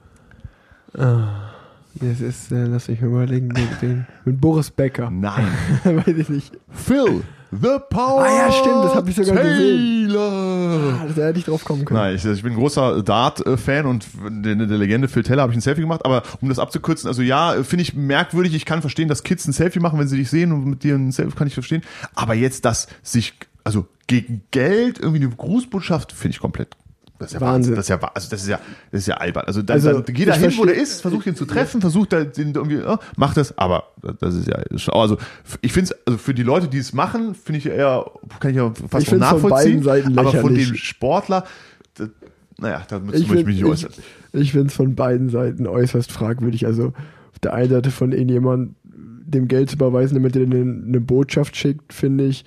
Speaker 2: Ah, das ist, äh, lass mich mal überlegen, den, den, mit Boris Becker.
Speaker 3: Nein.
Speaker 2: Weiß ich nicht.
Speaker 3: Phil, the Power.
Speaker 2: Ah ja, stimmt, das hab ich sogar gesehen.
Speaker 3: Taylor.
Speaker 2: Ah, da hätte ich drauf kommen können.
Speaker 3: Nein, ich, ich bin ein großer Dart-Fan und der, der Legende Phil Taylor habe ich ein Selfie gemacht, aber um das abzukürzen, also ja, finde ich merkwürdig, ich kann verstehen, dass Kids ein Selfie machen, wenn sie dich sehen und mit dir ein Selfie kann ich verstehen, aber jetzt, dass sich, also gegen Geld irgendwie eine Grußbotschaft, finde ich komplett das ist ja
Speaker 2: Wahnsinn.
Speaker 3: Wahnsinn. Das ist ja, also das ist ja, das ist ja albern. Also dann,
Speaker 2: Also,
Speaker 3: dann geh da hin, wo der ist, versucht ihn zu treffen, versucht da den irgendwie, äh, macht das, aber das ist ja, also ich finde es, also für die Leute, die es machen, finde ich eher, kann ich ja fast
Speaker 2: Ich von
Speaker 3: nachvollziehen.
Speaker 2: beiden Seiten
Speaker 3: aber von dem Sportler, das, naja, da möchte
Speaker 2: Ich
Speaker 3: ich mich
Speaker 2: finde
Speaker 3: nicht äußern.
Speaker 2: ich, ich find's von beiden Seiten äußerst fragwürdig. Also auf der einen Seite von irgendjemand dem Geld zu überweisen, damit er eine, eine Botschaft schickt, finde ich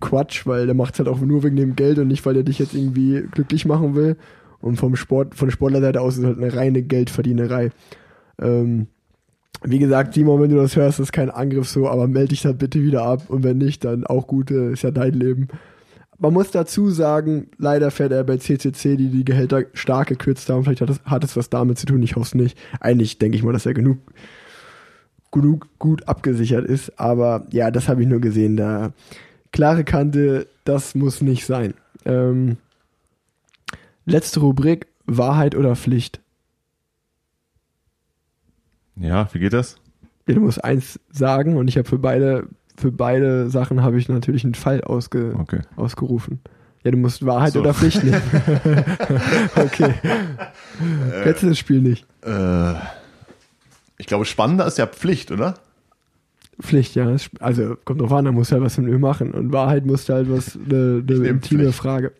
Speaker 2: Quatsch, weil der macht's halt auch nur wegen dem Geld und nicht, weil er dich jetzt irgendwie glücklich machen will. Und vom Sport, von der Sportlerseite aus ist halt eine reine Geldverdienerei. Ähm, wie gesagt, Simon, wenn du das hörst, ist kein Angriff so, aber melde dich dann bitte wieder ab und wenn nicht, dann auch gut, äh, ist ja dein Leben. Man muss dazu sagen, leider fährt er bei CCC, die die Gehälter stark gekürzt haben. Vielleicht hat es, hat es was damit zu tun, ich hoffe es nicht. Eigentlich denke ich mal, dass er genug, genug gut abgesichert ist. Aber ja, das habe ich nur gesehen. Da klare Kante, das muss nicht sein. Ähm, letzte Rubrik, Wahrheit oder Pflicht.
Speaker 3: Ja, wie geht das?
Speaker 2: Ja, du musst eins sagen und ich habe für beide, für beide Sachen habe ich natürlich einen Fall ausge,
Speaker 3: Okay.
Speaker 2: ausgerufen. Ja, du musst Wahrheit
Speaker 3: So.
Speaker 2: oder Pflicht nehmen. okay. Kennst du das Spiel nicht?
Speaker 3: Äh, ich glaube, spannender ist ja Pflicht, oder?
Speaker 2: Pflicht, ja. Also kommt drauf an, da musst du halt was mit mir machen. Und Wahrheit musst du halt was, eine, eine
Speaker 3: nehm
Speaker 2: intime
Speaker 3: Pflicht.
Speaker 2: Frage.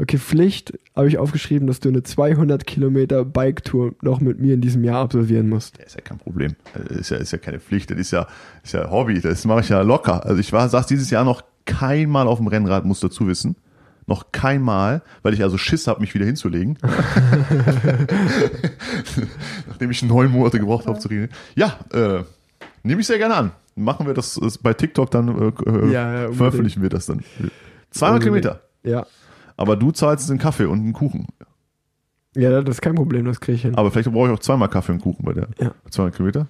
Speaker 2: Okay, Pflicht habe ich aufgeschrieben, dass du eine 200 Kilometer Bike-Tour noch mit mir in diesem Jahr absolvieren musst.
Speaker 3: Ja, ist ja kein Problem. Das Ist ja, ist ja keine Pflicht, das ist ja, ist ja Hobby, das mache ich ja locker. Also ich war, saß dieses Jahr noch kein Mal auf dem Rennrad, muss dazu wissen. Noch kein Mal, weil ich also Schiss habe, mich wieder hinzulegen. Nachdem ich neun Monate gebraucht habe zu reden. Ja, äh, nehme ich sehr gerne an. Machen wir das, bei TikTok dann, äh, äh,
Speaker 2: Ja, ja,
Speaker 3: veröffentlichen wir das dann. 200 Kilometer.
Speaker 2: Ja.
Speaker 3: Aber du zahlst einen Kaffee und einen Kuchen.
Speaker 2: Ja, das ist kein Problem, das kriege ich hin.
Speaker 3: Aber vielleicht brauche ich auch zweimal Kaffee und Kuchen bei der
Speaker 2: Ja.
Speaker 3: 200 Kilometer.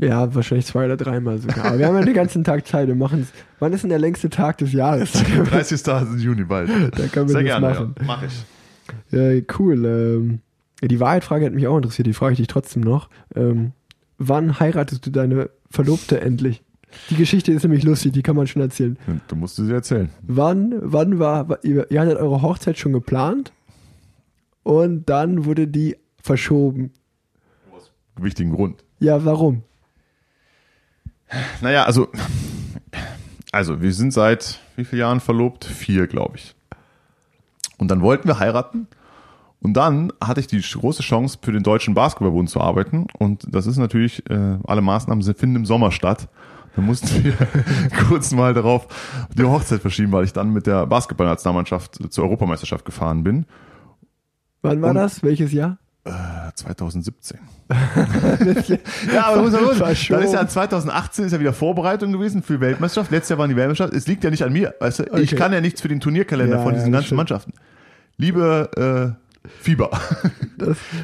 Speaker 2: Ja, wahrscheinlich zwei oder dreimal sogar. Aber wir haben ja den ganzen Tag Zeit. Wir machen es. Wann ist denn der längste Tag des Jahres?
Speaker 3: 30. Juni bald.
Speaker 2: Da können wir
Speaker 3: Sehr
Speaker 2: das
Speaker 3: gerne,
Speaker 2: machen.
Speaker 3: ja. Mach ich.
Speaker 2: Ja, cool. Ähm, die Wahrheitfrage hat mich auch interessiert. Die frage ich dich trotzdem noch. Ähm, wann heiratest du deine Verlobte endlich? Die Geschichte ist nämlich lustig, die kann man schon erzählen.
Speaker 3: Du musst sie erzählen.
Speaker 2: Wann, wann war, ihr, ihr hattet eure Hochzeit schon geplant und dann wurde die verschoben.
Speaker 3: Wichtigen Grund.
Speaker 2: Ja, warum?
Speaker 3: Naja, also, also wir sind seit wie vielen Jahren verlobt? Vier, glaube ich. Und dann wollten wir heiraten. Und dann hatte ich die große Chance, für den Deutschen Basketballbund zu arbeiten. Und das ist natürlich, äh, alle Maßnahmen finden im Sommer statt. Da mussten wir kurz mal darauf die Hochzeit verschieben, weil ich dann mit der Basketballnationalmannschaft zur Europameisterschaft gefahren bin.
Speaker 2: Wann war
Speaker 3: Und-
Speaker 2: das? Welches Jahr?
Speaker 3: Äh, 2017. ja, aber muss man muss, dann
Speaker 2: Verschoben.
Speaker 3: ist ja 2018 ist ja wieder Vorbereitung gewesen für die Weltmeisterschaft. Letztes Jahr waren die Weltmeisterschaft. Es liegt ja nicht an mir. Weißt du? Ich
Speaker 2: Okay.
Speaker 3: kann ja nichts für den Turnierkalender
Speaker 2: Ja,
Speaker 3: von
Speaker 2: ja,
Speaker 3: diesen
Speaker 2: das
Speaker 3: ganzen
Speaker 2: stimmt.
Speaker 3: Mannschaften. Liebe äh, Fieber.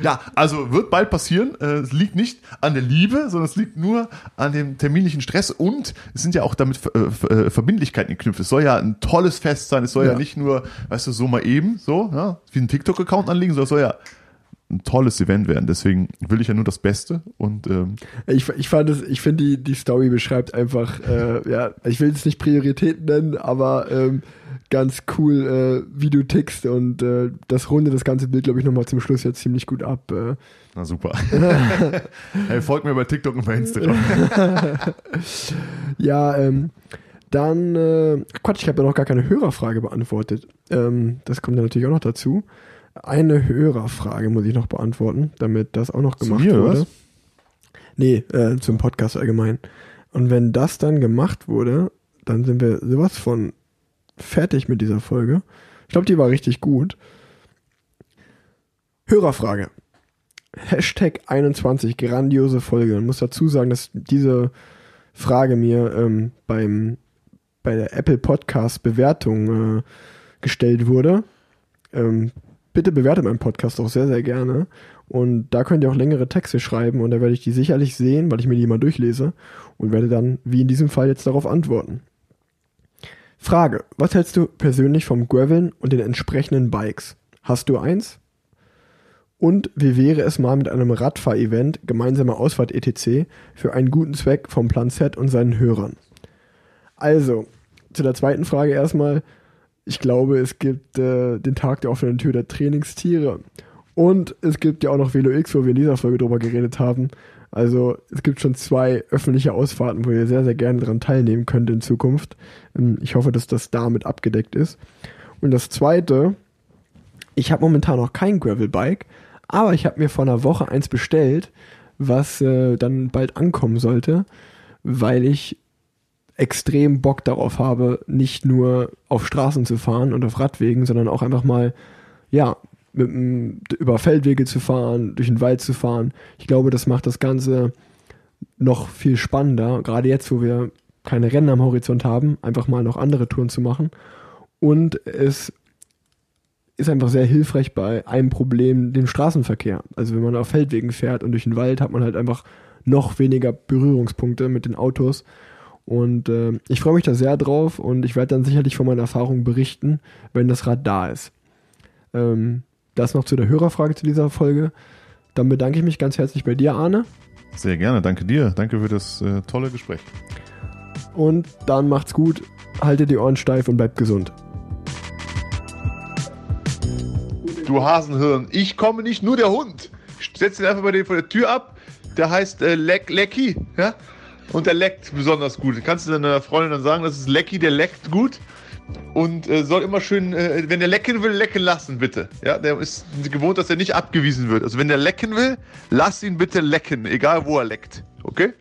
Speaker 3: ja, also wird bald passieren. Äh, Es liegt nicht an der Liebe, sondern es liegt nur an dem terminlichen Stress und es sind ja auch damit äh, äh, Verbindlichkeiten geknüpft. Es soll ja ein tolles Fest sein. Es soll ja,
Speaker 2: Ja.
Speaker 3: nicht nur, weißt du, so mal eben, so, ja, wie ein TikTok-Account anlegen, sondern es soll ja ein tolles Event werden. Deswegen will ich ja nur das Beste und ähm,
Speaker 2: Ich, ich fand es, ich finde die, die Story beschreibt einfach, äh, ja, ich will es nicht Prioritäten nennen, aber ähm, ganz cool, äh, wie du tickst und äh, das rundet das ganze Bild, glaube ich, nochmal zum Schluss jetzt ziemlich gut ab. Äh.
Speaker 3: na super. hey, folgt mir bei TikTok und bei Instagram.
Speaker 2: Ja, ähm, dann, äh, Quatsch, ich habe ja noch gar keine Hörerfrage beantwortet. Ähm, das kommt ja natürlich auch noch dazu. Eine Hörerfrage muss ich noch beantworten, damit das auch noch
Speaker 3: Zu
Speaker 2: gemacht
Speaker 3: mir, oder
Speaker 2: wurde.
Speaker 3: was?
Speaker 2: Nee, äh, zum Podcast allgemein. Und wenn das dann gemacht wurde, dann sind wir sowas von fertig mit dieser Folge. Ich glaube, die war richtig gut. Hörerfrage. Hashtag 21, grandiose Folge. Man muss dazu sagen, dass diese Frage mir ähm, beim, bei der Apple Podcast Bewertung äh, gestellt wurde. Ähm, bitte bewertet meinen Podcast auch sehr, sehr gerne. Und da könnt ihr auch längere Texte schreiben und da werde ich die sicherlich sehen, weil ich mir die mal durchlese und werde dann, wie in diesem Fall, jetzt darauf antworten. Frage: Was hältst du persönlich vom Graveln und den entsprechenden Bikes? Hast du eins? Und wie wäre es mal mit einem Radfahr-Event, gemeinsamer Ausfahrt etc. für einen guten Zweck vom Plan Z und seinen Hörern? Also, zu der zweiten Frage erstmal. Ich glaube, es gibt äh, den Tag der offenen Tür der Trainingstiere. Und es gibt ja auch noch Velo X, wo wir in dieser Folge drüber geredet haben. Also es gibt schon zwei öffentliche Ausfahrten, wo ihr sehr, sehr gerne daran teilnehmen könnt in Zukunft. Ähm, Ich hoffe, dass das damit abgedeckt ist. Und das zweite, ich habe momentan noch kein Gravelbike, aber ich habe mir vor einer Woche eins bestellt, was äh, dann bald ankommen sollte, weil ich extrem Bock darauf habe, nicht nur auf Straßen zu fahren und auf Radwegen, sondern auch einfach mal, ja, mit, über Feldwege zu fahren, durch den Wald zu fahren. Ich glaube, das macht das Ganze noch viel spannender, gerade jetzt, wo wir keine Rennen am Horizont haben, einfach mal noch andere Touren zu machen. Und es ist einfach sehr hilfreich bei einem Problem, dem Straßenverkehr. Also wenn man auf Feldwegen fährt und durch den Wald, hat man halt einfach noch weniger Berührungspunkte mit den Autos. Und äh, ich freue mich da sehr drauf und ich werde dann sicherlich von meiner Erfahrung berichten, wenn das Rad da ist. Ähm, das noch zu der Hörerfrage zu dieser Folge. Dann bedanke ich mich ganz herzlich bei dir, Arne.
Speaker 3: Sehr gerne, danke dir. Danke für das äh, tolle Gespräch.
Speaker 2: Und dann macht's gut, haltet die Ohren steif und bleibt gesund.
Speaker 4: Du Hasenhirn, ich komme nicht, nur der Hund. Ich setze ihn einfach bei dir vor der Tür ab. Der heißt äh, Leck, Lecky, ja? Und der leckt besonders gut. Kannst du deiner Freundin dann sagen, das ist Lecky, der leckt gut. Und äh, soll immer schön, äh, wenn der lecken will, lecken lassen, bitte. Ja, der ist gewohnt, dass er nicht abgewiesen wird. Also wenn der lecken will, lass ihn bitte lecken, egal wo er leckt. Okay?